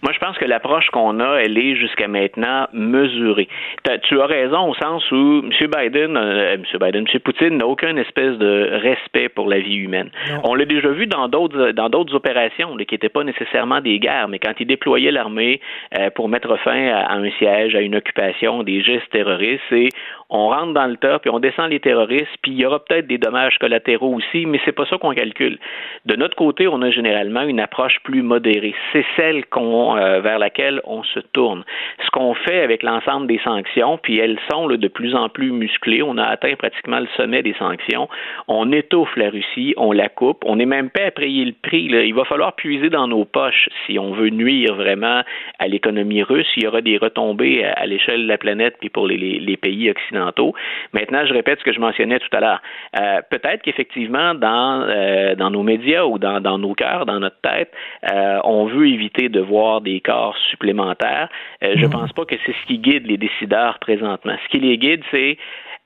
S19: Moi, je pense que l'approche qu'on a, elle est jusqu'à maintenant mesurée. Tu as raison au sens où M. Biden, euh, M. Biden, M. Poutine n'a aucun espèce de respect pour la vie humaine. On l'a déjà vu dans d'autres dans d'autres opérations qui n'étaient pas nécessairement des guerres, mais quand il déployait l'armée euh, pour mettre fin à, un siège, à une occupation, des gestes terroristes, c'est on rentre dans le tas, puis on descend les terroristes, puis il y aura peut-être des dommages collatéraux aussi, mais c'est pas ça qu'on calcule. De notre côté, on a généralement une approche plus modérée. C'est celle qu'on euh, vers laquelle on se tourne. Ce qu'on fait avec l'ensemble des sanctions, puis elles sont de plus en plus musclées, on a atteint pratiquement le sommet des sanctions, on étouffe la Russie, on la coupe, on n'est même pas à payer le prix. Il va falloir puiser dans nos poches si on veut nuire vraiment à l'économie russe. Il y aura des retombées à, l'échelle de la planète puis pour les, pays occidentaux. Maintenant, je répète ce que je mentionnais tout à l'heure. Euh, peut-être qu'effectivement, dans, euh, dans nos médias ou dans, dans nos cœurs, dans notre tête, euh, on veut éviter de voir des corps supplémentaires. je ne mhm. pense pas que c'est ce qui guide les décideurs présentement. Ce qui les guide, c'est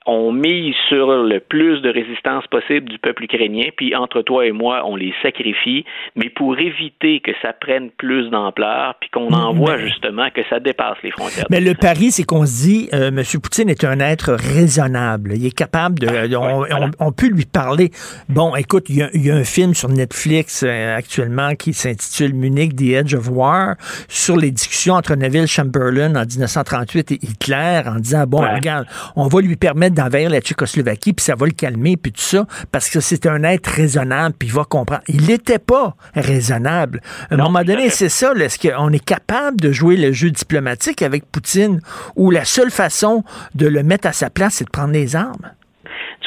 S19: on mise sur le plus de résistance possible du peuple ukrainien, puis entre toi et moi, on les sacrifie, mais pour éviter que ça prenne plus d'ampleur, puis qu'on en voit justement que ça dépasse les frontières.
S3: Mais le pari, c'est qu'on se dit, euh, M. Poutine est un être raisonnable. Il est capable de... Ah, on, peut lui parler. Bon, écoute, il y a, un film sur Netflix euh, actuellement qui s'intitule Munich, The Edge of War, sur les discussions entre Neville Chamberlain en 1938 et Hitler, en disant, bon, regarde, on va lui permettre d'envahir la Tchécoslovaquie, puis ça va le calmer, puis tout ça, parce que c'est un être raisonnable, puis il va comprendre. Il n'était pas raisonnable. À un moment donné, c'est ça, est-ce qu'on est capable de jouer le jeu diplomatique avec Poutine, ou la seule façon de le mettre à sa place, c'est de prendre les armes?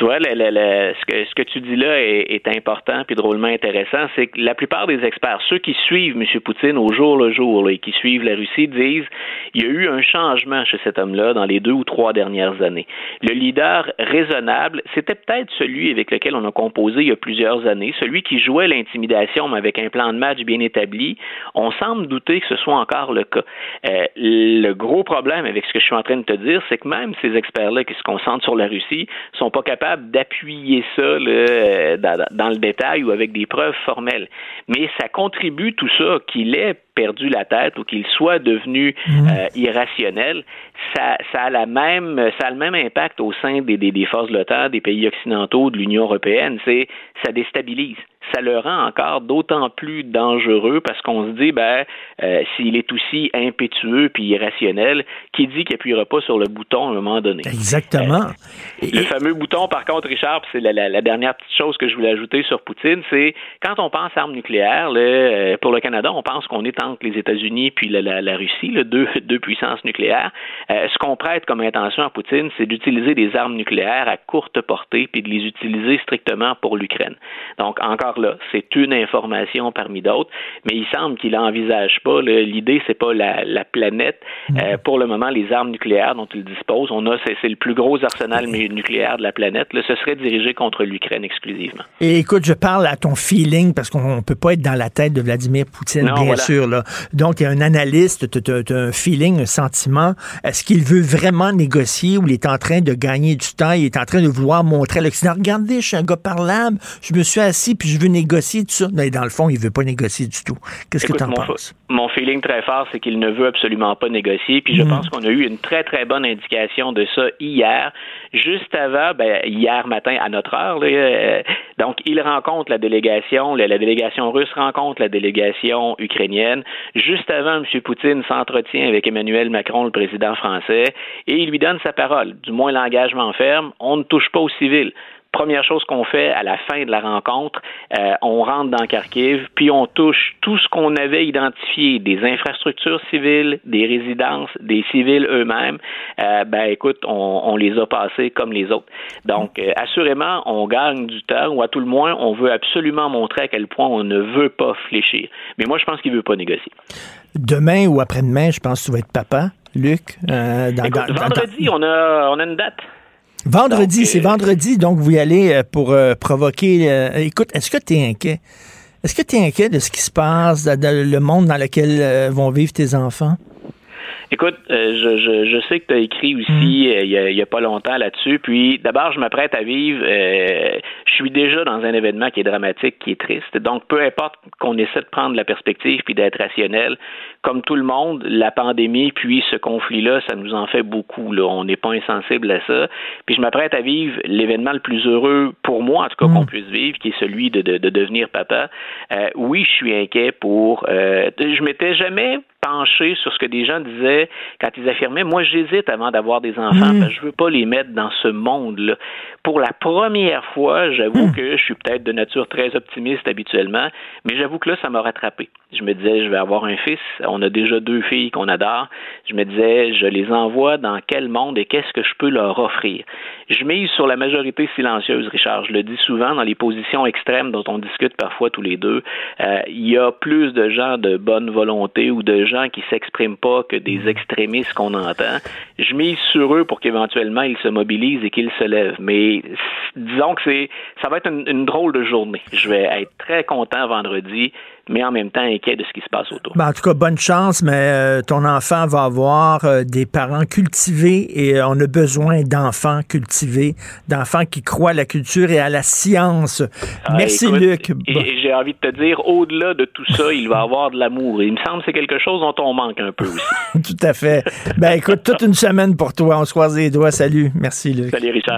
S19: Tu vois, ce, que, ce que tu dis là est, important puis drôlement intéressant, c'est que la plupart des experts, ceux qui suivent M. Poutine au jour le jour et qui suivent la Russie, disent il y a eu un changement chez cet homme-là dans les deux ou trois dernières années. Le leader raisonnable, c'était peut-être celui avec lequel on a composé il y a plusieurs années, celui qui jouait l'intimidation, mais avec un plan de match bien établi. On semble douter que ce soit encore le cas. Euh, le gros problème avec ce que je suis en train de te dire, c'est que même ces experts-là qui se concentrent sur la Russie sont pas capables d'appuyer ça euh, dans, le détail ou avec des preuves formelles. Mais ça contribue tout ça qu'il ait perdu la tête ou qu'il soit devenu mhm. euh, irrationnel, ça, a la même, ça a le même impact au sein des, des, des forces de l'OTAN, des pays occidentaux, de l'Union européenne. C'est ça déstabilise ça le rend encore d'autant plus dangereux parce qu'on se dit, ben, euh, s'il est aussi impétueux puis irrationnel, qui dit qu'il n'appuiera pas sur le bouton à un moment donné?
S3: Exactement.
S19: Euh, le fameux bouton, par contre, Richard, c'est la, dernière petite chose que je voulais ajouter sur Poutine, c'est quand on pense armes nucléaires, euh, pour le Canada, on pense qu'on est entre les États-Unis puis la, Russie, le deux, deux puissances nucléaires. ce qu'on prête comme intention à Poutine, c'est d'utiliser des armes nucléaires à courte portée puis de les utiliser strictement pour l'Ukraine. Donc, encore c'est une information parmi d'autres, mais il semble qu'il n'envisage pas. L'idée, c'est pas la, planète. Mm. Euh, pour le moment, les armes nucléaires dont il dispose, on a, c'est, le plus gros arsenal nucléaire de la planète. ce serait dirigé contre l'Ukraine exclusivement.
S3: Et écoute, je parle à ton feeling parce qu'on ne peut pas être dans la tête de Vladimir Poutine, bien sûr. Là. Donc, il y a un analyste, tu as, un feeling, un sentiment. Est-ce qu'il veut vraiment négocier ou il est en train de gagner du temps? Il est en train de vouloir montrer à l'Occident, regardez, je suis un gars parlable, je me suis assis puis je veux négocier tout ça. Mais dans le fond, il veut pas négocier du tout. Qu'est-ce que tu en penses?
S19: Mon feeling très fort, c'est qu'il ne veut absolument pas négocier. Puis je mm. pense qu'on a eu une très, très bonne indication de ça hier, juste avant, ben, hier matin à notre heure. Euh, donc, il rencontre la délégation, la, délégation russe rencontre la délégation ukrainienne. Juste avant, M. Poutine s'entretient avec Emmanuel Macron, le président français, et il lui donne sa parole, du moins l'engagement ferme. On ne touche pas aux civils. Première chose qu'on fait à la fin de la rencontre, euh, on rentre dans Kharkiv, puis on touche tout ce qu'on avait identifié, des infrastructures civiles, des résidences, des civils eux-mêmes. Euh, ben écoute, on, les a passés comme les autres. Donc, euh, assurément, on gagne du temps, ou à tout le moins, on veut absolument montrer à quel point on ne veut pas fléchir. Mais moi, je pense qu'il veut pas négocier.
S3: Demain ou après-demain, je pense que tu vas être papa, Luc.
S19: vendredi, On, a, on a une date.
S3: Vendredi, c'est euh, vendredi, donc vous y allez euh, pour euh, provoquer. écoute, est-ce que tu es inquiet? Est-ce que tu es inquiet de ce qui se passe, dans le monde dans lequel vont vivre tes enfants?
S19: Écoute, je, je, sais que tu as écrit aussi mm. il n'y a, pas longtemps là-dessus. Puis d'abord, je m'apprête à vivre. je suis déjà dans un événement qui est dramatique, qui est triste. Donc, peu importe qu'on essaie de prendre la perspective puis d'être rationnel, comme tout le monde, la pandémie puis ce conflit-là, ça nous en fait beaucoup. Là. On n'est pas insensible à ça. Puis je m'apprête à vivre l'événement le plus heureux pour moi, en tout cas, qu'on mm. puisse vivre, qui est celui de, de, de devenir papa. Euh, oui, je suis inquiet pour. Euh, je m'étais jamais penché sur ce que des gens disaient quand ils affirmaient moi j'hésite avant d'avoir des enfants mm. parce que je veux pas les mettre dans ce monde là pour la première fois, j'avoue que je suis peut-être de nature très optimiste habituellement, mais j'avoue que là, ça m'a rattrapé. Je me disais, je vais avoir un fils. On a déjà deux filles qu'on adore. Je me disais, je les envoie dans quel monde et qu'est-ce que je peux leur offrir? Je mise sur la majorité silencieuse, Richard. Je le dis souvent dans les positions extrêmes dont on discute parfois tous les deux. Euh, il y a plus de gens de bonne volonté ou de gens qui s'expriment pas que des extrémistes qu'on entend. Je mise sur eux pour qu'éventuellement ils se mobilisent et qu'ils se lèvent. Mais disons que c'est, ça va être une, une drôle de journée. Je vais être très content vendredi mais en même temps inquiet de ce qui se passe autour.
S3: Ben, en tout cas, bonne chance, mais euh, ton enfant va avoir euh, des parents cultivés et euh, on a besoin d'enfants cultivés, d'enfants qui croient à la culture et à la science.
S19: Ah,
S3: Merci,
S19: écoute,
S3: Luc.
S19: Et j'ai envie de te dire, au-delà de tout ça, il va avoir de l'amour. Il me semble que c'est quelque chose dont on manque un peu aussi.
S3: tout à fait. Ben, écoute, toute une semaine pour toi. On se croise les doigts. Salut. Merci, Luc.
S19: Salut, Richard.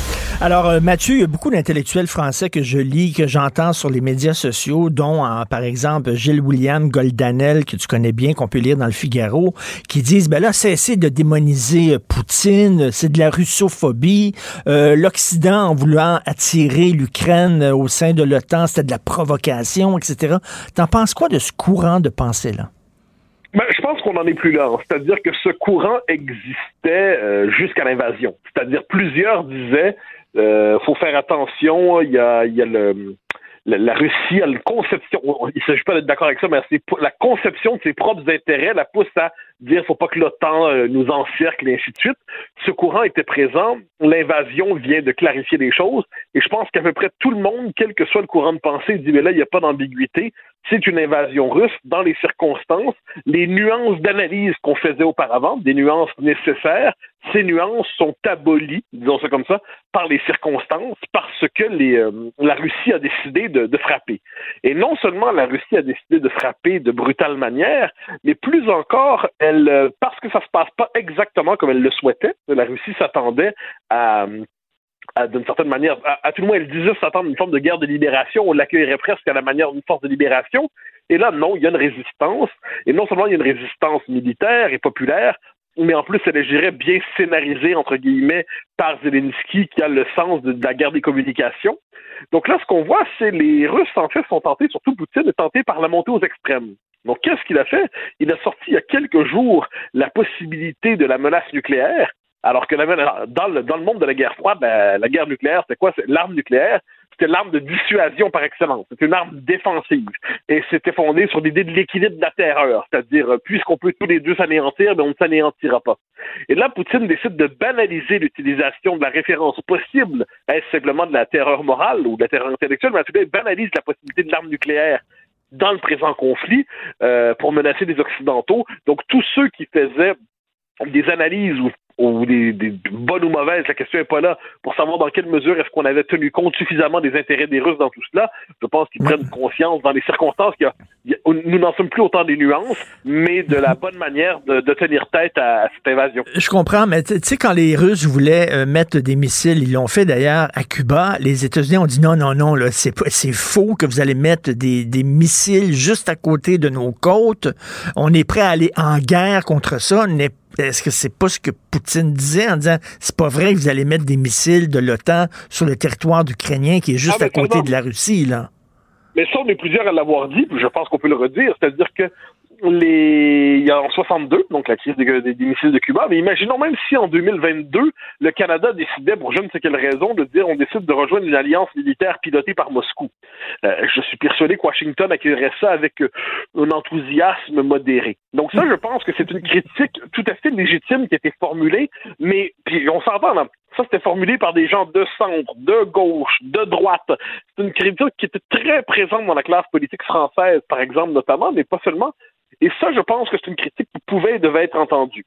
S3: Alors, euh, Mathieu, il y a beaucoup d'intellectuels français que je lis, que j'entends sur les médias sociaux, dont, par exemple, Gilles William Goldanel, que tu connais bien, qu'on peut lire dans le Figaro, qui disent, ben là, cessez de démoniser euh, Poutine, c'est de la russophobie. Euh, L'Occident, en voulant attirer l'Ukraine au sein de l'OTAN, c'était de la provocation, etc. T'en penses quoi de ce courant de pensée-là?
S20: Ben, je pense qu'on n'en est plus là. C'est-à-dire que ce courant existait jusqu'à l'invasion. C'est-à-dire plusieurs disaient euh, faut faire attention, il y a, il y a le, la, la Russie a une conception, il ne s'agit pas d'être d'accord avec ça, mais la conception de ses propres intérêts la pousse à dire faut pas que l'OTAN euh, nous encercle et ainsi de suite. Ce courant était présent, l'invasion vient de clarifier les choses, et je pense qu'à peu près tout le monde, quel que soit le courant de pensée, dit mais là, il n'y a pas d'ambiguïté, c'est une invasion russe dans les circonstances, les nuances d'analyse qu'on faisait auparavant, des nuances nécessaires, ces nuances sont abolies, disons ça comme ça, par les circonstances, parce que les, euh, la Russie a décidé de, de frapper. Et non seulement la Russie a décidé de frapper de brutale manière, mais plus encore, elle, euh, parce que ça se passe pas exactement comme elle le souhaitait, la Russie s'attendait à d'une certaine manière, à, tout le moins, elle disait s'attendre à une forme de guerre de libération, on l'accueillerait presque à la manière d'une force de libération. Et là, non, il y a une résistance. Et non seulement il y a une résistance militaire et populaire, mais en plus, elle dirais, bien scénarisée, entre guillemets, par Zelensky, qui a le sens de, de la guerre des communications. Donc là, ce qu'on voit, c'est les Russes, en fait, sont tentés, surtout Poutine, est tenté par la montée aux extrêmes. Donc, qu'est-ce qu'il a fait? Il a sorti il y a quelques jours la possibilité de la menace nucléaire, alors que dans, le, dans le monde de la guerre froide, la, la guerre nucléaire, c'est quoi? C'est l'arme nucléaire. C'était l'arme de dissuasion par excellence. C'était une arme défensive. Et c'était fondé sur l'idée de l'équilibre de la terreur. C'est-à-dire, euh, puisqu'on peut tous les deux s'anéantir, mais on ne s'anéantira pas. Et là, Poutine décide de banaliser l'utilisation de la référence possible. Est-ce simplement de la terreur morale ou de la terreur intellectuelle? Mais en banalise la possibilité de l'arme nucléaire dans le présent conflit euh, pour menacer les Occidentaux. Donc, tous ceux qui faisaient des analyses ou, ou des, des, bonnes ou mauvaises, la question n'est pas là, pour savoir dans quelle mesure est-ce qu'on avait tenu compte suffisamment des intérêts des Russes dans tout cela. Je pense qu'ils prennent conscience dans les circonstances qu'il y a, nous n'en sommes plus autant des nuances, mais de la bonne manière de, de tenir tête à, à, cette invasion.
S3: Je comprends, mais tu sais, quand les Russes voulaient euh, mettre des missiles, ils l'ont fait d'ailleurs à Cuba, les États-Unis ont dit non, non, non, là, c'est, c'est faux que vous allez mettre des, des missiles juste à côté de nos côtes. On est prêt à aller en guerre contre ça. On est est-ce que c'est pas ce que Poutine disait en disant c'est pas vrai que vous allez mettre des missiles de l'OTAN sur le territoire ukrainien qui est juste
S20: ah,
S3: à côté de la Russie, là?
S20: Mais ça, on est plusieurs à l'avoir dit, puis je pense qu'on peut le redire. C'est-à-dire que les, il y a en 62, donc la crise des, missiles de Cuba, mais imaginons même si en 2022, le Canada décidait, pour je ne sais quelle raison, de dire on décide de rejoindre une alliance militaire pilotée par Moscou. Euh, je suis persuadé que Washington accueillerait ça avec euh, un enthousiasme modéré. Donc ça, je pense que c'est une critique tout à fait légitime qui a été formulée, mais puis on s'entend là. Ça, c'était formulé par des gens de centre, de gauche, de droite. C'est une critique qui était très présente dans la classe politique française, par exemple, notamment, mais pas seulement. Et ça, je pense que c'est une critique qui pouvait et devait être entendue.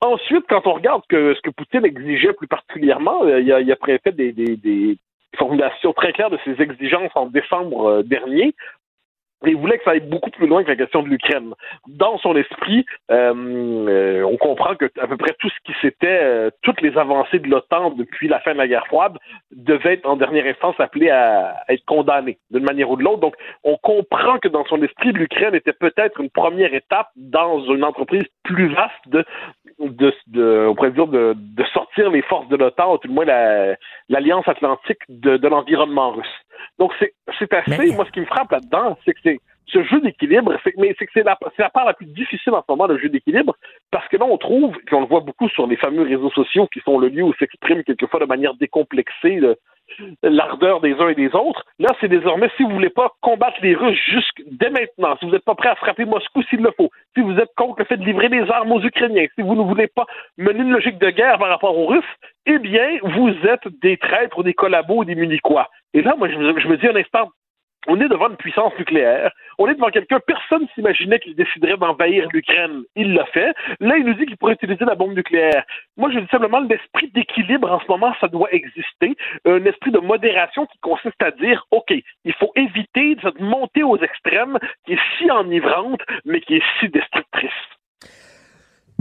S20: Ensuite, quand on regarde ce que Poutine exigeait plus particulièrement, euh, il a, il a fait des, des, des formulations très claires de ses exigences en décembre euh, dernier. Et il voulait que ça aille beaucoup plus loin que la question de l'Ukraine. Dans son esprit, euh, euh, on comprend que à peu près tout ce qui s'était, euh, toutes les avancées de l'OTAN depuis la fin de la guerre froide devaient être en dernière instance appelées à, être condamnées d'une manière ou de l'autre. Donc, on comprend que dans son esprit, l'Ukraine était peut-être une première étape dans une entreprise plus vaste de, de, de on pourrait dire de, de sortir les forces de l'OTAN, ou tout le moins l'alliance atlantique de, de l'environnement russe. Donc, c'est assez. Mais... Moi, ce qui me frappe là-dedans, c'est que c'est ce jeu d'équilibre, mais c'est que c'est la, la, part la plus difficile en ce moment, le jeu d'équilibre, parce que là, on trouve, puis on le voit beaucoup sur les fameux réseaux sociaux qui sont le lieu où s'exprime quelquefois de manière décomplexée le, l'ardeur des uns et des autres. Là, c'est désormais, si vous voulez pas combattre les Russes jusque dès maintenant, si vous n'êtes pas prêt à frapper Moscou s'il le faut, si vous êtes contre le fait de livrer des armes aux Ukrainiens, si vous ne voulez pas mener une logique de guerre par rapport aux Russes, eh bien, vous êtes des traîtres des collabos des municois. Et là, moi, je me dis un instant, on est devant une puissance nucléaire. On est devant quelqu'un, personne s'imaginait qu'il déciderait d'envahir l'Ukraine. Il l'a fait. Là, il nous dit qu'il pourrait utiliser la bombe nucléaire. Moi, je dis simplement, l'esprit d'équilibre en ce moment, ça doit exister. Un esprit de modération qui consiste à dire, OK, il faut éviter cette montée aux extrêmes qui est si enivrante, mais qui est si destructrice.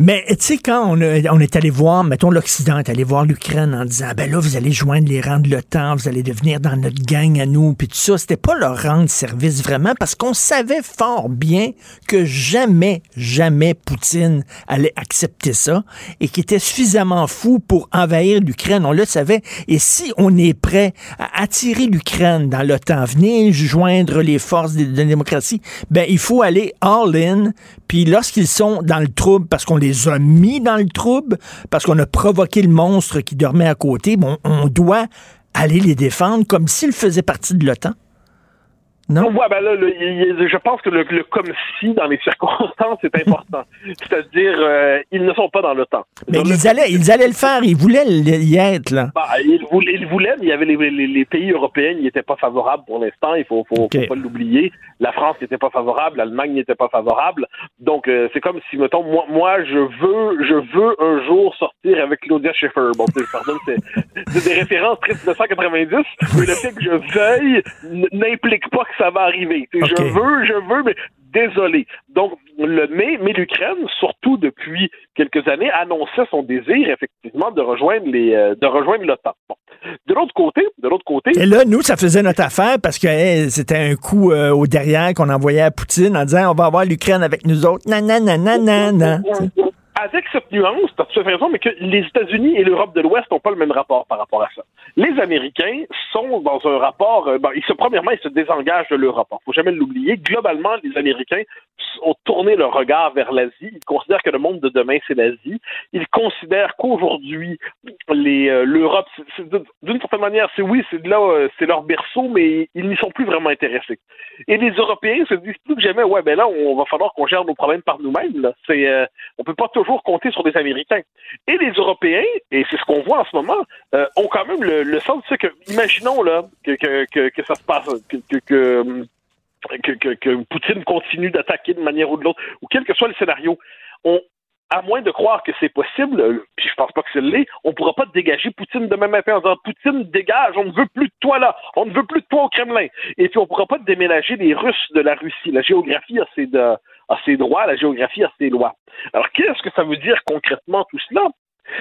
S3: Mais tu sais, quand on, a, on, est allé voir, mettons l'Occident est allé voir l'Ukraine en disant, ben là, vous allez joindre les rangs de l'OTAN, vous allez devenir dans notre gang à nous, puis tout ça, c'était pas leur rendre service vraiment, parce qu'on savait fort bien que jamais, jamais Poutine allait accepter ça, et qu'il était suffisamment fou pour envahir l'Ukraine, on le savait. Et si on est prêt à attirer l'Ukraine dans l'OTAN, venir joindre les forces de la démocratie, ben il faut aller all-in, puis lorsqu'ils sont dans le trouble, parce qu'on les a mis dans le trouble, parce qu'on a provoqué le monstre qui dormait à côté, bon, on doit aller les défendre comme s'ils faisaient partie de l'OTAN. Non?
S20: Ouais, ben là, le, je pense que le, le, comme si dans les circonstances est important. C'est-à-dire, euh, ils ne sont pas dans l'OTAN.
S3: Mais ils allaient, ils allaient le faire, ils voulaient y être, là.
S20: Bah, ils, voulaient, ils voulaient, mais il y avait les, les, les pays européens qui n'étaient pas favorables pour l'instant, il faut, faut, okay. faut pas l'oublier. La France n'était pas favorable, l'Allemagne n'était pas favorable. Donc, euh, c'est comme si, mettons, moi, moi, je veux, je veux un jour sortir avec Claudia Schiffer. Bon, pardon, c'est des références très 1990, mais le fait que je veuille n'implique pas que ça va arriver. Okay. Je veux, je veux, mais désolé. Donc, le mais, mais l'Ukraine, surtout depuis quelques années, annonçait son désir effectivement de rejoindre les, euh, de rejoindre l'OTAN. Bon. De l'autre côté, de l'autre côté.
S3: Et là, nous, ça faisait notre affaire parce que hey, c'était un coup euh, au derrière qu'on envoyait à Poutine en disant on va avoir l'Ukraine avec nous autres. Nanana, nanana.
S20: Avec cette nuance, tu as tout à fait raison, mais que les États-Unis et l'Europe de l'Ouest n'ont pas le même rapport par rapport à ça. Les Américains sont dans un rapport, euh, bon, ils se, premièrement, ils se désengagent de l'Europe. Il faut jamais l'oublier. Globalement, les Américains ont tourné leur regard vers l'Asie. Ils considèrent que le monde de demain, c'est l'Asie. Ils considèrent qu'aujourd'hui, euh, l'Europe, d'une certaine manière, c'est oui, euh, c'est leur berceau, mais ils n'y sont plus vraiment intéressés. Et les Européens se disent plus que jamais, ouais, ben là, on va falloir qu'on gère nos problèmes par nous-mêmes. C'est, euh, on peut pas toujours compter sur des Américains. Et les Européens, et c'est ce qu'on voit en ce moment, euh, ont quand même le, le sens de que, imaginons là que, ça se passe, que, que, que, Poutine continue d'attaquer de manière ou de l'autre, ou quel que soit le scénario, à moins de croire que c'est possible, puis je pense pas que c'est l'est, on pourra pas dégager Poutine demain matin en disant Poutine dégage, on ne veut plus de toi là, on ne veut plus de toi au Kremlin. Et puis on pourra pas déménager les Russes de la Russie. La géographie de, a ses droits, la géographie a ses lois. Alors qu'est-ce que ça veut dire concrètement tout cela?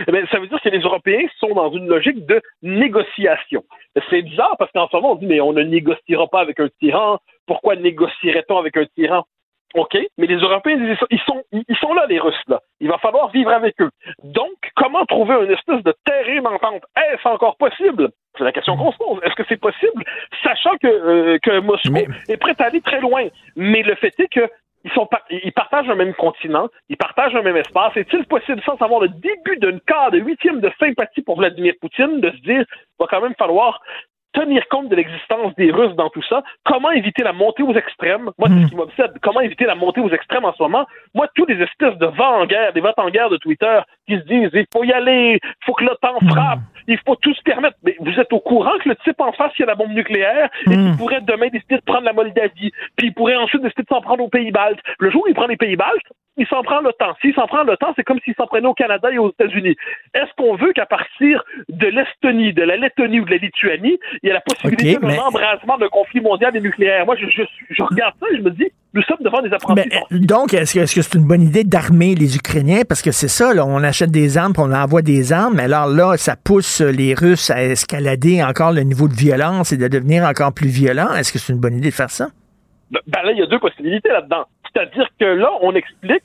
S20: Eh bien, ça veut dire que les Européens sont dans une logique de négociation. C'est bizarre parce qu'en ce moment, on dit, mais on ne négociera pas avec un tyran. Pourquoi négocierait-on avec un tyran? OK, mais les Européens, ils sont, ils sont là, les Russes, là. Il va falloir vivre avec eux. Donc, comment trouver une espèce de terrain d'entente? Est-ce encore possible? C'est la question qu'on se pose. Est-ce que c'est possible? Sachant que, euh, que Moscou mais... est prêt à aller très loin? Mais le fait est que Ils, sont ils partagent un même continent, ils partagent un même espace. Est-il possible, sans avoir le début d'une quart de huitième de sympathie pour Vladimir Poutine, de se dire, va quand même falloir tenir compte de l'existence des Russes dans tout ça. Comment éviter la montée aux extrêmes? Moi, c'est ce qui m'obsède. Comment éviter la montée aux extrêmes en ce moment? Moi, tous les espèces de vents en guerre, des vents en guerre de Twitter qui se disent, il faut y aller, il faut que l'OTAN frappe, il faut tout se permettre. Mais vous êtes au courant que le type en face, il a la bombe nucléaire et qu'il pourrait demain décider de prendre la Moldavie, puis il pourrait ensuite décider de s'en prendre aux Pays-Baltes. Le jour où il prend les Pays-Baltes, il s'en prend le temps. S'il s'en prend le temps, c'est comme s'il s'en prenait au Canada et aux États-Unis. Est-ce qu'on veut qu'à partir de l'Estonie, de la Lettonie ou de la Lituanie, il y ait la possibilité
S3: mais-
S20: d'un embrasement d'un conflit mondial et nucléaire? Moi, je, je, je regarde ça et je me dis, nous sommes devant des apprentis.
S3: Mais, euh, donc, est-ce que c'est une bonne idée d'armer les Ukrainiens? Parce que c'est ça, là, on achète des armes, on envoie des armes, mais alors là, ça pousse les Russes à escalader encore le niveau de violence et de devenir encore plus violents. Est-ce que c'est une bonne idée de faire ça?
S20: Ben ben là, il y a deux possibilités là-dedans. C'est-à-dire que là, on explique,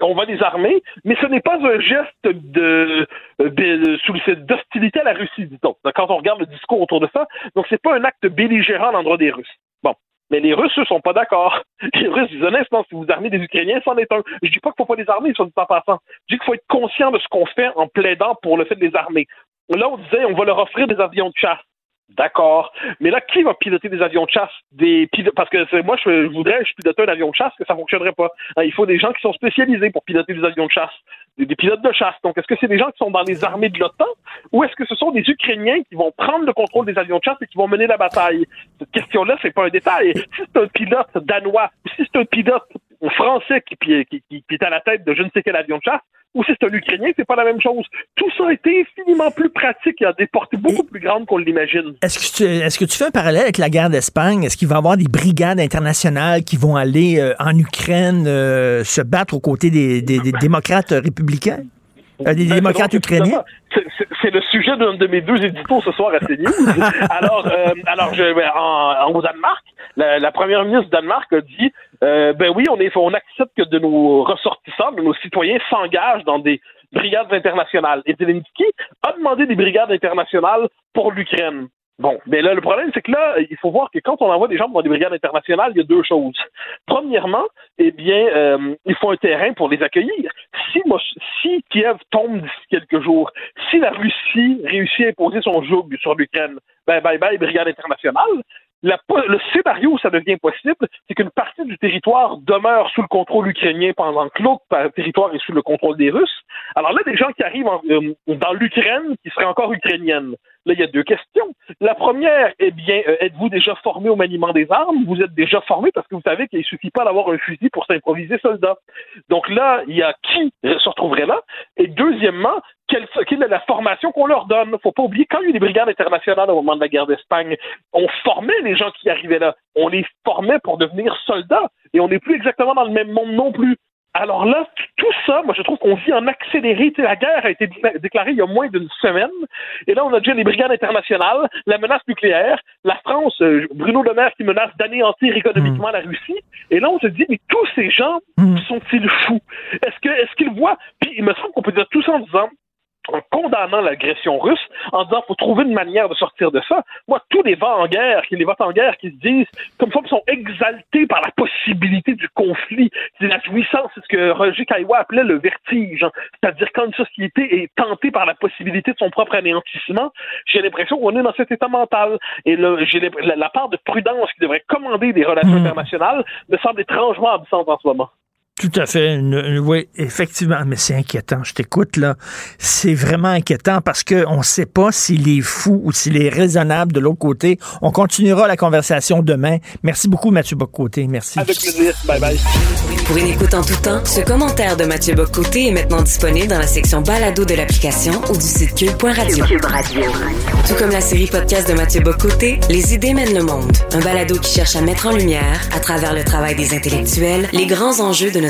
S20: on va les armer, mais ce n'est pas un geste de, de- sous le- d'hostilité à la Russie, dit-on. Quand on regarde le discours autour de ça, donc c'est pas un acte belligérant à l'endroit des Russes. Bon. Mais les Russes, eux, sont pas d'accord. Les Russes disent honnêtement, si vous armez des Ukrainiens, c'en est un. Je dis pas qu'il faut pas les armer, sur du temps passant. Je dis qu'il faut être conscient de ce qu'on fait en plaidant pour le fait de les armer. Là, on disait, on va leur offrir des avions de chasse. D'accord. Mais là, qui va piloter des avions de chasse? Des Parce que moi, je, voudrais, je piloter un avion de chasse, que ça fonctionnerait pas. Hein, Il faut des gens qui sont spécialisés pour piloter des avions de chasse. Des, pilotes de chasse. Donc, est-ce que c'est des gens qui sont dans les armées de l'OTAN ou est-ce que ce sont des Ukrainiens qui vont prendre le contrôle des avions de chasse et qui vont mener la bataille? Cette question-là, c'est pas un détail. Si c'est un pilote danois si c'est un pilote français qui, qui est à la tête de je ne sais quel avion de chasse, ou si c'est un Ukrainien, c'est pas la même chose. Tout ça a été infiniment plus pratique et a des portées beaucoup plus grandes qu'on l'imagine.
S3: Est-ce que, tu, est-ce que tu fais un parallèle avec la guerre d'Espagne? Est-ce qu'il va y avoir des brigades internationales qui vont aller euh, en Ukraine euh, se battre aux côtés des, des- des démocrates républicains? Euh, des
S20: Ben,
S3: démocrates
S20: donc,
S3: ukrainiens?
S20: C'est- le sujet d'un de mes deux éditos ce soir à CNews. alors, euh, alors je, ben, en, en- au Danemark, la, la première ministre du Danemark a dit euh, ben oui, on, est, on accepte que de nos ressortissants, de nos citoyens s'engagent dans des brigades internationales. Et Zelensky a demandé des brigades internationales pour l'Ukraine. Bon, mais là, le problème, c'est que là, il faut voir que quand on envoie des gens dans des brigades internationales, il y a deux choses. Premièrement, eh bien, euh, il faut un terrain pour les accueillir. Si, si Kiev tombe d'ici quelques jours, si la Russie réussit à imposer son joug sur l'Ukraine, ben bye bye, brigade internationale. Le scénario où ça devient possible, c'est qu'une partie du territoire demeure sous le contrôle ukrainien pendant que l'autre territoire est sous le contrôle des Russes. Alors là, des gens qui arrivent en- euh, dans l'Ukraine qui seraient encore ukrainiennes. Là, il y a deux questions. La première, eh bien, euh, êtes-vous déjà formé au maniement des armes? Vous êtes déjà formé parce que vous savez qu'il suffit pas d'avoir un fusil pour s'improviser soldat. Donc là, il y a qui se retrouverait là? Et deuxièmement, quelle, quelle est la formation qu'on leur donne? Faut pas oublier, quand il y a eu des brigades internationales au moment de la guerre d'Espagne, on formait les gens qui arrivaient là. On les formait pour devenir soldats. Et on n'est plus exactement dans le même monde non plus. Alors là, tout ça, moi je trouve qu'on vit en accéléré. La guerre a été décla- déclarée il y a moins d'une semaine. Et là, on a déjà les brigades internationales, la menace nucléaire, la France, euh, Bruno Le Maire qui menace d'anéantir économiquement la Russie. Et là, on se dit, mais tous ces gens sont-ils fous? Est-ce que est-ce qu'ils voient? Puis il me semble qu'on peut dire tout ça en disant en condamnant l'agression russe, en disant faut trouver une manière de sortir de ça. Moi, tous les vents en guerre, qui les vents en guerre qui se disent, comme ça, sont exaltés par la possibilité du conflit. C'est la jouissance, c'est ce que Roger Caillois appelait le vertige. hein. C'est-à-dire quand une société est tentée par la possibilité de son propre anéantissement, j'ai l'impression qu'on est dans cet état mental. Et le- j'ai l'imp- la, la part de prudence qui devrait commander des relations internationales me semble étrangement absente en ce moment.
S3: Tout à fait. une- une- oui, effectivement. Mais c'est inquiétant. Je t'écoute, là. C'est vraiment inquiétant parce qu'on ne sait pas s'il est fou ou s'il est raisonnable de l'autre côté. On continuera la conversation demain. Merci beaucoup, Mathieu Bocoté. Merci.
S20: Avec plaisir. Bye bye.
S1: Pour une écoute en tout temps, ce commentaire de Mathieu Bocoté est maintenant disponible dans la section balado de l'application ou du site cube.radio. Tout comme la série podcast de Mathieu Bocoté, Les idées mènent le monde. Un balado qui cherche à mettre en lumière, à travers le travail des intellectuels, les grands enjeux de notre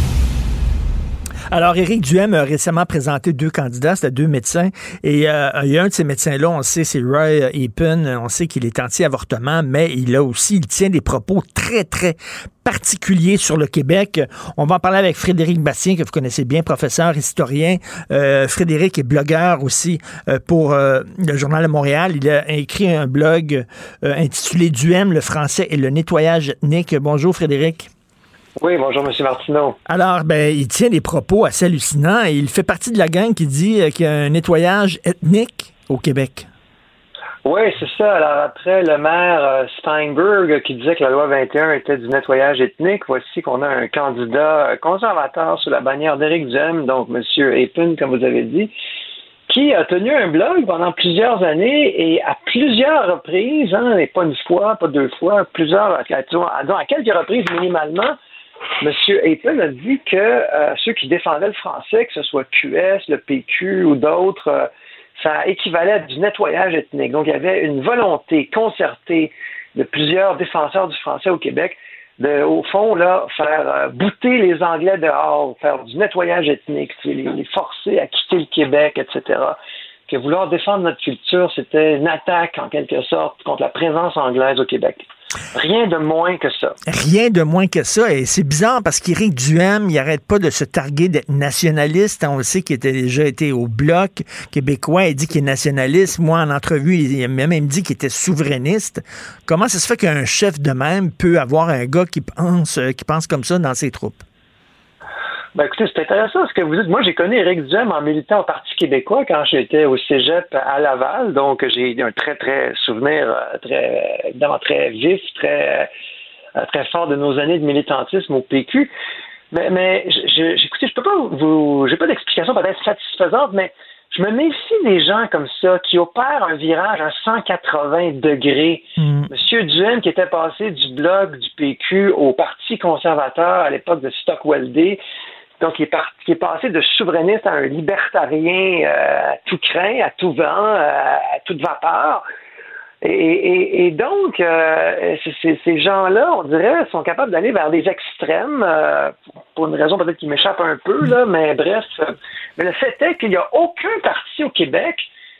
S3: Alors, Éric Duhem a récemment présenté deux candidats, c'était deux médecins. Et euh, il y a un de ces médecins-là, on sait, c'est Roy Epen. On sait qu'il est anti-avortement, mais il a aussi, il tient des propos très, très particuliers sur le Québec. On va en parler avec Frédéric Bastien, que vous connaissez bien, professeur, historien. Euh, Frédéric est blogueur aussi euh, pour euh, le Journal de Montréal. Il a écrit un blog euh, intitulé Duhem, le français et le nettoyage ethnique. Bonjour, Frédéric.
S10: Oui, bonjour, M. Martineau.
S3: Alors, ben, il tient des propos assez hallucinants et il fait partie de la gang qui dit euh, qu'il y a un nettoyage ethnique au Québec.
S10: Oui, c'est ça. Alors après le maire euh, Steinberg qui disait que la loi 21 était du nettoyage ethnique, voici qu'on a un candidat conservateur sous la bannière d'Éric Duhem, donc M. Epin, comme vous avez dit, qui a tenu un blog pendant plusieurs années et à plusieurs reprises, hein, et pas une fois, pas deux fois, plusieurs, à quelques reprises minimalement, M. Ayton a dit que euh, ceux qui défendaient le français, que ce soit QS, le PQ ou d'autres, euh, ça équivalait à du nettoyage ethnique. Donc, il y avait une volonté concertée de plusieurs défenseurs du français au Québec de, au fond, là, faire euh, bouter les Anglais dehors, faire du nettoyage ethnique, les, les forcer à quitter le Québec, etc. Que vouloir défendre notre culture, c'était une attaque, en quelque sorte, contre la présence anglaise au Québec. Rien de moins que ça.
S3: Rien de moins que ça. Et c'est bizarre parce qu'Éric Duhem, il arrête pas de se targuer d'être nationaliste. On le sait qu'il a déjà été au Bloc québécois. Il dit qu'il est nationaliste. Moi, en entrevue, il m'a même dit qu'il était souverainiste. Comment ça se fait qu'un chef de même peut avoir un gars qui pense, euh, qui pense comme ça dans ses troupes?
S10: Ben écoutez, c'est intéressant ce que vous dites. Moi, j'ai connu Éric Duhem en militant au Parti québécois quand j'étais au Cégep à Laval. Donc, j'ai un très, très souvenir, euh, très, évidemment, très vif, très, euh, très fort de nos années de militantisme au PQ. Mais, mais je, écoutez, je peux pas vous, j'ai pas d'explication peut-être satisfaisante, mais je me méfie des gens comme ça qui opèrent un virage à 180 degrés.
S3: Mm.
S10: Monsieur Duhem, qui était passé du blog du PQ au Parti conservateur à l'époque de Stockwell Day, donc, il est, est passé de souverainiste à un libertarien euh, à tout craint, à tout vent, euh, à toute vapeur. Et, donc, euh, ces gens-là, on dirait, sont capables d'aller vers des extrêmes, euh, pour une raison peut-être qui m'échappe un peu, là, mais bref. Mais le fait est qu'il n'y a aucun parti au Québec,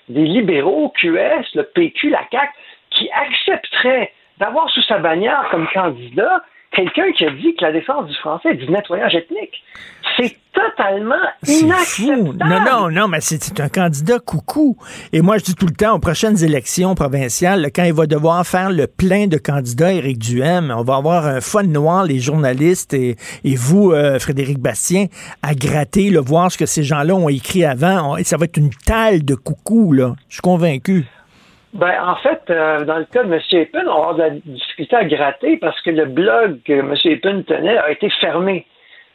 S10: des libéraux, QS, le PQ, la CAQ, qui accepterait d'avoir sous sa bannière comme candidat quelqu'un qui a dit que la défense du français est du nettoyage ethnique. C'est totalement inacceptable.
S3: Non, non, non, mais c'est un candidat coucou. Et moi, je dis tout le temps, aux prochaines élections provinciales, quand il va devoir faire le plein de candidats, Éric Duhem, on va avoir un fun noir, les journalistes et, et vous, euh, Frédéric Bastien, à gratter, le voir ce que ces gens-là ont écrit avant. et ça va être une talle de coucou, là. Je suis convaincu.
S10: Ben, en fait, euh, dans le cas de M. Epin, on va avoir de la difficulté à gratter parce que le blog que M. Epin tenait a été fermé.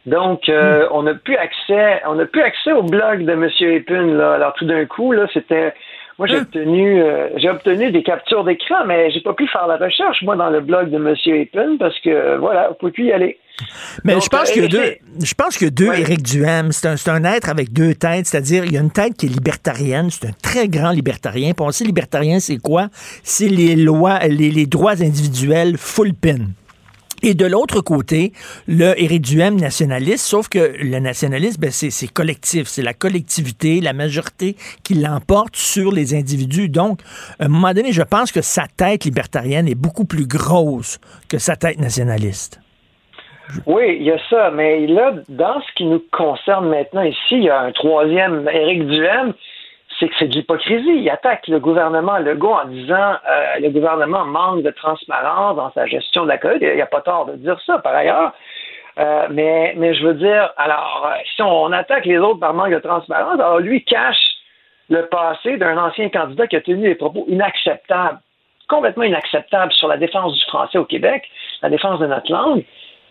S10: Donc, euh, on n'a plus accès, on n'a plus accès au blog de M. Epin. Là. Alors, tout d'un coup, là, c'était moi, j'ai obtenu, euh, j'ai obtenu des captures d'écran, mais j'ai pas pu faire la recherche, moi, dans le blog de M. Epin, parce que, voilà, vous pouvez plus y aller.
S3: Mais je pense qu'il y a deux, je pense que deux Éric Duhem. C'est un, un, être avec deux têtes, c'est-à-dire il y a une tête qui est libertarienne, c'est un très grand libertarien. Puis on sait libertarien, c'est quoi? C'est les lois, les, les droits individuels full pin. Et de l'autre côté, le Éric Duhem nationaliste, sauf que le nationalisme, ben c'est collectif, c'est la collectivité, la majorité qui l'emporte sur les individus. Donc, à un moment donné, je pense que sa tête libertarienne est beaucoup plus grosse que sa tête nationaliste.
S10: Oui, il y a ça, mais là, dans ce qui nous concerne maintenant ici, il y a un troisième Éric Duhem c'est que c'est de l'hypocrisie. Il attaque le gouvernement Legault en disant euh, le gouvernement manque de transparence dans sa gestion de la COVID. Il n'y a pas tort de dire ça, par ailleurs. Euh, mais, je veux dire, alors, euh, si on attaque les autres par manque de transparence, alors lui cache le passé d'un ancien candidat qui a tenu des propos inacceptables, complètement inacceptables sur la défense du français au Québec, la défense de notre langue.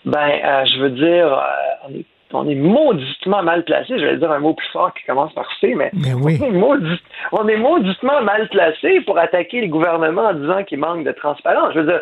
S10: Ben, je veux dire, on est on est mauditement mal placé. Je vais dire un mot plus fort qui commence par C, mais,
S3: oui.
S10: on, est maudit, on, est mauditement mal placé pour attaquer les gouvernements en disant qu'il manque de transparence. Je veux dire,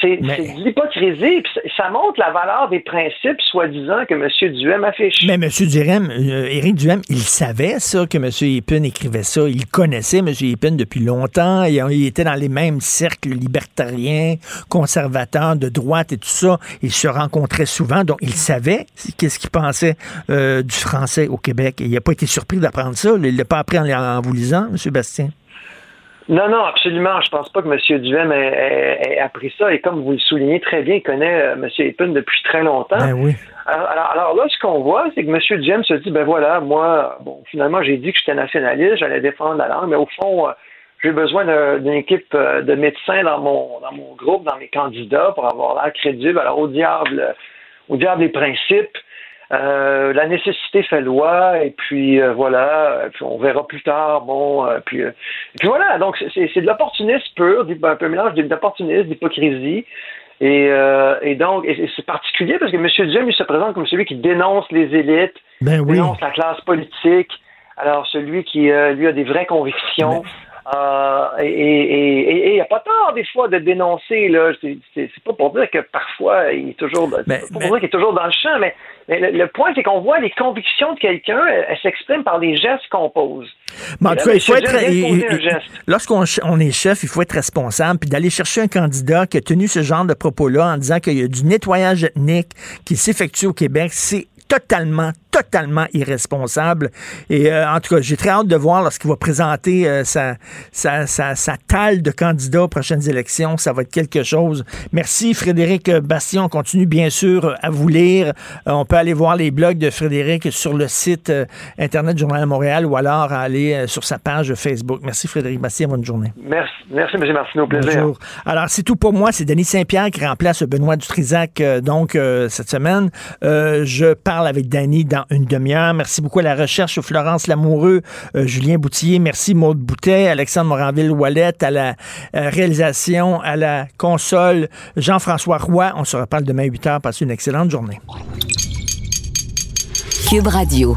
S10: c'est de l'hypocrisie, puis ça montre la valeur des principes soi-disant que M. Duhem affiche.
S3: Mais M. Duhem, euh, Éric Duhem, il savait ça, que M. Epin écrivait ça. Il connaissait M. Epin depuis longtemps. Il, il, était dans les mêmes cercles libertariens, conservateurs, de droite et tout ça. Il se rencontrait souvent, donc il savait qu'est-ce qu'il pensait euh, du français au Québec. Et il n'a pas été surpris d'apprendre ça. Il ne l'a pas appris en, en vous lisant, M. Bastien?
S10: Non, non, absolument. Je pense pas que M. Duhem ait, appris ça. Et comme vous le soulignez très bien, il connaît euh, M. Epin depuis très longtemps.
S3: Ben oui.
S10: alors, alors, là, ce qu'on voit, c'est que M. Duhem se dit, ben voilà, moi, bon, finalement, j'ai dit que j'étais nationaliste, j'allais défendre la langue, mais au fond, euh, j'ai besoin d'une équipe euh, de médecins dans mon, dans mon groupe, dans mes candidats, pour avoir l'air crédible. Alors, au diable, au diable les principes. Euh, la nécessité fait loi, et puis euh, voilà, puis on verra plus tard, bon, euh, puis, puis voilà, donc c'est de l'opportunisme pur, un peu mélange d'opportunisme, d'hypocrisie, et, et, donc, c'est particulier parce que M. Duhem, il se présente comme celui qui dénonce les élites,
S3: ben
S10: dénonce la classe politique, alors celui qui, lui, a des vraies convictions. Euh, et il n'y a pas tort des fois de dénoncer. Là. C'est, pas pour dire que parfois il est toujours, mais, pas pour dire qu'il est toujours dans le champ, mais, le, point c'est qu'on voit les convictions de quelqu'un, elles, s'expriment par les gestes qu'on pose.
S3: Mais en tout cas, il faut être. Lorsqu'on on est chef, il faut être responsable, puis d'aller chercher un candidat qui a tenu ce genre de propos-là en disant qu'il y a du nettoyage ethnique qui s'effectue au Québec, c'est totalement, totalement irresponsable. Et euh, en tout cas, j'ai très hâte de voir lorsqu'il va présenter euh, sa, sa, sa, sa, talle de candidats aux prochaines élections. Ça va être quelque chose. Merci, Frédéric Bastien. On continue, bien sûr, à vous lire. Euh, on peut aller voir les blogs de Frédéric sur le site Internet Journal de Montréal ou alors aller sur sa page Facebook. Merci, Frédéric Bastien. Bonne journée.
S10: Merci, merci M. Martineau. Plaisir.
S3: Bonjour. Alors, c'est tout pour moi. C'est Denis Saint-Pierre qui remplace Benoît Dutrisac, donc, cette semaine. je parle avec Danny dans une demi-heure. Merci beaucoup à la recherche, Florence Lamoureux, euh, Julien Boutier, merci Maude Boutet, Alexandre Moranville-Wallet, à la euh, réalisation, à la console, Jean-François Roy. On se reparle demain à 8 h. Passez une excellente journée.
S1: Cube Radio.